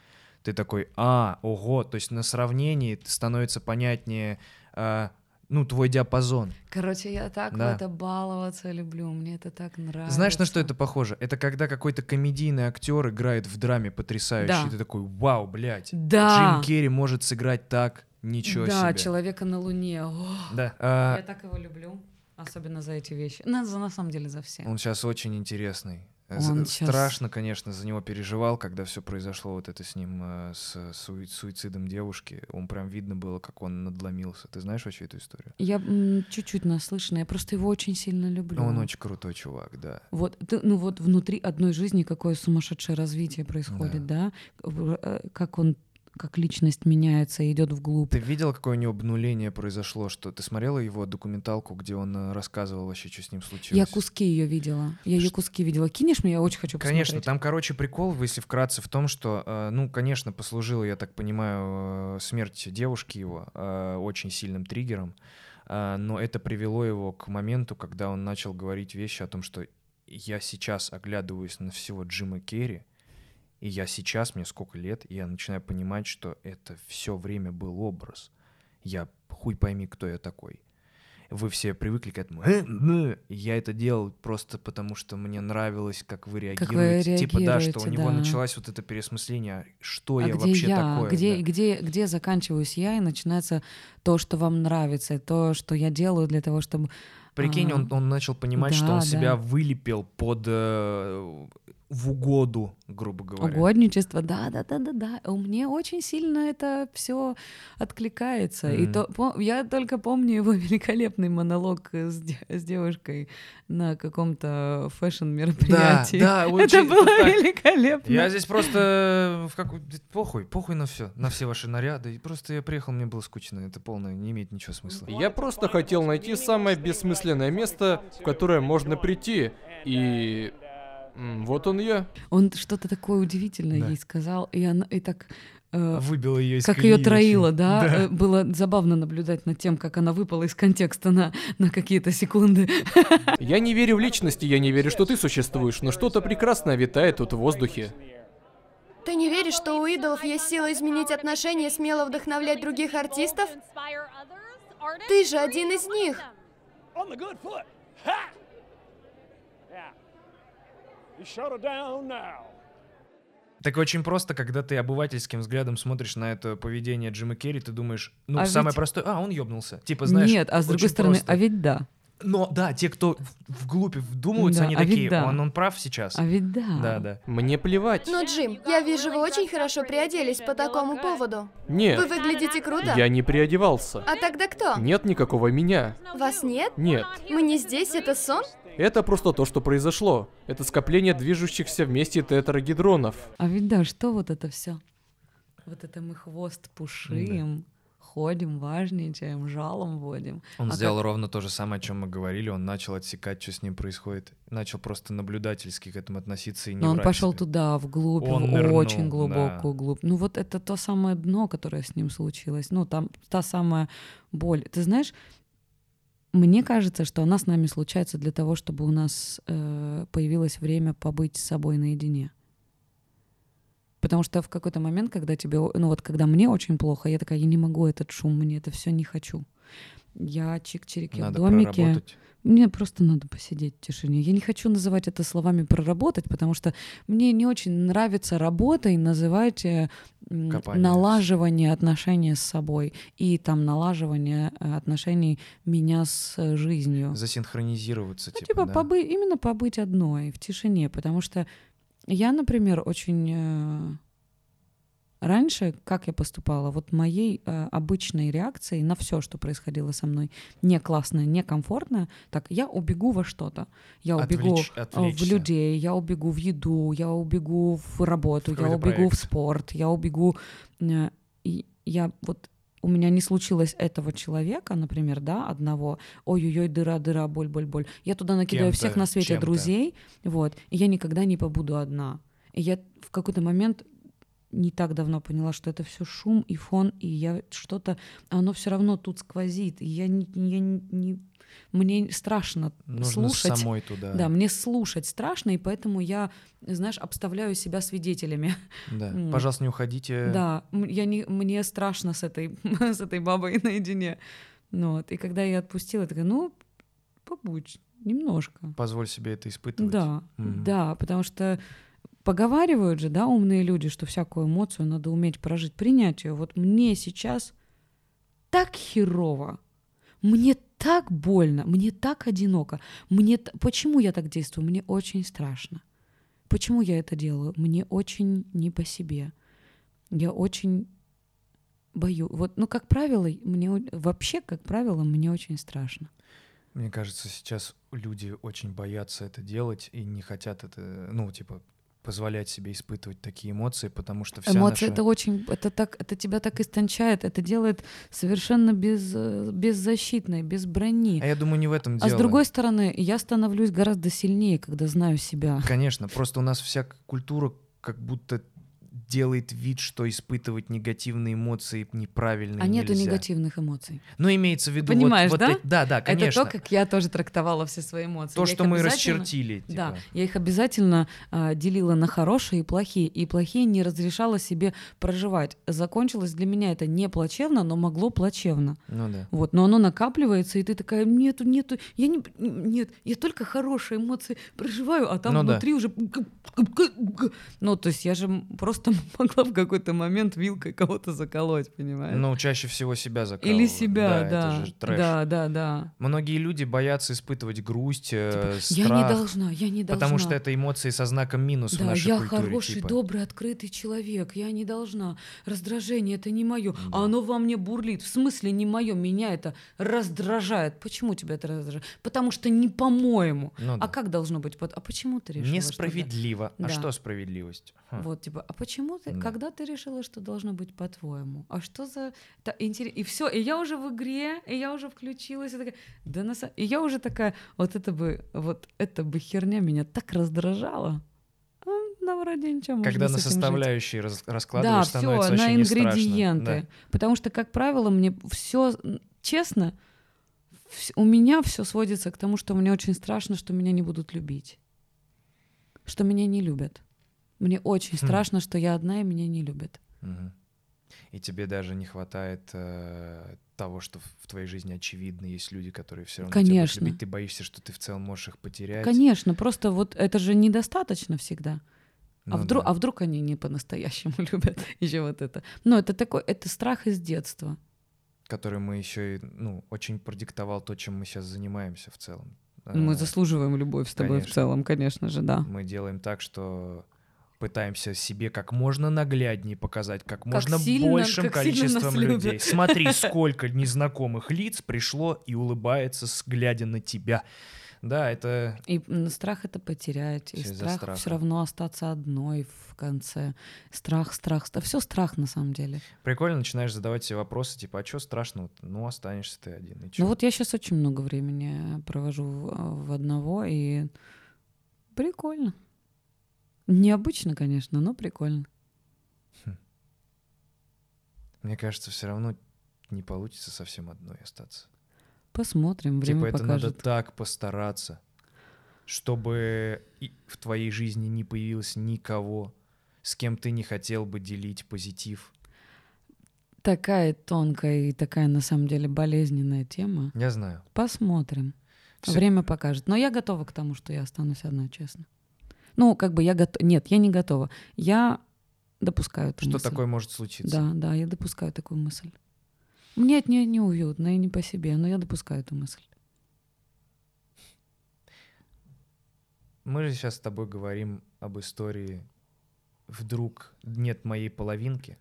ты такой, а, ого, то есть на сравнении становится понятнее, а, ну, твой диапазон. Короче, я так Да. в это баловаться люблю. Мне это так нравится. Знаешь, на что это похоже? Это когда какой-то комедийный актер играет в драме потрясающе, Да. и ты такой, вау, блядь, Да. Джим Керри может сыграть так, ничего да, себе. человека на Луне. О, Да, а, Я так его люблю. Особенно за эти вещи. На, за- на самом деле за все. Он сейчас очень интересный. З- Он Страшно, конечно, за него переживал, когда все произошло вот это с ним, э, с суи- суицидом девушки. Он прям видно было, как он надломился. Ты знаешь вообще эту историю? Я чуть-чуть наслышана, я просто его очень сильно люблю. Он очень крутой чувак, да. Вот, ты- ну вот внутри одной жизни какое сумасшедшее развитие происходит, да? В- э, Как он, как личность меняется, идет вглубь. Ты видел, какое у него обнуление произошло? Что ты смотрела его документалку, где он э, рассказывал вообще, что с ним случилось? Я куски ее видела. Я ее куски видела. Кинешь мне, я очень хочу посмотреть. Конечно, там, короче, прикол, если вкратце, в том, что, э, ну, конечно, послужила, я так понимаю, э, смерть девушки его очень сильным триггером, но это привело его к моменту, когда он начал говорить вещи о том, что я сейчас оглядываюсь на всего Джима Керри, и я сейчас, мне сколько лет, и я начинаю понимать, что это все время был образ. Я хуй пойми, кто я такой. Вы все привыкли к этому. «Э, э». И Я это делал просто потому, что мне нравилось, как вы реагируете. вы типа, да, что у реагируете, него началось вот это переосмысление, что а я где вообще я? такое. где, да. где, где заканчиваюсь я, и начинается то, что вам нравится, то, что я делаю для того, чтобы... Прикинь, а, он, он начал понимать, что да, он да. себя вылепил под э, в угоду, грубо говоря. Угодничество, да, да, да, да, да. У Мне очень сильно это все откликается. И Мгм. то, по- я только помню его *laughs* великолепный монолог с, де- с девушкой на каком-то fashion Да, мероприятии. да, *laughs* Это очень- было вот так. великолепно. Я здесь просто в какой похуй, похуй на все, на все ваши наряды. И просто я приехал, мне было скучно. Это полное, не имеет ничего смысла. Я просто хотел найти самое бессмысленное место, в которое можно прийти. И вот он я. Он что-то такое удивительное Да. ей сказал, и она и так. э, Выбило ее из как ее очень. троило, да? Да. Э, Было забавно наблюдать над тем, как она выпала из контекста на, на какие-то секунды. Я не верю в личности, я не верю, что ты существуешь, но что-то прекрасное витает тут в воздухе. Ты не веришь, что у идолов есть сила изменить отношения и смело вдохновлять других артистов? Ты же один из них. Так очень просто, когда ты обывательским взглядом смотришь на это поведение Джима Керри, ты думаешь, ну, А самое ведь- простое, а, он ёбнулся. Типа, знаешь, Нет, а с другой стороны, просто. а ведь да. Но да, те, кто в- вглубь вдумываются, Да, они а такие, да. он, он прав сейчас. А ведь да. Да, да. Мне плевать. Но, Джим, я вижу, вы очень хорошо приоделись по такому поводу. Вы Нет, выглядите круто. я не приодевался. А тогда кто? Нет никакого меня. Вас нет? Нет. Мы не здесь, это сон? Это просто то, что произошло. Это скопление движущихся вместе тетрагидронов. А ведь да, что вот это все? Вот это мы хвост пушим, ходим, важничаем, жалом водим. Он А сделал ровно то же самое, о чем мы говорили. Он начал отсекать, что с ним происходит. Начал просто наблюдательски к этому относиться и не Но он пошел туда, вглубь, Он в нырнул, очень да. глубокую глубь. Ну вот это то самое дно, которое с ним случилось. Ну там та самая боль. Ты знаешь, мне кажется, что она с нами случается для того, чтобы у нас э, появилось время побыть с собой наедине. Потому что в какой-то момент, когда тебе, ну вот когда мне очень плохо, я такая, я не могу этот шум, мне это все не хочу. Я чик-чирики в домике. проработать. Мне просто надо посидеть в тишине. Я не хочу называть это словами проработать, потому что мне не очень нравится работой называть э, Копание. налаживание отношений с собой и там налаживание э, отношений меня с э, жизнью. Засинхронизироваться, Ну, типа, типа да. побы- именно побыть одной в тишине, потому что я, например, очень э, раньше, как я поступала, вот моей э, обычной реакцией на все, что происходило со мной, не классное, не комфортное, так я убегу во что-то, я убегу Отвлечь- э, в людей, я убегу в еду, я убегу в работу, В я убегу в проект. спорт, я убегу, э, и я вот у меня не случилось этого человека, например, да, одного, ой-ой-ой, дыра, дыра, боль, боль, боль. Я туда накидаю всех на свете друзей, вот, и я никогда не побуду одна. И я в какой-то момент не так давно поняла, что это все шум и фон, и я что-то, оно все равно тут сквозит, и я не, я не- не- мне страшно Нужно слушать. самой туда. Да, мне слушать страшно, и поэтому я, знаешь, обставляю себя свидетелями. Да. *laughs* Пожалуйста, не уходите. Да, я не, мне страшно с этой, *laughs* с этой бабой *laughs* наедине. Ну, вот. И когда я отпустила, я такая, ну, побудь немножко. Позволь себе это испытывать. Да, Мгм. да, потому что поговаривают же, да, умные люди, что всякую эмоцию надо уметь прожить, принять ее. Вот мне сейчас так херово, мне так больно, мне так одиноко, мне почему я так действую? Мне очень страшно. Почему я это делаю? Мне очень не по себе. Я очень бою. Вот, ну, как правило, мне вообще, как правило, мне очень страшно. Мне кажется, сейчас люди очень боятся это делать и не хотят это, ну, типа, позволять себе испытывать такие эмоции, потому что вся Эмоции наша... это очень, это так, это тебя так истончает, это делает совершенно без, беззащитной, без брони. А я думаю, не в этом А дело. с другой стороны, я становлюсь гораздо сильнее, когда знаю себя. Конечно, просто у нас вся культура как будто делает вид, что испытывать негативные эмоции неправильно А нету нельзя. негативных эмоций. Ну, имеется в виду вот- Понимаешь, вот, да? эти- да, да, конечно. Это то, как я тоже трактовала все свои эмоции. То, Я что мы обязательно- расчертили. Типа. Да, я их обязательно а, делила на хорошие и плохие, и плохие не разрешала себе проживать. Закончилось для меня это не плачевно, но могло плачевно. Ну да. Вот, но оно накапливается, и ты такая, нету, нету, я не, нет, я только хорошие эмоции проживаю, а там Ну да. внутри уже... Ну, то есть я же просто *laughs* могла в какой-то момент вилкой кого-то заколоть, понимаешь? Ну, чаще всего себя закалывают. Или себя, да. Это же трэш. Да, да, да. Многие люди боятся испытывать грусть, э, Я страх, не должна, я не должна. потому что это эмоции со знаком минус в Да, нашей я культуре. хороший, типа. добрый, открытый человек. Я не должна. Раздражение это не мое. Да. А оно во мне бурлит. В смысле не мое. Меня это раздражает. Почему тебя это раздражает? Потому что не по-моему. Ну да. А как должно быть? А почему ты решила? что да? Несправедливо. А Да. что справедливость? Хм. Вот, типа, а почему ты, Да. когда ты решила, что должно быть по-твоему? А что за... та- интерес- И все, и я уже в игре, и я уже включилась, и такая, да на И я уже такая, вот это бы, вот это бы херня меня так раздражала. А, Да, вроде ничего, Когда на жить. составляющие Да, раскладываешь, все, становится на вообще не страшно. ингредиенты. Да. Потому что, как правило, мне все, честно, у меня все сводится к тому, что мне очень страшно, что меня не будут любить. Что меня не любят. Мне очень Хм. страшно, что я одна и меня не любят. И тебе даже не хватает э, того, что в, в твоей жизни очевидно. Есть люди, которые все равно тебя Конечно. любить. Ты боишься, что ты в целом можешь их потерять. Конечно, просто вот это же недостаточно всегда. Ну а, вдруг, да. а вдруг они не по-настоящему *laughs* любят еще вот это. Ну, это такой, это страх из детства. который мы еще и, ну, очень продиктовал то, чем мы сейчас занимаемся в целом. Мы А, заслуживаем любовь с тобой в конечно. целом, конечно же, да. Мы делаем так, что пытаемся себе как можно нагляднее показать, как, можно сильно- большим как количеством любят. людей. Смотри, *laughs* сколько незнакомых лиц пришло и улыбается, глядя на тебя. Да, это И страх это потерять, и страх страха. все равно остаться одной в конце. Страх, страх, да все страх на самом деле. прикольно, начинаешь задавать себе вопросы, типа, а что страшного? Ну, останешься ты один. И чё? Ну вот я сейчас очень много времени провожу в одного, и прикольно. Необычно, конечно, но прикольно. Мне кажется, все равно не получится совсем одной остаться. Посмотрим, время типа, это надо покажет. так постараться, чтобы в твоей жизни не появилось никого, с кем ты не хотел бы делить позитив. Такая тонкая и такая на самом деле болезненная тема. Я знаю. Посмотрим. Всё- Время покажет. Но я готова к тому, что я останусь одна, честно. Ну, как бы я готова. Нет, я не готова. Я допускаю эту Что мысль. такое может случиться? Да, да, я допускаю такую мысль. Мне от нее неуютно и не по себе, но я допускаю эту мысль. Мы же сейчас с тобой говорим об истории «Вдруг нет моей половинки».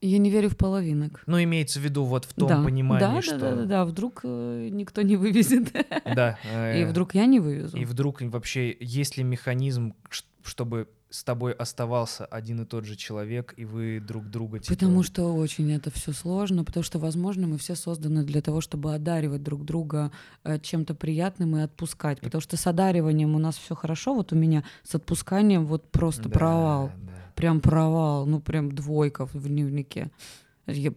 Я не верю в половинок. Ну, имеется в виду вот в том да. понимании, да, что... да, да, да, да, вдруг э, никто не вывезет. Да, *laughs* И э, вдруг я не вывезу. И вдруг вообще есть ли механизм, чтобы с тобой оставался один и тот же человек, и вы друг друга типа... Потому что очень это все сложно, потому что, возможно, мы все созданы для того, чтобы одаривать друг друга э, чем-то приятным и отпускать. Потому что с одариванием у нас все хорошо, вот у меня с отпусканием вот просто Да, провал. да. Прям провал, ну прям двойка в дневнике.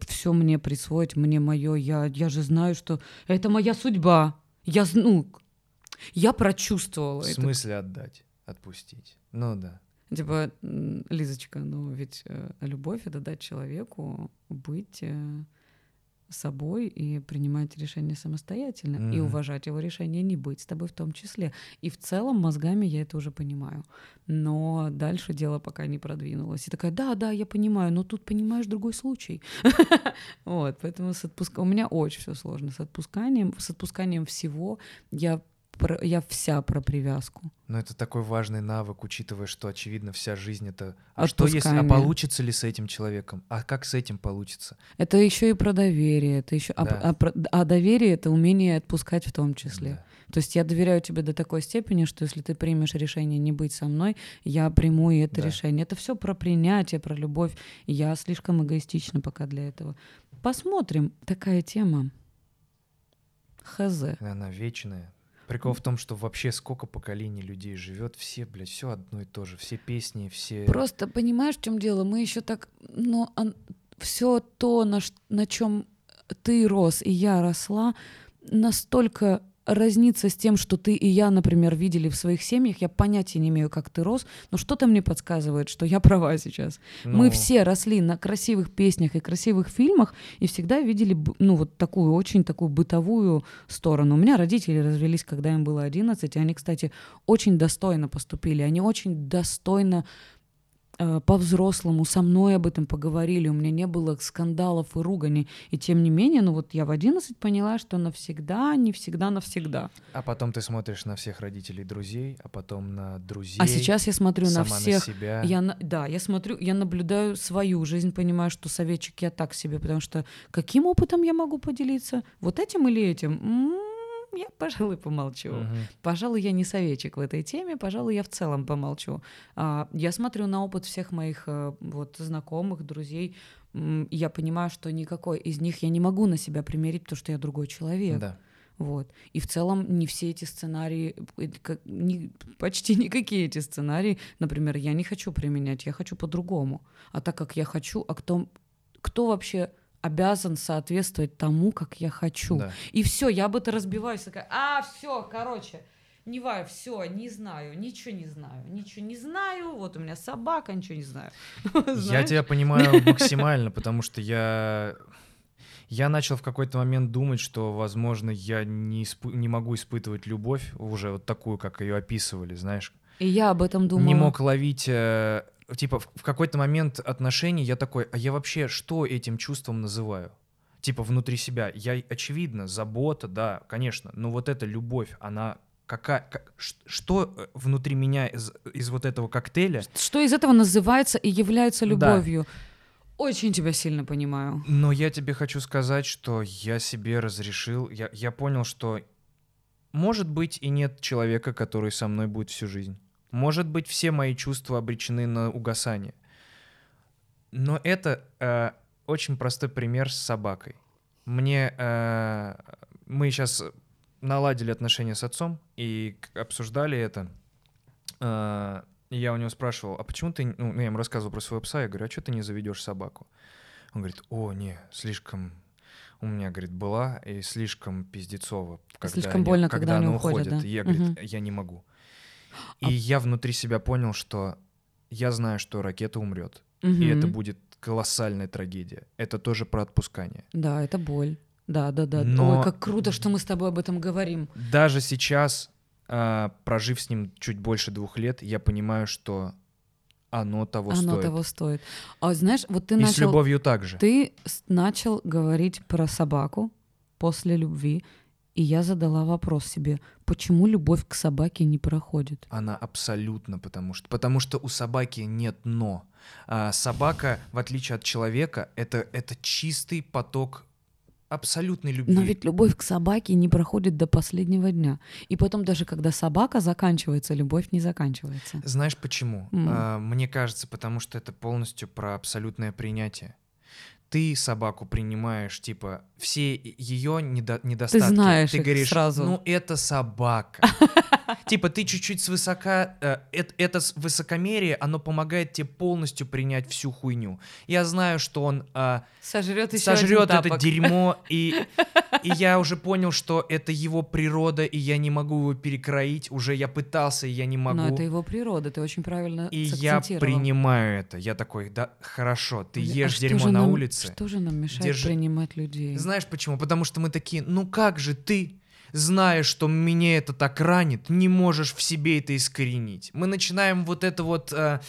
все мне присвоить, мне мое, я, я же знаю, что это моя судьба. Я, ну, я прочувствовала В это. смысле отдать, отпустить? Ну да. Типа, Лизочка, ну ведь э, любовь это дать человеку быть э, собой и принимать решения самостоятельно, и Мгм. уважать его решение не быть с тобой в том числе. И в целом мозгами я это уже понимаю. Но дальше дело пока не продвинулось. И такая, да, да, я понимаю, но тут понимаешь другой случай. *laughs* Вот, поэтому с отпуска... у меня очень все сложно с отпусканием. С отпусканием всего я, про- я вся про привязку. Но это такой важный навык, учитывая, что, очевидно, вся жизнь это... А что если... А получится ли с этим человеком? А как с этим получится? Это еще и про доверие. Это еще, а, Да. а про- а доверие это умение отпускать в том числе. Да. То есть я доверяю тебе до такой степени, что если ты примешь решение не быть со мной, я приму и это Да. решение. Это все про принятие, про любовь. Я слишком эгоистична пока для этого. Посмотрим. Такая тема. Хз. Она вечная. Прикол в том, что вообще сколько поколений людей живет, все, блядь, все одно и то же. Все песни, все... Просто понимаешь, в чем дело? Мы еще так, но все то, на, на чем ты рос и я росла, настолько разнится с тем, что ты и я, например, видели в своих семьях. Я понятия не имею, как ты рос, но что-то мне подсказывает, что я права сейчас. Мы Ну, все росли на красивых песнях и красивых фильмах и всегда видели, ну, вот такую очень такую бытовую сторону. У меня родители развелись, когда им было 11, и они, кстати, очень достойно поступили. Они очень достойно по-взрослому со мной об этом поговорили, у меня не было скандалов и руганий. И тем не менее, ну вот я в 11 поняла, что навсегда, не всегда, навсегда. А потом ты смотришь на всех родителей друзей, а потом на друзей. А сейчас я смотрю на всех себя. Я на- да, я смотрю, я наблюдаю свою жизнь, понимаю, что советчик я так себе, потому что каким опытом я могу поделиться? Вот этим или этим? М, Я, пожалуй, помолчу. Мгм. Пожалуй, я не советчик в этой теме, пожалуй, я в целом помолчу. А, я смотрю на опыт всех моих э, вот знакомых, друзей, я понимаю, что никакой из них я не могу на себя примерить, потому что я другой человек. Да. Вот. И в целом не все эти сценарии, э, не- почти *laughs* никакие эти сценарии, например, я не хочу применять, я хочу по-другому. А так как я хочу, а кто, кто вообще обязан соответствовать тому, как я хочу? Да. И все, я об это разбиваюсь, такая, а, все, короче, не ваю, все, не знаю, ничего не знаю, ничего не знаю, вот у меня собака, ничего не знаю. *laughs* Я тебя понимаю *laughs* максимально, потому что я... Я начал в какой-то момент думать, что, возможно, я не, испы- не могу испытывать любовь уже вот такую, как ее описывали, знаешь. И я об этом думала. Не мог ловить... э, типа, в, в какой-то момент отношений я такой, а я вообще что этим чувством называю? Типа внутри себя. Я, очевидно, забота, да, конечно, но вот эта любовь, она какая, как- что э, внутри меня из, из вот этого коктейля, Что из этого называется и является Да. любовью? Очень тебя сильно понимаю. Но я тебе хочу сказать, что я себе разрешил, я, я понял, что может быть и нет человека, который со мной будет всю жизнь. Может быть, все мои чувства обречены на угасание. Но это э, очень простой пример с собакой. Мне э, мы сейчас наладили отношения с отцом и обсуждали это. Э, я у него спрашивал, а почему ты, ну, я ему рассказывал про своего пса, я говорю, а что ты не заведешь собаку? Он говорит, о, не, слишком у меня, говорит, была и слишком пиздецово. когда Слишком они- больно, когда они уходят, да? Я, говорит, Мгм. я не могу. А И я внутри себя понял, что я знаю, что ракета умрет. И это будет колоссальная трагедия. Это тоже про отпускание. Да, это боль. Да, да, да. Но- Ой, как круто, что мы с тобой об этом говорим. Даже сейчас, а, прожив с ним чуть больше двух лет, я понимаю, что оно того Оно стоит. того стоит. А знаешь, вот ты И с начал... любовью также. Ты с- начал говорить про собаку после любви, и я задала вопрос себе, почему любовь к собаке не проходит? Она абсолютно потому что... Потому что у собаки нет «но». А собака, в отличие от человека, это, это чистый поток абсолютной любви. Но ведь любовь к собаке не проходит до последнего дня. И потом даже когда собака заканчивается, любовь не заканчивается. Знаешь почему? М. А, мне кажется, потому что это полностью про абсолютное принятие. Ты собаку принимаешь, типа, все ее недо- недостатки. знаешь ты говоришь, сразу. ну это собака. *laughs* Типа ты чуть-чуть свысока, э, эт- это с- высокомерие, оно помогает тебе полностью принять всю хуйню. Я знаю, что он а, Сожрет еще сожрет это дерьмо, и, *laughs* и я уже понял, что это его природа, и я не могу его перекроить. Уже я пытался, и я не могу. Но это его природа, ты очень правильно И я принимаю это. Я такой, да, хорошо, ты а ешь что дерьмо на нам- улице. Что же нам мешает Держи- принимать людей? Знаешь почему? Потому что мы такие, ну как же ты, зная, что меня это так ранит, не можешь в себе это искоренить. Мы начинаем вот это вот... э,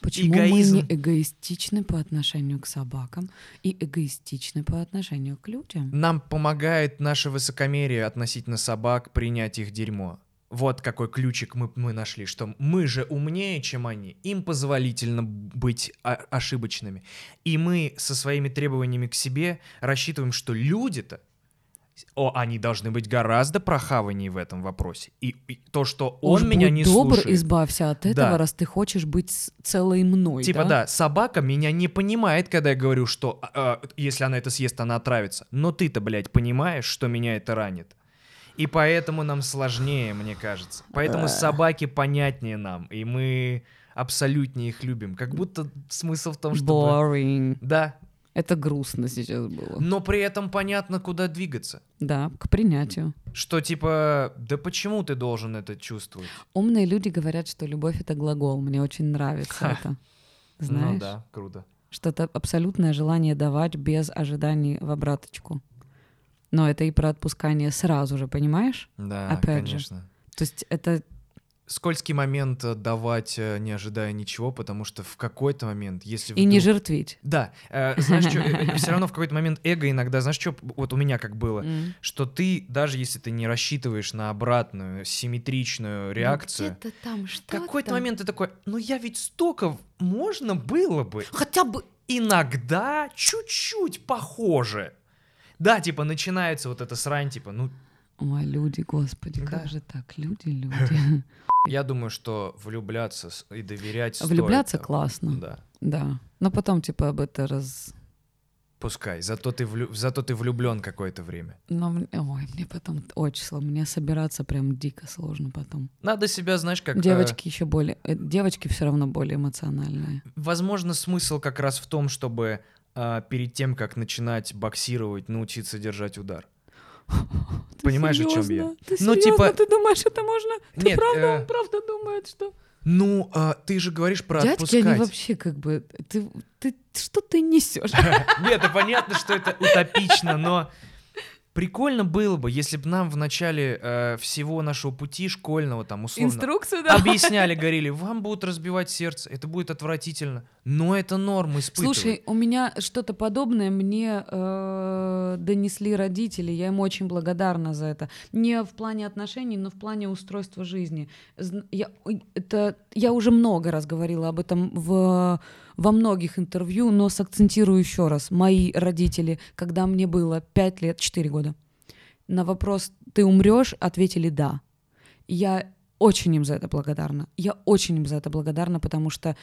Почему эгоизм. мы не эгоистичны по отношению к собакам и эгоистичны по отношению к людям? нам помогает наше высокомерие относительно собак принять их дерьмо. Вот какой ключик мы, мы нашли, что мы же умнее, чем они. Им позволительно быть ошибочными. И мы со своими требованиями к себе рассчитываем, что люди-то, о, они должны быть гораздо прохаваннее в этом вопросе. И, и то, что он Уж меня будь не добр, слушает. избавься от этого, Да. раз ты хочешь быть целой мной, Типа, да? собака меня не понимает, когда я говорю, что а, если она это съест, она отравится. Но ты-то, блядь, понимаешь, что меня это ранит. И поэтому нам сложнее, мне кажется. Поэтому собаки понятнее нам, и мы абсолютнее их любим. Как будто смысл в том, чтобы... Boring. Да, Это грустно сейчас было. но при этом понятно, куда двигаться. Да, к принятию. Что типа, да почему ты должен это чувствовать? Умные люди говорят, что любовь — это глагол. Мне очень нравится Ха. это. Знаешь? Ну да, круто. Что это абсолютное желание давать без ожиданий в обраточку. Но это и про отпускание сразу же, понимаешь? Да, Опять же. конечно. То есть это скользкий момент э, давать, э, не ожидая ничего, потому что в какой-то момент, если и не вдруг- жертвить. Да, э, знаешь, *laughs* все равно в какой-то момент эго иногда, знаешь, что вот у меня как было, что ты, даже если ты не рассчитываешь на обратную, симметричную реакцию, Ну, там в что-то. какой-то момент ты такой, ну я ведь столько можно было бы Хотя бы... иногда чуть-чуть похоже. Да, типа начинается вот эта срань, типа, ну, Ой, люди, господи, Да. как же так? Люди, люди. *laughs* *laughs* я думаю, что влюбляться и доверять стоит. Влюбляться классно. Да. Да. Но потом, типа, об это раз... Пускай, зато ты, влю... зато ты влюблен какое-то время. Но. Ой, мне потом очень сложно. Мне собираться прям дико сложно потом. Надо себя, знаешь, как... э, Девочки еще более... э, Девочки все равно более эмоциональные. возможно, смысл как раз в том, чтобы а, перед тем, как начинать боксировать, научиться держать удар. Понимаешь, о чем я? Ты Ну, типа- Ты думаешь, это можно? Ты Нет, правда, э, он правда думает, что... Ну, а, ты же говоришь про Дядьки, отпускать. они вообще как бы... Ты, ты, что ты несешь? *laughs* Нет, это понятно, что это утопично, но Прикольно было бы, если бы нам в начале э, всего нашего пути школьного, там, условно, Инструкцию, да? объясняли, говорили, вам будут разбивать сердце, это будет отвратительно, но это норм испытывать. Слушай, у меня что-то подобное мне э, донесли родители. Я им очень благодарна за это. Не в плане отношений, но в плане устройства жизни. Зн- Я, это, я уже много раз говорила об этом в, во многих интервью, но сакцентирую еще раз. Мои родители, когда мне было 5 лет, 4 года, на вопрос «ты умрешь?» ответили «да». Я очень им за это благодарна. Я очень им за это благодарна, потому что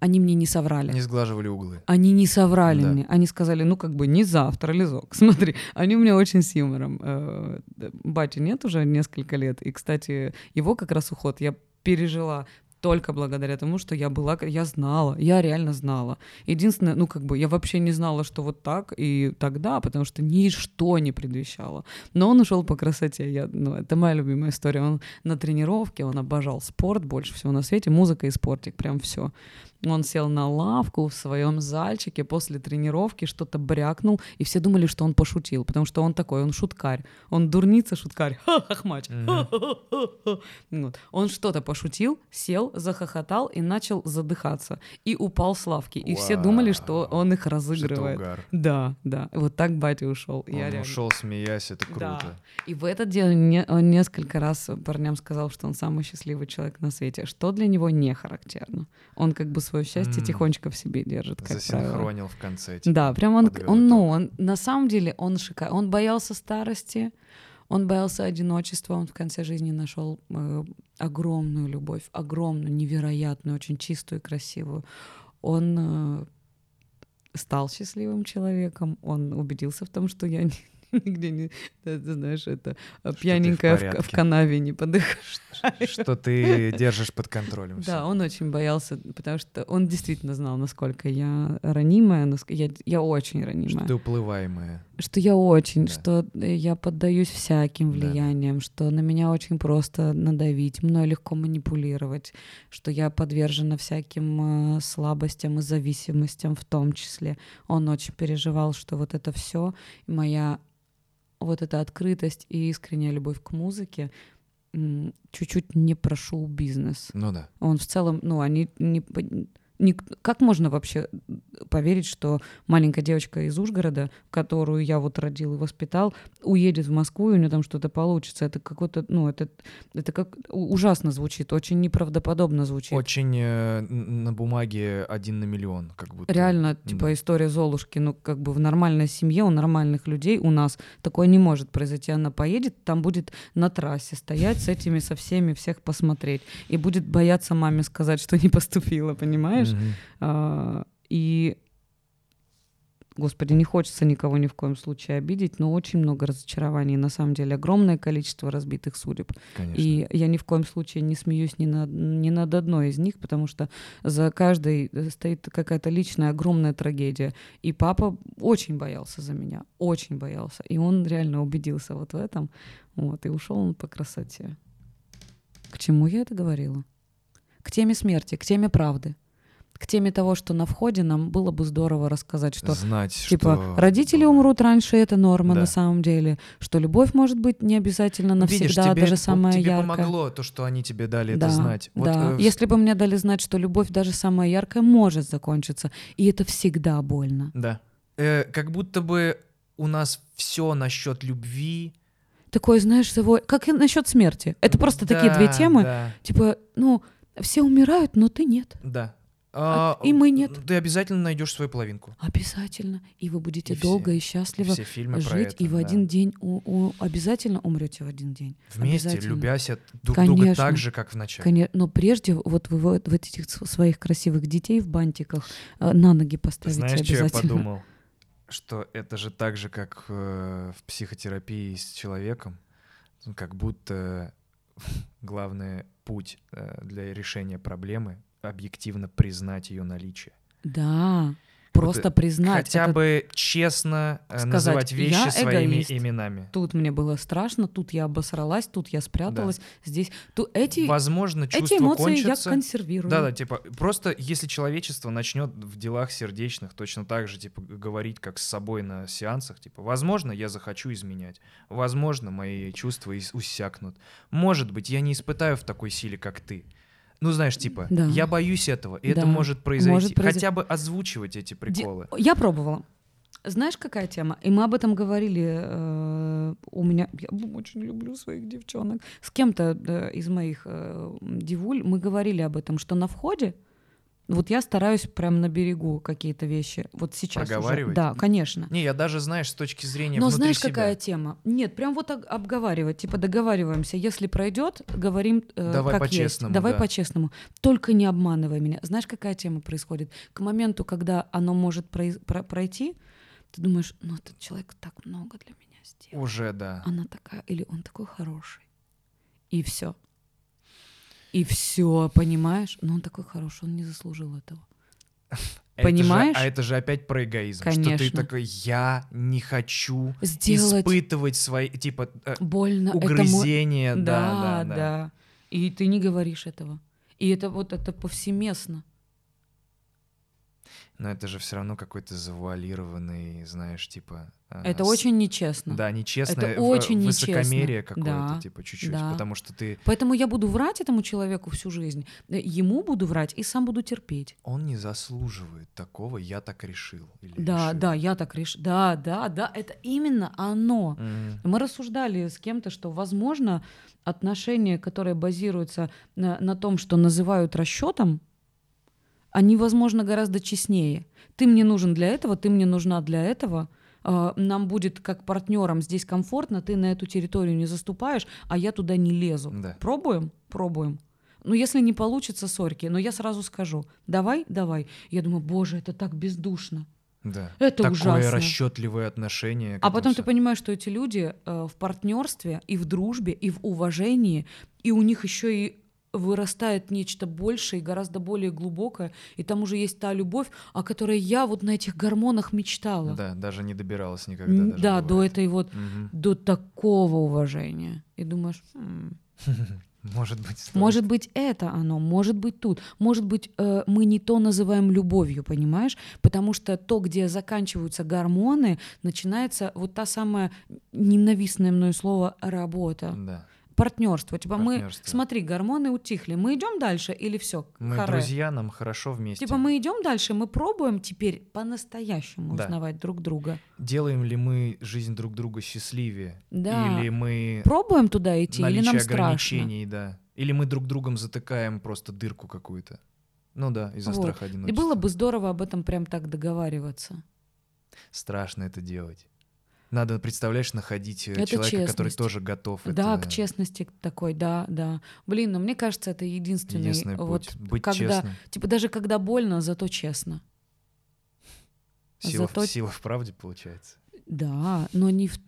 они мне не соврали. Не сглаживали углы. Они не соврали Да. мне. Они сказали, ну, как бы не завтра, Лизок. *laughs* Смотри, они у меня очень с юмором. Э, Бати нет уже несколько лет. И, кстати, его как раз уход я пережила только благодаря тому, что я была, я знала, я реально знала. Единственное, ну, как бы, я вообще не знала, что вот так и тогда, потому что ничто не предвещало. Но он ушел по красоте. Я, ну, это моя любимая история. Он на тренировке, он обожал спорт больше всего на свете, музыка и спортик, прям все. Он сел на лавку в своем зальчике после тренировки, что-то брякнул, и все думали, что он пошутил, потому что он такой, он шуткарь. Он дурница шуткарь. *laughs* Ха-хахмач. Ха-ха-ха-ха. Вот. Он что-то пошутил, сел, захохотал и начал задыхаться. И упал с лавки. И все думали, что он их разыгрывает. Да, да. Вот так батя ушел. Он ушел, смеясь, это круто. Да. И в этот день он несколько раз парням сказал, что он самый счастливый человек на свете, что для него не характерно. Он как бы свое счастье М. тихонечко в себе держит, как правило. Засинхронил в конце. типа, Да, прям он, он, ну, он на самом деле он шикарный. Он боялся старости, он боялся одиночества, он в конце жизни нашел э, огромную любовь, огромную, невероятную, очень чистую и красивую. Он э, стал счастливым человеком, он убедился в том, что я ни- *laughs* нигде не, ты ты знаешь, это ты в пьяненькая в, в порядке. канаве не подыхаю. Что ты держишь под контролем. Да, он очень боялся, потому что он действительно знал, насколько я ранимая, наск- я, я очень Что ранимая. ты уплываемая. Что я очень, Да. что я поддаюсь всяким Да, да. влияниям, что на меня очень просто надавить, мной легко манипулировать, что я подвержена всяким э, слабостям и зависимостям в том числе. Он очень переживал, что вот это все, моя вот эта открытость и искренняя любовь к музыке чуть-чуть не про шоу-бизнес. Ну да. Он в целом, ну, они не- как можно вообще поверить, что маленькая девочка из Ужгорода, которую я вот родил и воспитал, уедет в Москву, и у нее там что-то получится? Это какой-то, ну, это, это как ужасно звучит, очень неправдоподобно звучит. Очень э, на бумаге один на миллион, как будто. Реально, типа Да. история Золушки, ну, как бы в нормальной семье, у нормальных людей у нас такое не может произойти. Она поедет, там будет на трассе стоять с этими, со всеми, всех посмотреть. И будет бояться маме сказать, что не поступила, понимаешь? Мгм. А, И, господи, не хочется никого ни в коем случае обидеть, но очень много разочарований. На самом деле огромное количество разбитых судеб. Конечно. И я ни в коем случае не смеюсь ни над, ни над одной из них, потому что за каждой э, стоит какая-то личная огромная трагедия. И папа очень боялся за меня, очень боялся. И он реально убедился вот в этом. Вот, и ушел он по красоте. К чему я это говорила? К теме смерти, к теме правды. К теме того, что на входе нам было бы здорово рассказать, что Знать, Типа, что... родители умрут раньше, это норма Да. на самом деле. Что любовь может быть не обязательно навсегда, Видишь, тебе, даже самая тебе яркая. помогло то, что они тебе дали да, это знать. Вот, да. э, Если бы мне дали знать, что любовь даже самая яркая может закончиться, и это всегда больно. Да. Э, как будто бы у нас все насчет любви. Такое, знаешь, его... как и насчет смерти. Это просто такие две Да, темы. Да, Типа, ну, все умирают, но ты нет. да. А- и мы нет. Ты обязательно найдешь свою половинку. Обязательно. И вы будете И все- долго и счастливо Все фильмы жить, это. и в да. один день у- у- обязательно умрете в один день. Вместе, Обязательно. любяся друг друга Конечно. так же, как в начале. Конечно, но прежде вот вы вот, вот этих своих красивых детей в бантиках э, на ноги поставите Знаешь, что я обязательно. подумал? Что это же так же, как э, в психотерапии с человеком. Ну, Как будто *laughs* главный путь э, для решения проблемы — объективно признать ее наличие. Да, Как просто признать. Хотя это бы честно э, сказать, называть вещи «Я своими эгоист». именами. Тут мне было страшно, тут я обосралась, тут я спряталась, здесь. Ту, эти, Возможно, чувства эти эмоции я кончатся. консервирую. Да, да, типа, просто если человечество начнет в делах сердечных точно так же, типа, говорить, как с собой на сеансах, типа, возможно, я захочу изменять, возможно, мои чувства ис- усякнут, может быть, я не испытаю в такой силе, как ты. Ну, знаешь, типа, Да. я боюсь этого, и это Да. может произойти. Может произойти. Хотя бы озвучивать эти приколы. Я пробовала. Знаешь, какая тема? И мы об этом говорили. э, у меня я очень люблю своих девчонок. С кем-то э, из моих э, девуль мы говорили об этом, что на входе вот я стараюсь прям на берегу какие-то вещи. Вот сейчас уже. Проговаривать? Да, конечно. Не, я даже, знаешь, с точки зрения Но знаешь, себя. какая тема? Нет, прям вот об- обговаривать, типа договариваемся. Если пройдет, говорим э, Давай как по-честному. Давай да. по-честному. Только не обманывай меня. Знаешь, какая тема происходит? К моменту, когда оно может пройти, ты думаешь, ну этот человек так много для меня сделал. Уже, да. Она такая, или он такой хороший. И все. И все, понимаешь? Но он такой хороший, он не заслужил этого. *laughs* Это же- Понимаешь? а это же опять про эгоизм. Что ты Конечно. такой, я не хочу Сделать испытывать свои, типа, э, больно этому угрызения. Да, Да, да, да. да. И ты не говоришь этого. И это вот это повсеместно. Но это же все равно какой-то завуалированный, знаешь, типа... э, Это с- очень нечестно. Да, нечестное Это в- очень высокомерие нечестно. какое-то, Да, типа, чуть-чуть. да. Потому что ты... Поэтому я буду врать этому человеку всю жизнь. Э, Ему буду врать и сам буду терпеть. Он не заслуживает такого, я так решил. или Да, решила. да, я так решила. Да, да, да, это именно оно. Мгм. Мы рассуждали с кем-то, что, возможно, отношения, которые базируются на, на том, что называют расчетом, они, возможно, гораздо честнее. Ты мне нужен для этого, ты мне нужна для этого. А, Нам будет как партнерам здесь комфортно, ты на эту территорию не заступаешь, а я туда не лезу. Да. Пробуем? Пробуем. Ну, если не получится, сорки, но я сразу скажу, давай, давай. Я думаю, боже, это так бездушно. Да. Это Такое ужасно. расчетливое отношение. А потом ты всё- понимаешь, что эти люди э, в партнерстве и в дружбе, и в уважении, и у них еще и вырастает нечто большее и гораздо более глубокое, и там уже есть та любовь, о которой я вот на этих гормонах мечтала. Да, даже не добиралась никогда. М, даже да, до бывает. этой вот, Мгм. до такого уважения. И думаешь, «М, *laughs* Может быть, стоит. может быть, это оно, может быть, тут. Может быть, э, мы не то называем любовью, понимаешь? Потому что то, где заканчиваются гормоны, начинается вот та самая ненавистное мною слово работа. Да. Партнерство. Типа мы, Партнерство. смотри, гормоны утихли. Мы идем дальше или все? Мы друзья, нам хорошо вместе. Типа мы идем дальше, мы пробуем теперь по-настоящему Да. узнавать друг друга. Делаем ли мы жизнь друг друга счастливее? Да. Или мы Пробуем туда идти, или нам страшно? ограничений, да. Или мы друг другом затыкаем просто дырку какую-то. Ну да, из-за Вот. страха И одиночества. было бы здорово об этом прям так договариваться. Страшно это делать. Надо, представляешь, находить э, Это человека, который честность. тоже готов Да, это... к честности такой, да, да. Блин, ну мне кажется, это единственный, Единственный вот путь. Быть когда, честным. типа даже когда больно, зато честно. Сила, зато- сила в правде, получается. Да, но не в...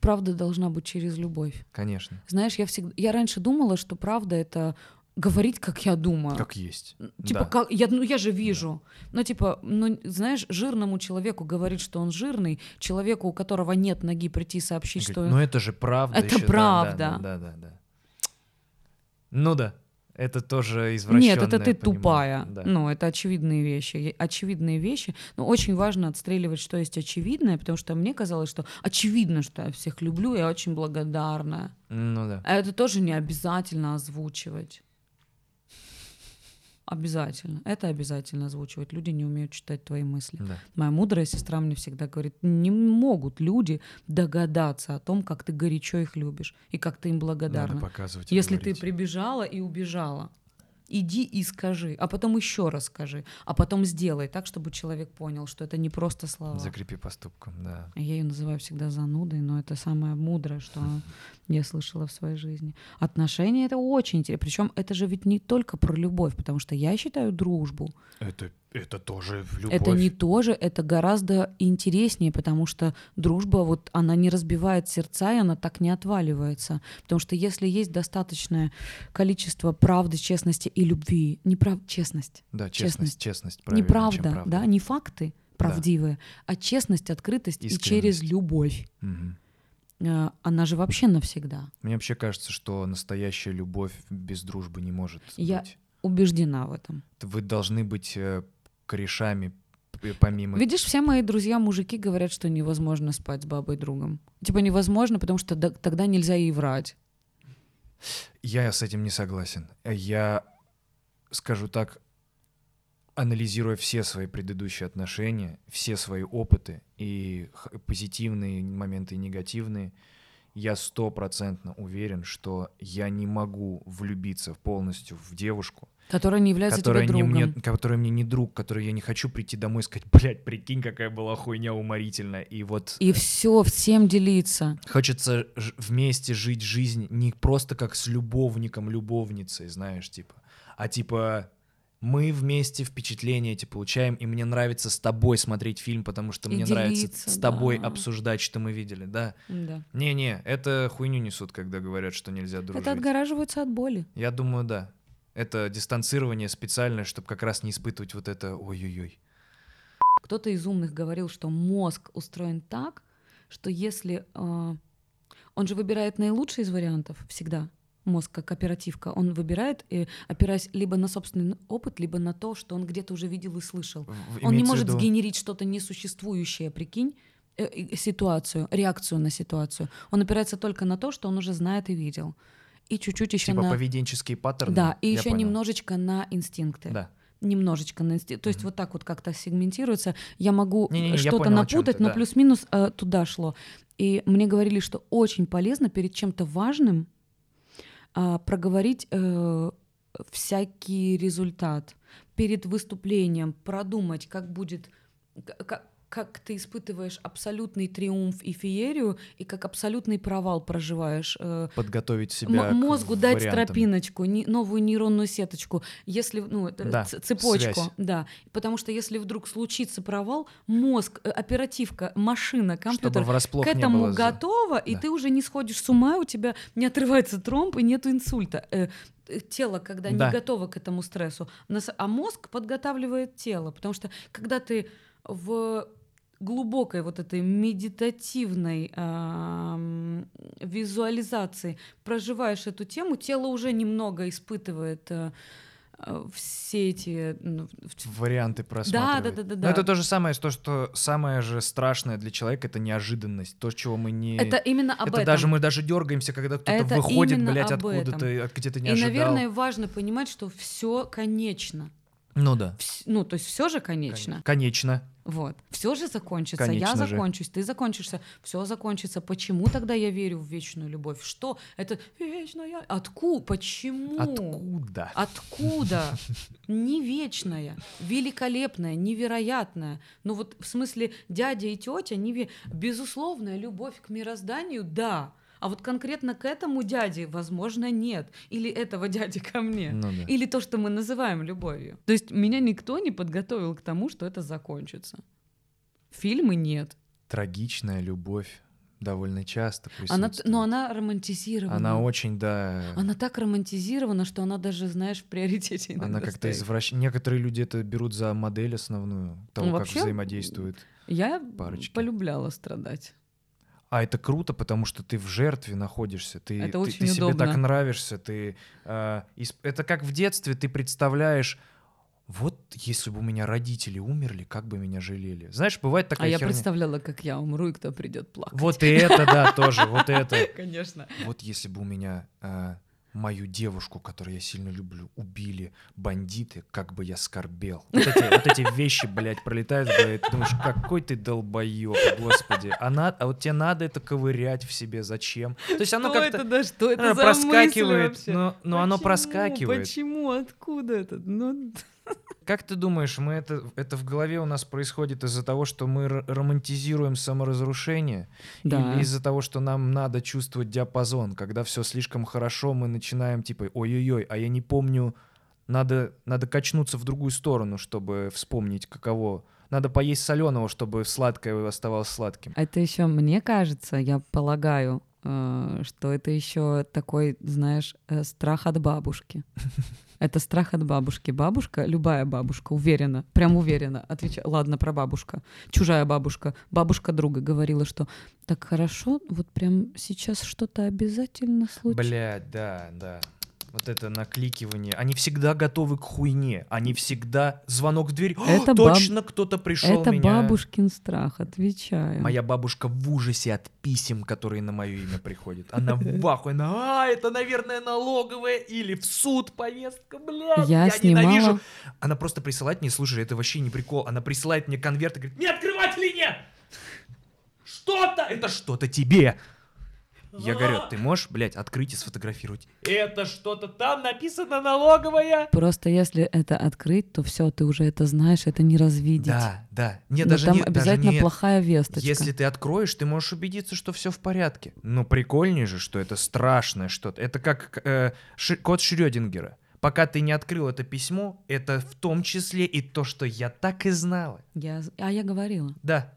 Правда должна быть через любовь. Конечно. Знаешь, я всегда, я раньше думала, что правда это говорить, как я думаю. Как есть. Типа, Да. как, я, ну я же вижу. Ну, типа, ну, знаешь, жирному человеку говорить, что он жирный, человеку, у которого нет ноги, прийти сообщить, Он что говорит, ну это же правда. Это да, правда. Да, да, да, да. Ну да, это тоже извращенное Нет, это ты тупая. Да. Ну, это очевидные вещи. Очевидные вещи. Но очень важно отстреливать, что есть очевидное, потому что мне казалось, что очевидно, что я всех люблю, я очень благодарна. Ну да. А это тоже не обязательно озвучивать. Обязательно. Это обязательно озвучивать. Люди не умеют читать твои мысли. да. Моя мудрая сестра мне всегда говорит, не могут люди догадаться о том, как ты горячо их любишь и как ты им Надо благодарна. показывать. и Если ты говорить. прибежала и убежала, иди и скажи, а потом еще раз скажи, а потом сделай так, чтобы человек понял, что это не просто слова. Закрепи поступком, да. Я ее называю всегда занудой, но это самое мудрое, что я слышала в своей жизни. Отношения это очень интересно. Причем это же ведь не только про любовь, потому что я считаю дружбу. Это, это тоже любовь. Это не тоже, это гораздо интереснее, потому что дружба, вот она не разбивает сердца, и она так не отваливается. Потому что если есть достаточное количество правды, честности и любви, не прав... честность, Да, честность. честность, честность. не правильнее, чем правда, да, не факты правдивые, а честность, открытость и через Искренность. любовь. Мгм. Э, Она же вообще навсегда. Мне вообще кажется, что настоящая любовь без дружбы не может Я- быть. Убеждена в этом. Вы должны быть э, корешами п- помимо... Видишь, все мои друзья-мужики говорят, что невозможно спать с бабой другом. Типа невозможно, потому что да- тогда нельзя ей врать. Я с этим не согласен. Я скажу так, анализируя все свои предыдущие отношения, все свои опыты, и позитивные моменты, и негативные, я стопроцентно уверен, что я не могу влюбиться полностью в девушку, Которая не является которая, тебе не другом. мне, которая мне не друг, которой я не хочу прийти домой и сказать, блядь, прикинь, какая была хуйня уморительная. И вот И все, всем делиться. Хочется вместе жить жизнь не просто как с любовником, любовницей, знаешь, типа, а типа мы вместе впечатления эти получаем, и мне нравится с тобой смотреть фильм, потому что И мне нравится делиться, с тобой да. обсуждать, что мы видели, да. Да. Не-не, это хуйню несут, когда говорят, что нельзя дружить. Это отгораживаются от боли. Я думаю, да. Это дистанцирование специальное, чтобы как раз не испытывать вот это ой-ой-ой. Кто-то из умных говорил, что мозг устроен так, что если э, он же выбирает наилучший из вариантов всегда, мозг как оперативка, он выбирает, э, опираясь либо на собственный опыт, либо на то, что он где-то уже видел и слышал. В- Он не имеется может виду- сгенерить что-то несуществующее, прикинь, э, э, ситуацию, реакцию на ситуацию. Он опирается только на то, что он уже знает и видел. И чуть-чуть еще Типа на... поведенческие паттерны. Да, и я еще понял. немножечко на инстинкты. Да. Немножечко на инстинкты. То есть вот так вот как-то сегментируется. Я могу Не-не-не, я что-то чём напутать, но да. плюс-минус э, туда шло. И мне говорили, что очень полезно перед чем-то важным проговорить э, всякий результат перед выступлением, продумать, как будет, как, как ты испытываешь абсолютный триумф и феерию, и как абсолютный провал проживаешь. э, Подготовить М- себя к мозгу дать вариантам. тропиночку, не- новую нейронную сеточку, если ну это Да, цепочку, связь. да, потому что если вдруг случится провал, мозг, э, оперативка, машина, компьютер к этому было готова, и Да. ты уже не сходишь с ума, у тебя не отрывается тромб и нету инсульта. Э, э, Тело, когда Да. не готово к этому стрессу, а мозг подготавливает тело, потому что когда ты в глубокой вот этой медитативной визуализации проживаешь эту тему, тело уже немного испытывает э, э, все эти ну, варианты просматривать. да, да, да, Но да. это то же самое, то, что самое же страшное для человека это неожиданность, то, чего мы не. Это именно об Это этом. даже мы даже дергаемся, когда кто-то выходит, блядь, откуда-то, этом. от- где ты не И, ожидал. наверное, важно понимать, что все конечно. Ну да. Вс- Ну, то есть все же конечно. Конечно. Вот. Все же закончится. я Конечно же. закончусь, ты закончишься, все закончится. Почему тогда я верю в вечную любовь? Что? Это вечная. Откуда? Почему? Откуда? Откуда? Не вечная, великолепная, невероятная. Ну вот в смысле дядя и тетя, неве... безусловная любовь к мирозданию, да. А вот конкретно к этому дяде, возможно, нет. Или этого дяди ко мне. Ну да. Или то, что мы называем любовью. То есть меня никто не подготовил к тому, что это закончится. Фильмы нет. Трагичная любовь довольно часто Она, но она романтизирована. Она очень, да... Она так романтизирована, что она даже, знаешь, в приоритете Она как-то извращ... Некоторые люди это берут за модель основную того, Ну, как взаимодействуют. Я парочки. полюбляла страдать. А это круто, потому что ты в жертве находишься, ты, Это ты- очень ты себе удобно. так нравишься, ты э, это как в детстве ты представляешь, вот если бы у меня родители умерли, как бы меня жалели. Знаешь, бывает такая а я херня. представляла, как я умру, и кто придет плакать. Вот и это, да, тоже, вот это. *laughs* Конечно. Вот если бы у меня э, мою девушку, которую я сильно люблю, убили бандиты, как бы я скорбел. Вот эти, вот эти вещи, блядь, пролетают голове. Ты думаешь, какой ты долбоеб, господи. А, на- а вот тебе надо это ковырять в себе, зачем? То есть оно что как-то... это, да, что это оно за проскакивает, но, но оно проскакивает. Почему? Откуда это? Ну, Как ты думаешь, мы это, это в голове у нас происходит из-за того, что мы романтизируем саморазрушение? Да. Или из-за того, что нам надо чувствовать диапазон? Когда все слишком хорошо, мы начинаем типа, ой-ой-ой, а я не помню, надо, надо качнуться в другую сторону, чтобы вспомнить, каково. Надо поесть соленого, чтобы сладкое оставалось сладким. Это еще, мне кажется, я полагаю, э, что это еще такой, знаешь, э, страх от бабушки. *laughs* Это страх от бабушки. Бабушка, любая бабушка, уверена, прям уверена, отвечаю, ладно, про бабушка, чужая бабушка, бабушка друга говорила, что так хорошо, вот прям сейчас что-то обязательно случится. Блядь, да, да. Вот это накликивание. Они всегда готовы к хуйне. Они всегда звонок в дверь. «О, Это баб- точно кто-то пришел Это меня. бабушкин страх, отвечаю. Моя бабушка в ужасе от писем, которые на мое имя приходят. Она *laughs* в ахуе. Она, а, это, наверное, налоговая или в суд повестка, блядь. Я Я, снимала- ненавижу. Она просто присылает мне, слушай, это вообще не прикол. Она присылает мне конверт и говорит, не открывать или нет? Что-то, это что-то тебе. Я говорю, ты можешь, блядь, открыть и сфотографировать? Это что-то там написано налоговая. Просто если это открыть, то все, ты уже это знаешь, это не развидеть. Да, да. Нет, Но даже там не, даже обязательно не- плохая весточка. Если ты откроешь, ты можешь убедиться, что все в порядке. Но прикольнее же, что это страшное что-то. Это как э, Ши- код Шрёдингера. Пока ты не открыл это письмо, это в том числе и то, что я так и знала. Я... А я говорила. Да.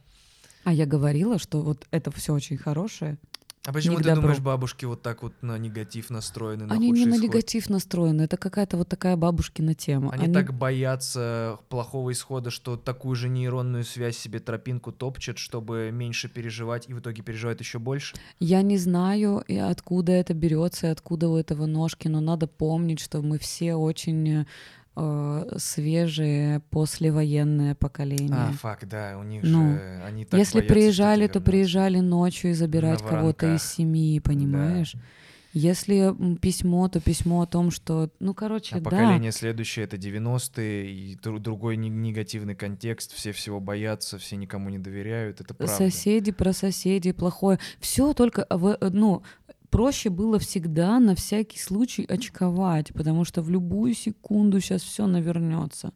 А я говорила, что вот это все очень хорошее. А почему Не ты добру. думаешь, бабушки вот так вот на негатив настроены, на Они не на исход? негатив настроены. Это какая-то вот такая бабушкина тема. Они, так боятся плохого исхода, что такую же нейронную связь себе тропинку топчат, чтобы меньше переживать, и в итоге переживают еще больше. Я не знаю, и откуда это берется, и откуда у этого ножки, но надо помнить, что мы все очень э, свежие послевоенное поколение. А, фак, да, у них Ну, же они так Если приезжали, то приезжали ночью и забирать кого-то из семьи, понимаешь? Если м, письмо, то письмо о том, что, ну, короче, А да. поколение следующее это 90-е, и дру- другой не- негативный контекст, все всего боятся, все никому не доверяют, это правда. Соседи про соседей плохое. Все только, в- ну, проще было всегда на всякий случай очковать, потому что в любую секунду сейчас все навернется.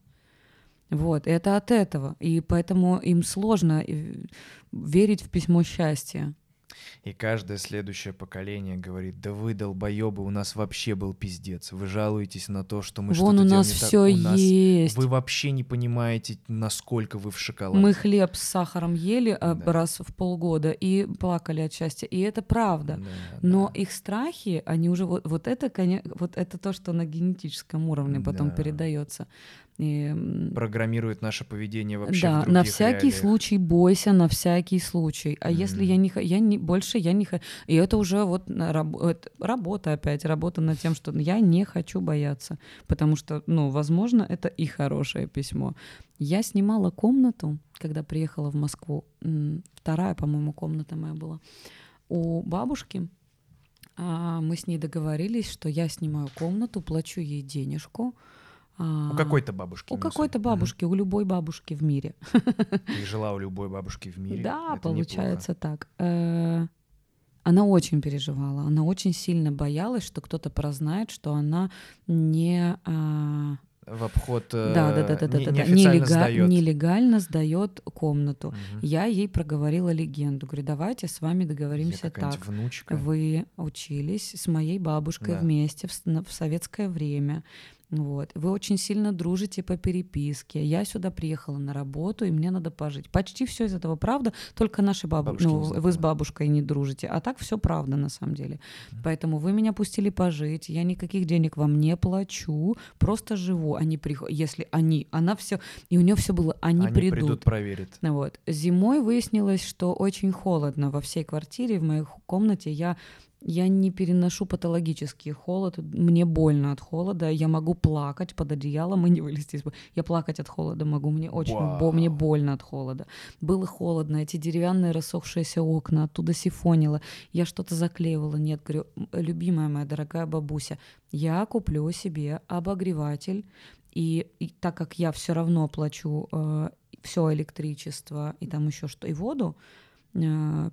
Вот, это от этого. И поэтому им сложно э, верить в письмо счастья. И каждое следующее поколение говорит, да вы, долбоебы, у нас вообще был пиздец. Вы жалуетесь на то, что мы Вон что-то у нас не так. все У нас- есть. Вы вообще не понимаете, насколько вы в шоколаде. Мы хлеб с сахаром ели а, Да. раз в полгода и плакали от счастья. И это правда. Да, Но да. их страхи, они уже вот, вот это, вот это то, что на генетическом уровне потом Да. передается. И, программирует наше поведение вообще в да, других на всякий реалиях. случай бойся, на всякий случай. А если я не, я не больше я не хочу, и это уже вот раб- это работа опять, работа над тем, что я не хочу бояться, потому что, ну, возможно, это и хорошее письмо. Я снимала комнату, когда приехала в Москву, вторая, по-моему, комната моя была у бабушки. А, Мы с ней договорились, что я снимаю комнату, плачу ей денежку. А, У какой-то бабушки. у какой-то бабушки, у любой бабушки в мире. *laughs* Ты жила у любой бабушки в мире. Да, это получается так. Э, Она очень переживала, она очень сильно боялась, что кто-то прознает, что она не а. В обход э, да, да, да, да, не- да, да, нелега- сдаёт. нелегально сдает комнату. Мгм. Я ей проговорила легенду. Говорю, давайте с вами Я договоримся какая-нибудь так. внучка. Вы учились с моей бабушкой Да. вместе в, в советское время. Вот. Вы очень сильно дружите по переписке. Я сюда приехала на работу, и мне надо пожить. Почти все из этого правда, только наши бабушки. Ну, вы с бабушкой не дружите. А так все правда на самом деле. Поэтому вы меня пустили пожить. Я никаких денег вам не плачу, просто живу. Они приходят, если они, она все, и у нее все было, они, Они придут. придут, проверят. Вот. Зимой выяснилось, что очень холодно во всей квартире, в моей комнате. Я, я не переношу патологический холод. Мне больно от холода. Я могу плакать под одеялом и не вылезти. Я плакать от холода могу. Мне очень бо- мне больно от холода. Было холодно. Эти деревянные рассохшиеся окна. Оттуда сифонило. Я что-то заклеивала. Нет, говорю, «М, любимая моя дорогая бабуся, я куплю себе обогреватель. И, и так как я все равно плачу все электричество и там еще что, и воду, э,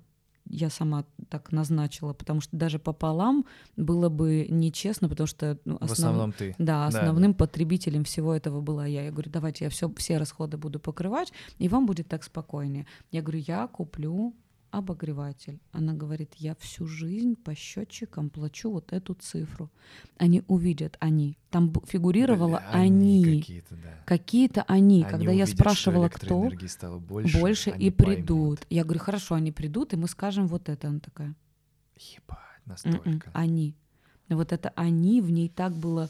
я сама так назначила, потому что даже пополам было бы нечестно, потому что ну, В основ- основном ты. да, Да, основным потребителем всего этого была я. Я говорю, давайте я все, все расходы буду покрывать, и вам будет так спокойнее. Я говорю, я куплю обогреватель. Она говорит, я всю жизнь по счетчикам плачу вот эту цифру. Они увидят, они. Там фигурировало Бля, они. какие-то, да. Какие-то они. Они Когда я увидят, что спрашивала, кто, стало больше, больше они и поймут. придут. Я говорю, хорошо, они придут, и мы скажем вот это. Она такая, Ебать, «М-м, настолько. они. Вот это они, в ней так было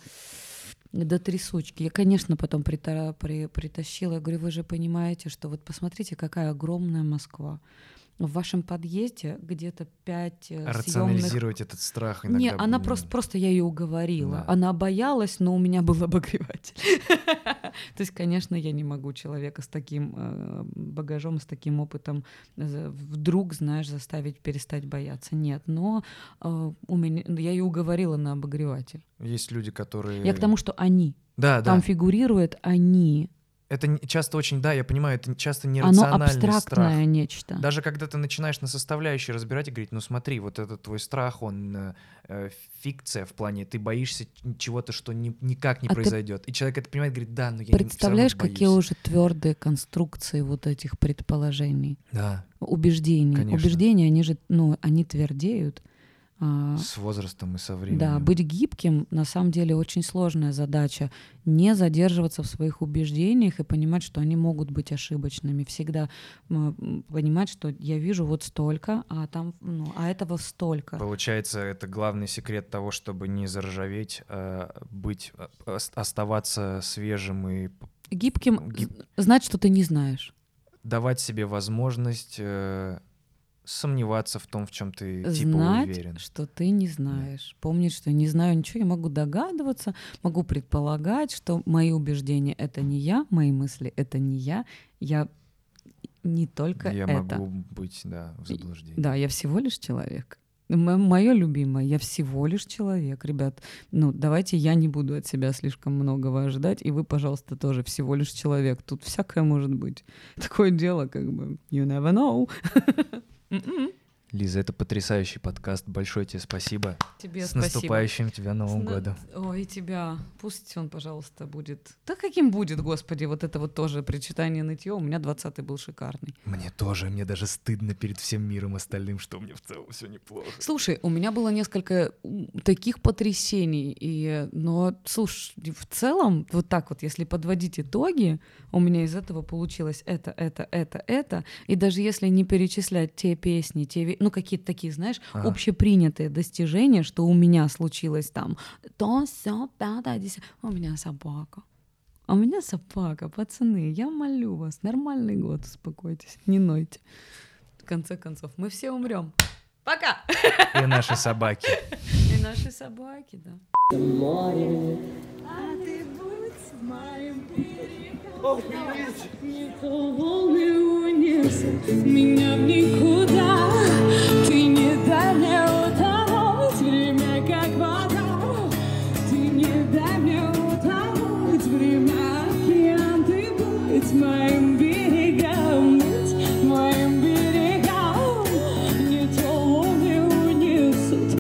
до трясучки. Я, конечно, потом прита- при- притащила. Я говорю, вы же понимаете, что вот посмотрите, какая огромная Москва. В вашем подъезде где-то пять съемных Рационализировать этот страх иногда... не, она просто, просто я ее уговорила. Да. Она боялась, но у меня был обогреватель. *laughs* То есть, конечно, я не могу человека с таким э, багажом, с таким опытом вдруг, знаешь, заставить перестать бояться. Нет, но э, у меня, я ее уговорила на обогреватель. Есть люди, которые... Я к тому, что они. Да, да. Там фигурирует они. Это часто очень, да, я понимаю, это часто Оно нерациональный абстрактное страх. нечто. Даже когда ты начинаешь на составляющие разбирать и говорить, ну смотри, вот этот твой страх, он э, э, фикция в плане, ты боишься чего-то, что ни- никак не А произойдет. И человек это понимает, говорит, да, но я не- Представляешь, какие боюсь». уже твердые конструкции вот этих предположений, Да, убеждений. Конечно. Убеждения, они же, ну, они твердеют. А, с возрастом и со временем. Да, быть гибким на самом деле очень сложная задача. Не задерживаться в своих убеждениях и понимать, что они могут быть ошибочными. Всегда понимать, что я вижу вот столько, а там, ну, а этого столько. Получается, это главный секрет того, чтобы не заржаветь, а быть, а, ос- оставаться свежим и Гибким Гиб- знать, что ты не знаешь. давать себе возможность э, сомневаться в том, в чем ты типа знать, уверен. что ты не знаешь. Помнить, что я не знаю ничего, я могу догадываться, могу предполагать, что мои убеждения — это не я, мои мысли — это не я. Я не только Я это. могу быть, да, в заблуждении. Да, я всего лишь человек. Мое любимое, я всего лишь человек, ребят. Ну, давайте я не буду от себя слишком многого ожидать, и вы, пожалуйста, тоже всего лишь человек. Тут всякое может быть. *laughs* Такое дело, как бы, you never know. *laughs* Mm-mm. Лиза, это потрясающий подкаст. Большое тебе спасибо. Тебе С спасибо. наступающим тебя Новым С годом. Ой, и тебя. Пусть он, пожалуйста, будет. Да каким будет, господи, вот это вот тоже причитание нытье. У меня 20-й был шикарный. Мне тоже, мне даже стыдно перед всем миром остальным, что мне в целом все неплохо. Слушай, у меня было несколько таких потрясений, и, но, слушай, в целом, вот так вот, если подводить итоги, у меня из этого получилось это, это, это, это, и даже если не перечислять те песни, те, ну, какие-то такие, знаешь, Ага. общепринятые достижения, что у меня случилось там, то, все, пятое, десятое, у меня собака. А у меня собака, пацаны, я молю вас, нормальный год, успокойтесь, не нойте. В конце концов, мы все умрем. Пока! И наши собаки. *laughs* И наши собаки, да. Меня в никуда